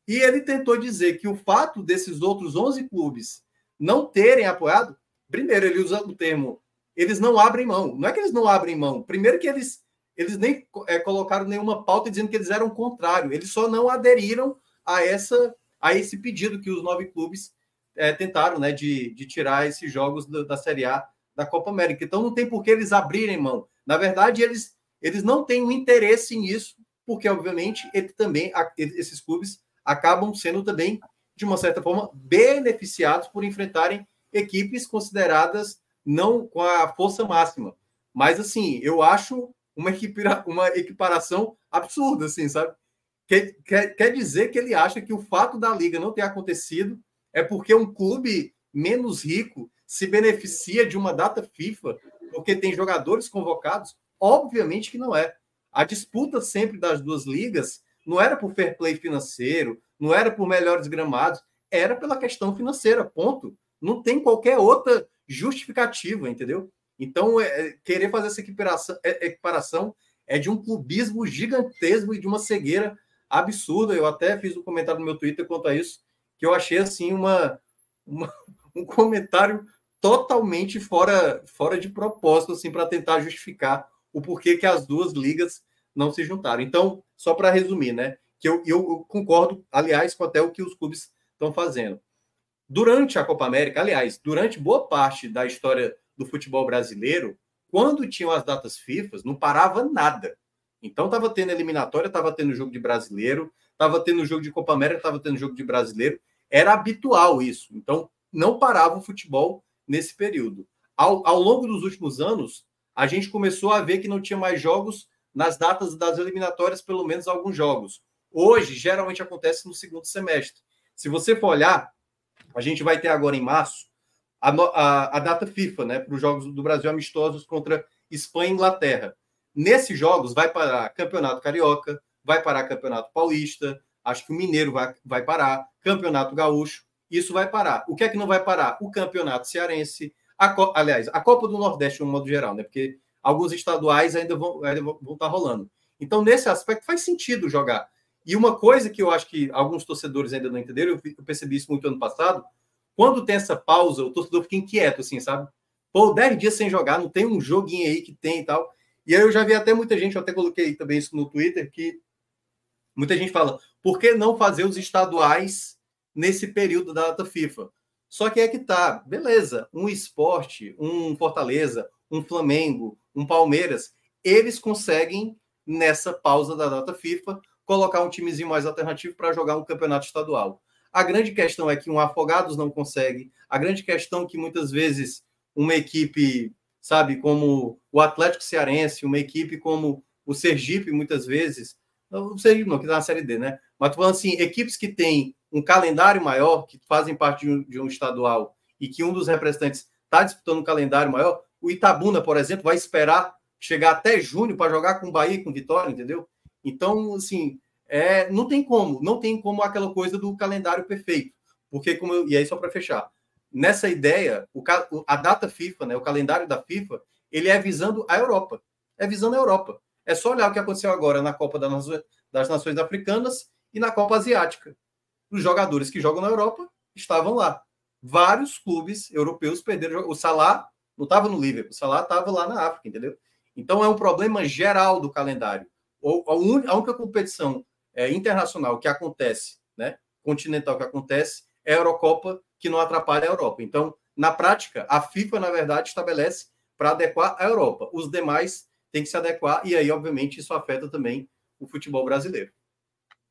E ele tentou dizer que o fato desses outros 11 clubes não terem apoiado, primeiro, ele usa o termo, eles não abrem mão. Não é que eles não abrem mão. Primeiro que eles, eles nem é, colocaram nenhuma pauta dizendo que eles eram contrário. Eles só não aderiram a essa a esse pedido que os nove clubes é, tentaram, né, de, de tirar esses jogos da, da Série A da Copa América. Então não tem por que eles abrirem mão. Na verdade, eles, eles não têm um interesse nisso, porque, obviamente, ele também, esses clubes acabam sendo também, de uma certa forma, beneficiados por enfrentarem equipes consideradas não com a força máxima. Mas, assim, eu acho uma, uma equiparação absurda, assim, sabe? Quer, quer, quer dizer que ele acha que o fato da liga não ter acontecido é porque um clube menos rico se beneficia de uma data FIFA porque tem jogadores convocados? Obviamente que não é. A disputa sempre das duas ligas não era por fair play financeiro, não era por melhores gramados, era pela questão financeira, ponto. Não tem qualquer outra justificativa, entendeu? Então, é, é querer fazer essa equiparação, é, equiparação é de um clubismo gigantesco e de uma cegueira absurda. Eu até fiz um comentário no meu Twitter quanto a isso, que eu achei assim uma, uma um comentário totalmente fora, fora de propósito, assim, para tentar justificar o porquê que as duas ligas não se juntaram. Então, só para resumir, né? Que eu, eu concordo, aliás, com até o que os clubes estão fazendo. Durante a Copa América, aliás, durante boa parte da história do futebol brasileiro, quando tinham as datas FIFA, não parava nada. Então estava tendo eliminatória, estava tendo jogo de brasileiro, estava tendo jogo de Copa América, estava tendo jogo de brasileiro. Era habitual isso. Então não parava o futebol nesse período. Ao, ao longo dos últimos anos, a gente começou a ver que não tinha mais jogos nas datas das eliminatórias, pelo menos alguns jogos. Hoje, geralmente acontece no segundo semestre. Se você for olhar, a gente vai ter agora em março a, a, a data FIFA, né, para os jogos do Brasil amistosos contra Espanha e Inglaterra. Nesses jogos vai parar Campeonato Carioca, vai parar Campeonato Paulista, acho que o Mineiro vai, vai parar, Campeonato Gaúcho, isso vai parar. O que é que não vai parar? O Campeonato Cearense, a, aliás, a Copa do Nordeste, no modo geral, né? Porque alguns estaduais ainda vão, ainda vão estar rolando. Então, nesse aspecto, faz sentido jogar. E uma coisa que eu acho que alguns torcedores ainda não entenderam, eu percebi isso muito ano passado, quando tem essa pausa, o torcedor fica inquieto, assim, sabe? Pô, 10 dias sem jogar, não tem um joguinho aí que tem e tal. E aí eu já vi até muita gente, eu até coloquei também isso no Twitter, que muita gente fala, por que não fazer os estaduais nesse período da data FIFA? Só que é que tá, beleza, um esporte, um Fortaleza, um Flamengo, um Palmeiras, eles conseguem, nessa pausa da data FIFA, colocar um timezinho mais alternativo para jogar um campeonato estadual. A grande questão é que um Afogados não consegue, a grande questão é que muitas vezes uma equipe, sabe, como o Atlético Cearense, uma equipe como o Sergipe, muitas vezes, o Sergipe não, que está na Série D, né? Mas tô falando assim, equipes que têm um calendário maior, que fazem parte de um, de um estadual e que um dos representantes está disputando um calendário maior, o Itabuna, por exemplo, vai esperar chegar até junho para jogar com o Bahia e com Vitória, entendeu? Então, assim, é, não tem como, não tem como aquela coisa do calendário perfeito. Porque, como eu, e aí só para fechar, nessa ideia, o, a data FIFA, né, o calendário da FIFA, ele é visando a Europa. é visando a Europa. É só olhar o que aconteceu agora na Copa das Nações Africanas e na Copa Asiática. Os jogadores que jogam na Europa estavam lá. Vários clubes europeus perderam. O Salah não estava no Liverpool, o Salah estava lá na África, entendeu? Então é um problema geral do calendário. A única competição é, internacional que acontece, né, continental que acontece, é a Eurocopa, que não atrapalha a Europa. Então, na prática, a FIFA, na verdade, estabelece para adequar a Europa. Os demais têm que se adequar, e aí, obviamente, isso afeta também o futebol brasileiro.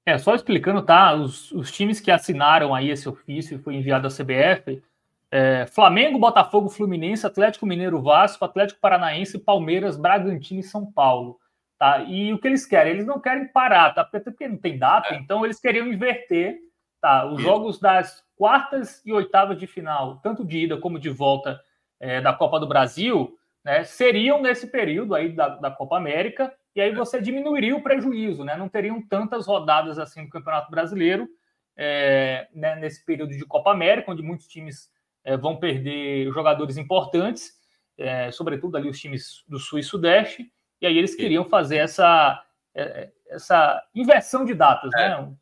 É, só explicando, tá? Os, os times que assinaram aí esse ofício e foi enviado à CBF, é, Flamengo, Botafogo, Fluminense, Atlético Mineiro, Vasco, Atlético Paranaense, Palmeiras, Bragantino e São Paulo. Tá? E o que eles querem? Eles não querem parar, tá? Até porque não tem data, é. então eles queriam inverter tá? os jogos das quartas e oitavas de final, tanto de ida como de volta é, da Copa do Brasil, né, seriam nesse período aí da, da Copa América, e aí você diminuiria o prejuízo, né? Não teriam tantas rodadas assim no Campeonato Brasileiro é, né, nesse período de Copa América, onde muitos times é, vão perder jogadores importantes, é, sobretudo ali os times do Sul e Sudeste, e aí eles queriam fazer essa, é, essa inversão de datas, é. né?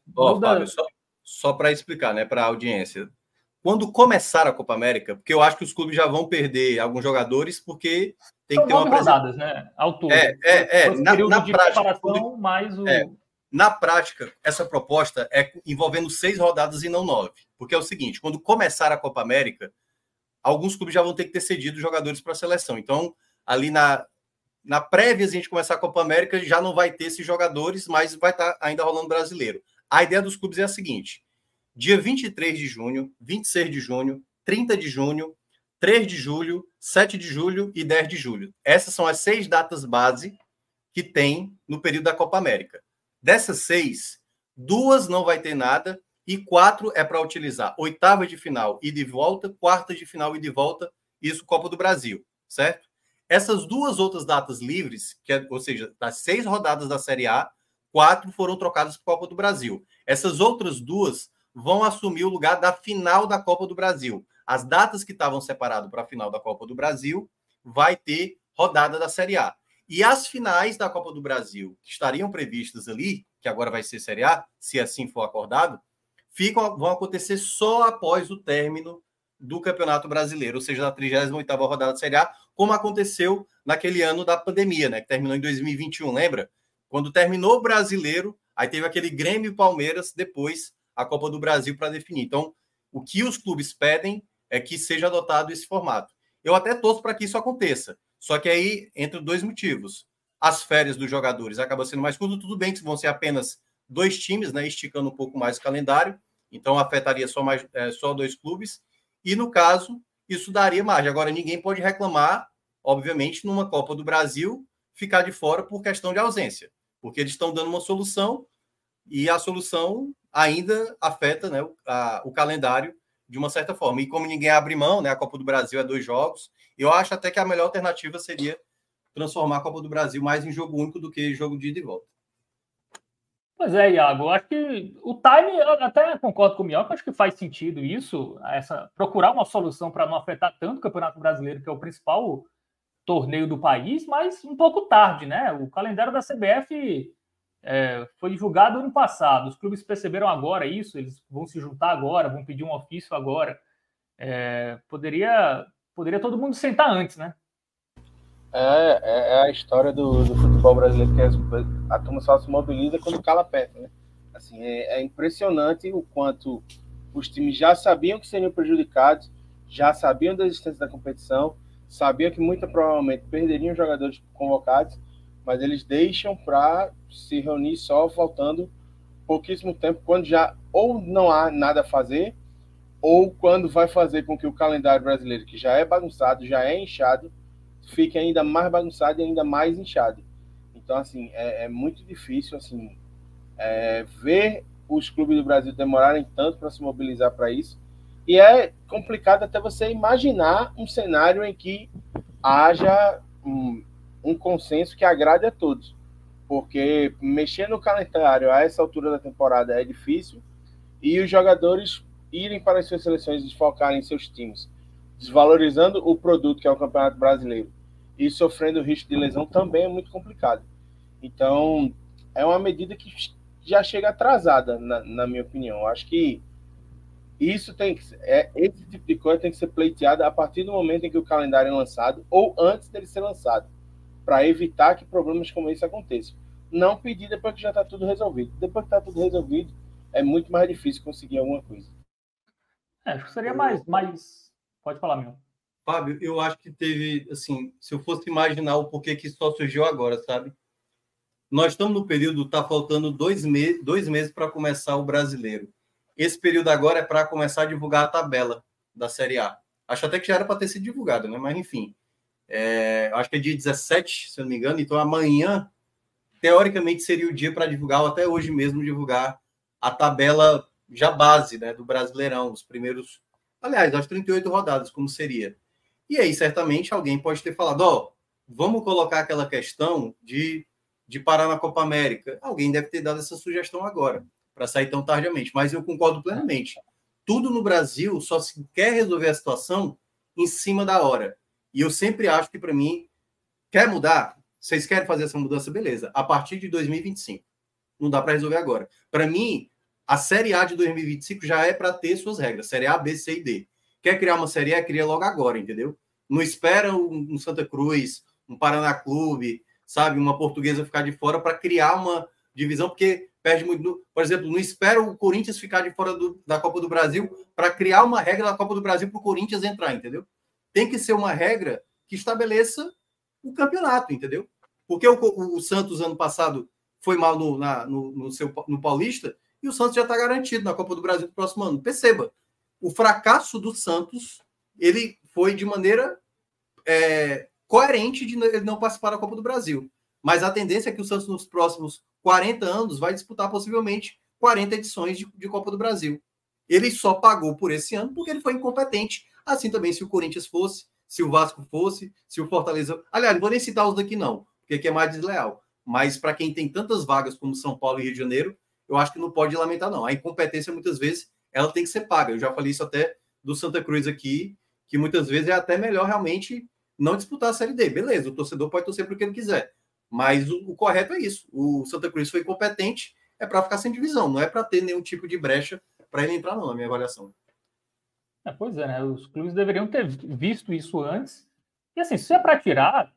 Fábio, só, só para explicar, né, para a audiência. Quando começar a Copa América, porque eu acho que os clubes já vão perder alguns jogadores, porque tem São que ter uma rodadas, né? Altura. É, é, é. Na, na prática, quando... mais o... é, na prática, essa proposta é envolvendo seis rodadas e não nove. Porque é o seguinte: quando começar a Copa América, alguns clubes já vão ter que ter cedido jogadores para a seleção. Então, ali na, na prévia, a gente começar a Copa América, já não vai ter esses jogadores, mas vai estar tá ainda rolando brasileiro. A ideia dos clubes é a seguinte: dia 23 de junho, 26 de junho, 30 de junho, 3 de julho, 7 de julho e 10 de julho. Essas são as seis datas base que tem no período da Copa América. Dessas seis, duas não vai ter nada e quatro é para utilizar oitava de final e de volta, quarta de final e de volta, isso Copa do Brasil, certo? Essas duas outras datas livres, que é, ou seja, das seis rodadas da Série A, quatro foram trocadas para a Copa do Brasil. Essas outras duas vão assumir o lugar da final da Copa do Brasil. As datas que estavam separadas para a final da Copa do Brasil vai ter rodada da Série A. E as finais da Copa do Brasil, que estariam previstas ali, que agora vai ser Série A, se assim for acordado, ficam, vão acontecer só após o término do Campeonato Brasileiro, ou seja, da 38ª rodada da Série A, como aconteceu naquele ano da pandemia, né, que terminou em 2021, lembra? Quando terminou o brasileiro, aí teve aquele Grêmio e Palmeiras, depois a Copa do Brasil para definir. Então, o que os clubes pedem é que seja adotado esse formato. Eu até torço para que isso aconteça. Só que aí, entre dois motivos. As férias dos jogadores acabam sendo mais curtas, tudo bem que vão ser apenas dois times, né, esticando um pouco mais o calendário, então afetaria só, mais, é, só dois clubes, e no caso, isso daria margem. Agora, ninguém pode reclamar, obviamente, numa Copa do Brasil, ficar de fora por questão de ausência porque eles estão dando uma solução e a solução ainda afeta né, o, a, o calendário de uma certa forma. E como ninguém abre mão, né, a Copa do Brasil é dois jogos, eu acho até que a melhor alternativa seria transformar a Copa do Brasil mais em jogo único do que jogo de ida e volta. Pois é, Iago, acho que o time, até concordo com o Mioca, acho que faz sentido isso, essa procurar uma solução para não afetar tanto o Campeonato Brasileiro, que é o principal torneio do país, mas um pouco tarde, né? O calendário da CBF é, foi divulgado ano passado. Os clubes perceberam agora isso, eles vão se juntar agora, vão pedir um ofício agora. É, poderia, poderia todo mundo sentar antes, né? É, é, é a história do, do, futebol brasileiro que a turma só se mobiliza quando cala perto, né? Assim, é, é impressionante o quanto os times já sabiam que seriam prejudicados, já sabiam da existência da competição, sabia que muito provavelmente perderiam jogadores convocados, mas eles deixam para se reunir só faltando pouquíssimo tempo, quando já ou não há nada a fazer, ou quando vai fazer com que o calendário brasileiro, que já é bagunçado, já é inchado, fique ainda mais bagunçado e ainda mais inchado. Então, assim, é, é muito difícil assim é, ver os clubes do Brasil demorarem tanto para se mobilizar para isso e é complicado até você imaginar um cenário em que haja um, um consenso que agrade a todos. Porque mexer no calendário a essa altura da temporada é difícil e os jogadores irem para as suas seleções desfocarem seus times, desvalorizando o produto que é o Campeonato Brasileiro e sofrendo risco de lesão também é muito complicado. Então, é uma medida que já chega atrasada, na, na minha opinião. Eu acho que isso tem que é, esse tipo de coisa tem que ser pleiteada a partir do momento em que o calendário é lançado ou antes dele ser lançado, para evitar que problemas como esse aconteçam. Não pedir depois que já está tudo resolvido. Depois que está tudo resolvido, é muito mais difícil conseguir alguma coisa. É, acho que seria mais, mais. Pode falar, meu. Fábio, eu acho que teve, assim, se eu fosse imaginar o porquê que só surgiu agora, sabe? Nós estamos no período, está faltando dois, me dois meses para começar o brasileiro. Esse período agora é para começar a divulgar a tabela da Série A. Acho até que já era para ter sido divulgado, né? Mas enfim. É, acho que é dia 17, se eu não me engano. Então amanhã, teoricamente, seria o dia para divulgar, ou até hoje mesmo, divulgar a tabela já base né, do Brasileirão, os primeiros. Aliás, as 38 rodadas, como seria. E aí, certamente, alguém pode ter falado: ó, oh, vamos colocar aquela questão de, de parar na Copa América. Alguém deve ter dado essa sugestão agora para sair tão tardiamente, mas eu concordo plenamente. Tudo no Brasil só se quer resolver a situação em cima da hora. E eu sempre acho que, para mim, quer mudar? Vocês querem fazer essa mudança? Beleza. A partir de 2025. Não dá para resolver agora. Para mim, a Série A de 2025 já é para ter suas regras. Série A, B, C e D. Quer criar uma Série A? Cria logo agora, entendeu? Não espera um Santa Cruz, um Paraná Clube, sabe? Uma portuguesa ficar de fora para criar uma divisão, porque perde muito. Por exemplo, não espera o Corinthians ficar de fora do, da Copa do Brasil para criar uma regra da Copa do Brasil para o Corinthians entrar, entendeu? Tem que ser uma regra que estabeleça o campeonato, entendeu? Porque o, o Santos, ano passado, foi mal no, na, no, no, seu, no Paulista e o Santos já está garantido na Copa do Brasil no próximo ano. Perceba, o fracasso do Santos ele foi de maneira é, coerente de não participar da Copa do Brasil. Mas a tendência é que o Santos, nos próximos 40 anos, vai disputar possivelmente 40 edições de, de Copa do Brasil. Ele só pagou por esse ano porque ele foi incompetente. Assim também, se o Corinthians fosse, se o Vasco fosse, se o Fortaleza. Aliás, não vou nem citar os daqui, não, porque aqui é mais desleal. Mas para quem tem tantas vagas como São Paulo e Rio de Janeiro, eu acho que não pode lamentar, não. A incompetência, muitas vezes, ela tem que ser paga. Eu já falei isso até do Santa Cruz aqui, que muitas vezes é até melhor realmente não disputar a Série D. Beleza, o torcedor pode torcer para o que ele quiser. Mas o, o, correto é isso. O Santa Cruz foi competente, é para ficar sem divisão, não é para ter nenhum tipo de brecha para ele entrar, não, na minha avaliação. É, pois é, né? Os clubes deveriam ter visto isso antes. E assim, se é para tirar,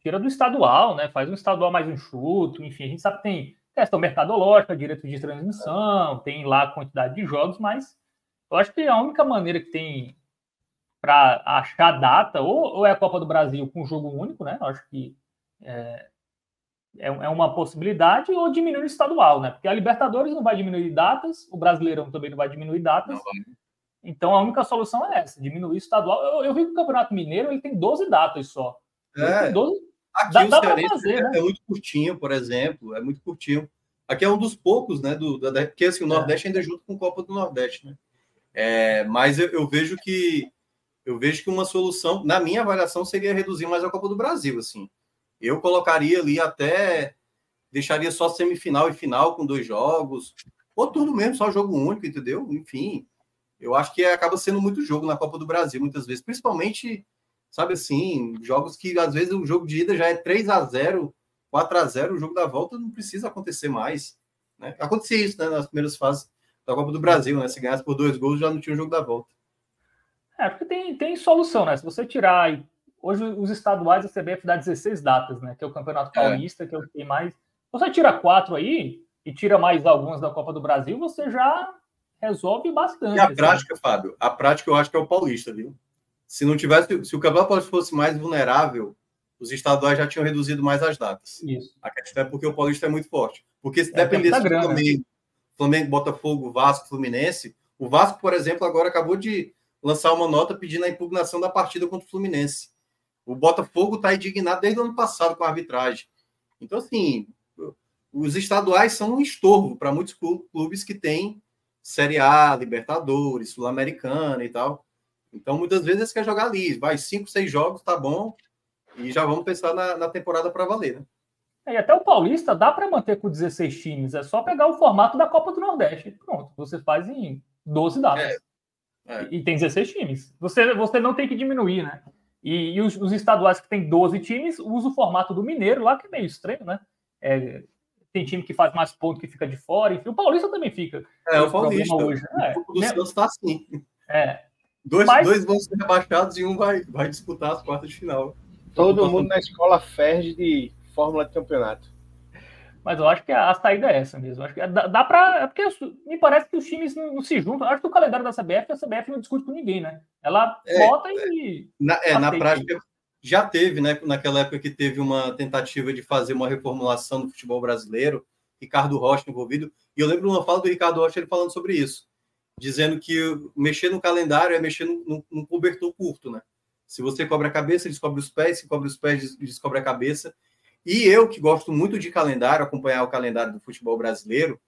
tira do estadual, né? Faz um estadual mais enxuto, enfim, a gente sabe que tem questão mercadológica, direito de transmissão, tem lá a quantidade de jogos, mas eu acho que a única maneira que tem para achar data, ou, ou, é a Copa do Brasil com jogo único, né? Eu acho que é, é, é uma possibilidade, ou diminuir o estadual, né? Porque a Libertadores não vai diminuir datas, o Brasileirão também não vai diminuir datas. Então a única solução é essa, diminuir o estadual. Eu, eu vi que o Campeonato Mineiro ele tem 12 datas só. É. 12... Aqui dá, dá fazer, é, né? é muito curtinho, por exemplo, é muito curtinho. Aqui é um dos poucos, né? Do, da, porque assim, o é. Nordeste é. ainda junto com o Copa do Nordeste, né? É, mas eu, eu, vejo que eu vejo que uma solução, na minha avaliação, seria reduzir mais a Copa do Brasil, assim. Eu colocaria ali até. Deixaria só semifinal e final com dois jogos. Ou tudo mesmo, só jogo único, entendeu? Enfim, eu acho que acaba sendo muito jogo na Copa do Brasil, muitas vezes. Principalmente, sabe assim, jogos que às vezes o jogo de ida já é 3 a 0 4 a 0 o jogo da volta não precisa acontecer mais. Né? Acontecia isso né, nas primeiras fases da Copa do Brasil, né? Se ganhasse por dois gols, já não tinha o jogo da volta. É, porque tem, tem solução, né? Se você tirar Hoje, os estaduais, a CBF dá 16 datas, né? Que é o Campeonato é. Paulista, é. que é o que tem mais. Você tira quatro aí e tira mais algumas da Copa do Brasil, você já resolve bastante. E a assim. prática, Fábio, a prática eu acho que é o Paulista, viu? Se não tivesse, se o Campeonato Paulista fosse mais vulnerável, os estaduais já tinham reduzido mais as datas. Isso. A questão é porque o Paulista é muito forte. Porque se é, dependesse do Flamengo, Flamengo, Botafogo, Vasco, Fluminense, o Vasco, por exemplo, agora acabou de lançar uma nota pedindo a impugnação da partida contra o Fluminense. O Botafogo está indignado desde o ano passado com a arbitragem. Então, assim, os estaduais são um estorvo para muitos clubes que têm Série A, Libertadores, Sul-Americana e tal. Então, muitas vezes eles querem jogar ali. Vai cinco, seis jogos, tá bom. E já vamos pensar na, na temporada para valer, né? É, e até o Paulista dá para manter com 16 times. É só pegar o formato da Copa do Nordeste. Pronto, você faz em 12 datas. É, é. E, e tem 16 times. Você, você não tem que diminuir, né? E, e os, os, estaduais que tem 12 times usam o formato do Mineiro lá, que é meio estranho, né? É, tem time que faz mais ponto que fica de fora, enfim, o Paulista também fica. É, o Paulista. Hoje. É, o do né? Santos tá assim. É. Dois, Mas... dois vão ser rebaixados e um vai, vai disputar as quartas de final. Todo mundo na escola ferde de fórmula de campeonato. Mas eu acho que a, a saída é essa mesmo. Acho que dá, dá para. É porque me parece que os times não, não, se juntam. Acho que o calendário da CBF, a CBF não discute com ninguém, né? Ela é, bota e. Na, é, na prática, já teve, né? Naquela época que teve uma tentativa de fazer uma reformulação do futebol brasileiro, Ricardo Rocha envolvido. E eu lembro uma fala do Ricardo Rocha ele falando sobre isso, dizendo que mexer no calendário é mexer num cobertor curto, né? Se você cobre a cabeça, descobre os pés, se cobre os pés, descobre a cabeça. E eu, que gosto muito de calendário, acompanhar o calendário do futebol brasileiro,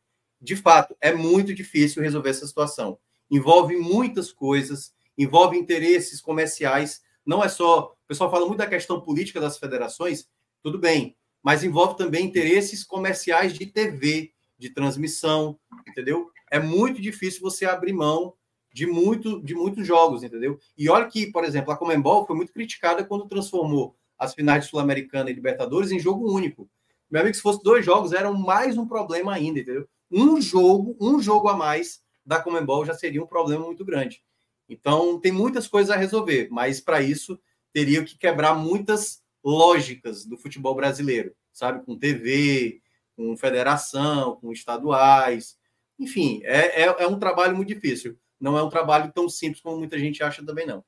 de fato, é muito difícil resolver essa situação. Envolve muitas coisas, envolve interesses comerciais. Não é só. O pessoal fala muito da questão política das federações, tudo bem, mas envolve também interesses comerciais de TV, de transmissão, entendeu? É muito difícil você abrir mão de, muito, de muitos jogos, entendeu? E olha que, por exemplo, a Comembol foi muito criticada quando transformou as finais de Sul-Americana e Libertadores em jogo único. Meu amigo, se fosse dois jogos, era mais um problema ainda, entendeu? Um jogo, um jogo a mais da Comembol já seria um problema muito grande. Então, tem muitas coisas a resolver, mas para isso teria que quebrar muitas lógicas do futebol brasileiro, sabe? Com TV, com federação, com estaduais. Enfim, é, é, é um trabalho muito difícil. Não é um trabalho tão simples como muita gente acha também, não.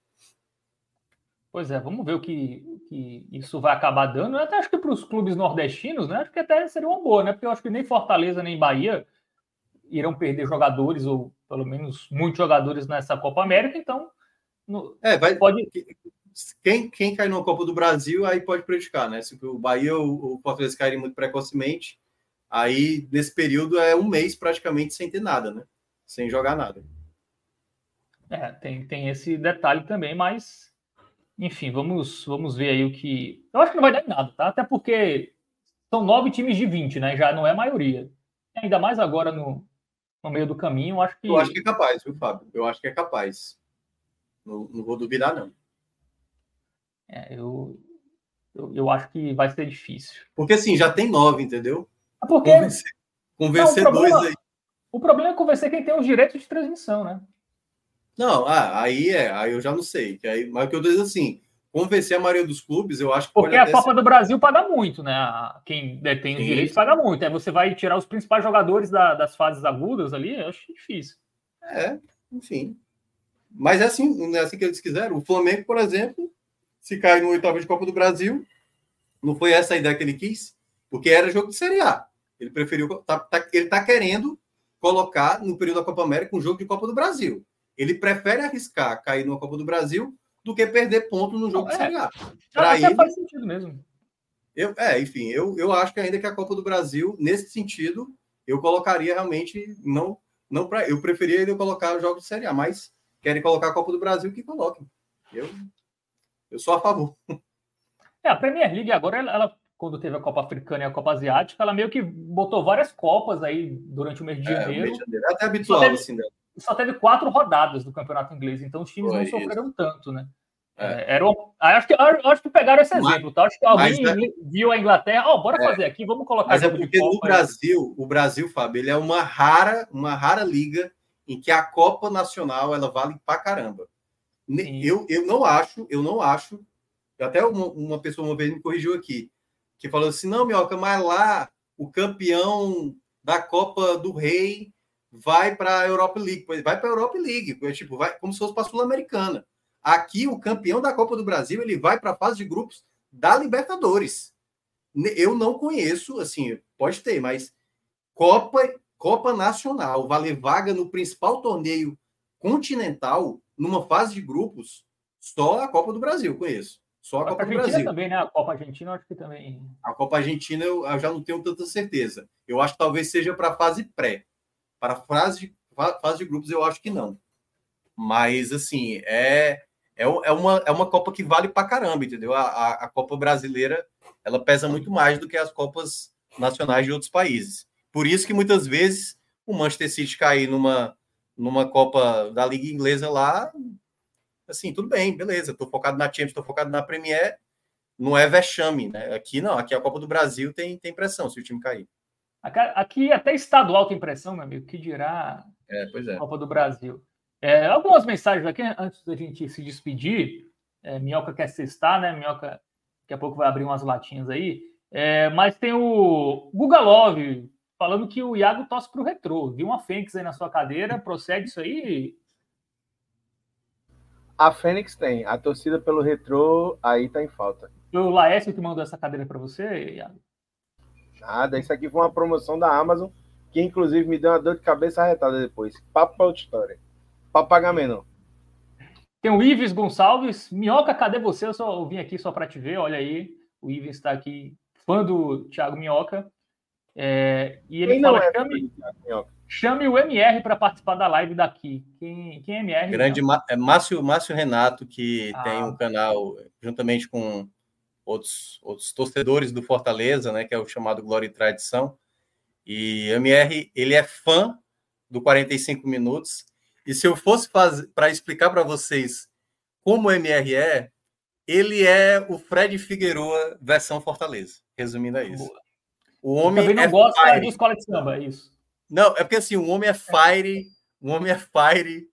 Pois é, vamos ver o que, que isso vai acabar dando. Eu até acho que para os clubes nordestinos, né? Acho que até seria uma boa, né? Porque eu acho que nem Fortaleza nem Bahia irão perder jogadores, ou pelo menos muitos jogadores nessa Copa América, então. No, é, vai, pode. Quem, quem cai na Copa do Brasil aí pode prejudicar, né? Se o Bahia ou o Fortaleza caírem muito precocemente, aí nesse período é um mês praticamente sem ter nada, né? Sem jogar nada. É, tem, tem esse detalhe também, mas enfim, vamos, vamos ver aí o que. Eu acho que não vai dar em nada, tá? Até porque são nove times de 20, né? Já não é a maioria. Ainda mais agora no, no meio do caminho, eu acho que. Eu acho que é capaz, viu, Fábio? Eu acho que é capaz. Não, não vou duvidar, não. É, eu, eu, eu, acho que vai ser difícil. Porque assim, já tem nove, entendeu? É porque... Convencer, convencer não, problema, dois aí. O problema é convencer quem tem os direitos de transmissão, né? Não, ah, aí é, aí eu já não sei. Que aí, mas o que eu tô dizendo assim, convencer a maioria dos clubes, eu acho que. Porque a Copa ser... do Brasil paga muito, né? Quem detém os direitos paga muito. Aí você vai tirar os principais jogadores da, das fases agudas ali, eu acho difícil. É, enfim. Mas é assim, é assim que eles quiseram. O Flamengo, por exemplo, se cai no oitavo de Copa do Brasil, não foi essa a ideia que ele quis, porque era jogo de Série A. Ele preferiu. Tá, tá, ele tá querendo colocar no período da Copa América um jogo de Copa do Brasil. Ele prefere arriscar cair numa Copa do Brasil do que perder ponto no jogo é. de Série A. Para ele faz sentido mesmo. Eu, é, enfim, eu, eu acho que ainda que a Copa do Brasil, nesse sentido, eu colocaria realmente não não para eu preferia ele colocar o jogo de Série A, mas querem colocar a Copa do Brasil que coloquem. Eu eu sou a favor. É, a Premier League agora ela, ela quando teve a Copa Africana e a Copa Asiática, ela meio que botou várias copas aí durante o mês de é, janeiro. É, até habitual assim, né? Só teve quatro rodadas do campeonato inglês, então os times Foi não sofreram isso. tanto, né? É. é era, acho, que, acho que pegaram esse exemplo, tá? Acho que alguém mas, é- viu a Inglaterra, ó, oh, bora é. fazer aqui, vamos colocar. Mas é porque no Brasil, o Brasil, Fábio, ele é uma rara, uma rara liga em que a Copa Nacional ela vale pra caramba. Eu, eu não acho, eu não acho. Até uma, uma pessoa uma vez me corrigiu aqui, que falou assim: não, Mioca, mas lá o campeão da Copa do Rei vai para a Europa League, vai para a Europa League, tipo, vai como se fosse para a Sul-Americana. Aqui o campeão da Copa do Brasil, ele vai para a fase de grupos da Libertadores. Eu não conheço, assim, pode ter, mas Copa Copa Nacional, vale vaga no principal torneio continental numa fase de grupos, só a Copa do Brasil conheço. Só a, a Copa Argentina do Brasil. também, né? A Copa Argentina, eu acho que também. A Copa Argentina eu, eu já não tenho tanta certeza. Eu acho que talvez seja para a fase pré. Para fase de, fase de grupos, eu acho que não. Mas, assim, é, é, é, uma, é uma Copa que vale para caramba, entendeu? A, a, a, Copa brasileira, ela pesa muito mais do que as Copas nacionais de outros países. Por isso que, muitas vezes, o Manchester City cair numa, numa Copa da Liga Inglesa lá, assim, tudo bem, beleza, estou focado na Champions, estou focado na Premier, não é vexame, né? Aqui não, aqui a Copa do Brasil tem, tem pressão se o time cair. Aqui até estadual tem pressão, meu amigo, que dirá é, pois é. Copa do Brasil. É, algumas mensagens aqui, antes da gente se despedir. É, Minhoca quer cestar, né? Minhoca daqui a pouco vai abrir umas latinhas aí. É, mas tem o Guga Love falando que o Iago tosse para o retrô. Viu uma Fênix aí na sua cadeira? Procede isso aí? A Fênix tem. A torcida pelo retrô aí tá em falta. Foi o Laércio que mandou essa cadeira para você, Iago? Nada, isso aqui foi uma promoção da Amazon, que inclusive me deu uma dor de cabeça arretada depois. Papo pra outra história. Papo pagamento. Tem o Ives Gonçalves. Minhoca, cadê você? Eu só vim aqui só para te ver. Olha aí. O Ives está aqui, fã do Thiago Minhoca. É, e ele Quem fala: é chame, chame, o MR para participar da live daqui. Quem, quem é MR? Grande é Márcio, Márcio Renato, que ah. tem um canal juntamente com outros, outros torcedores do Fortaleza, né, que é o chamado Glória e Tradição. E MR, ele é fã do 45 minutos. E se eu fosse para explicar para vocês como o MR é, ele é o Fred Figueroa versão Fortaleza. Resumindo é isso. O homem também não é gosta fire. de escola de samba, é isso. Não, é porque assim, o homem é fire, o homem é fire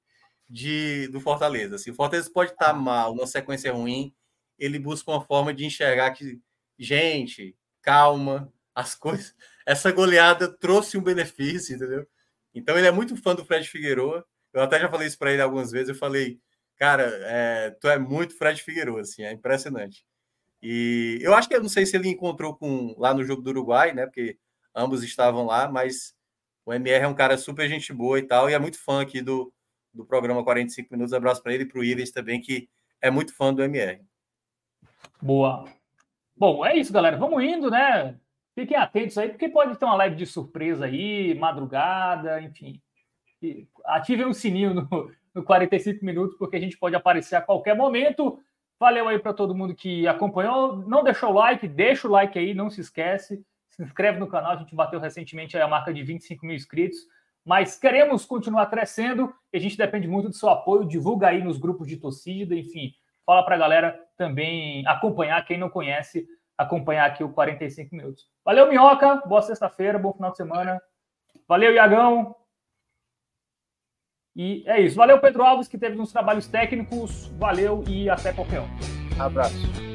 de, do Fortaleza. Assim, o Fortaleza pode estar tá mal, numa sequência ruim, ele busca uma forma de enxergar que, gente, calma, as coisas. Essa goleada trouxe um benefício, entendeu? Então ele é muito fã do Fred Figueroa. Eu até já falei isso para ele algumas vezes. Eu falei, cara, é, tu é muito Fred Figueroa, assim, é impressionante. E eu acho que eu não sei se ele encontrou com lá no jogo do Uruguai, né? Porque ambos estavam lá, mas o MR é um cara super gente boa e tal, e é muito fã aqui do, do programa 45 Minutos. Abraço para ele e para o Ives também, que é muito fã do MR. Boa. Bom, é isso, galera. Vamos indo, né? Fiquem atentos aí, porque pode ter uma live de surpresa aí, madrugada, enfim. Ativem o sininho no, no 45 minutos, porque a gente pode aparecer a qualquer momento. Valeu aí para todo mundo que acompanhou. Não deixou o like, deixa o like aí, não se esquece. Se inscreve no canal, a gente bateu recentemente a marca de 25 mil inscritos. Mas queremos continuar crescendo e a gente depende muito do seu apoio. Divulga aí nos grupos de torcida, enfim. Fala para a galera também acompanhar, quem não conhece, acompanhar aqui o 45 minutos. Valeu, Minhoca. Boa sexta-feira, bom final de semana. Valeu, Iagão. E é isso. Valeu, Pedro Alves, que teve uns trabalhos técnicos. Valeu e até qualquer um. Abraço.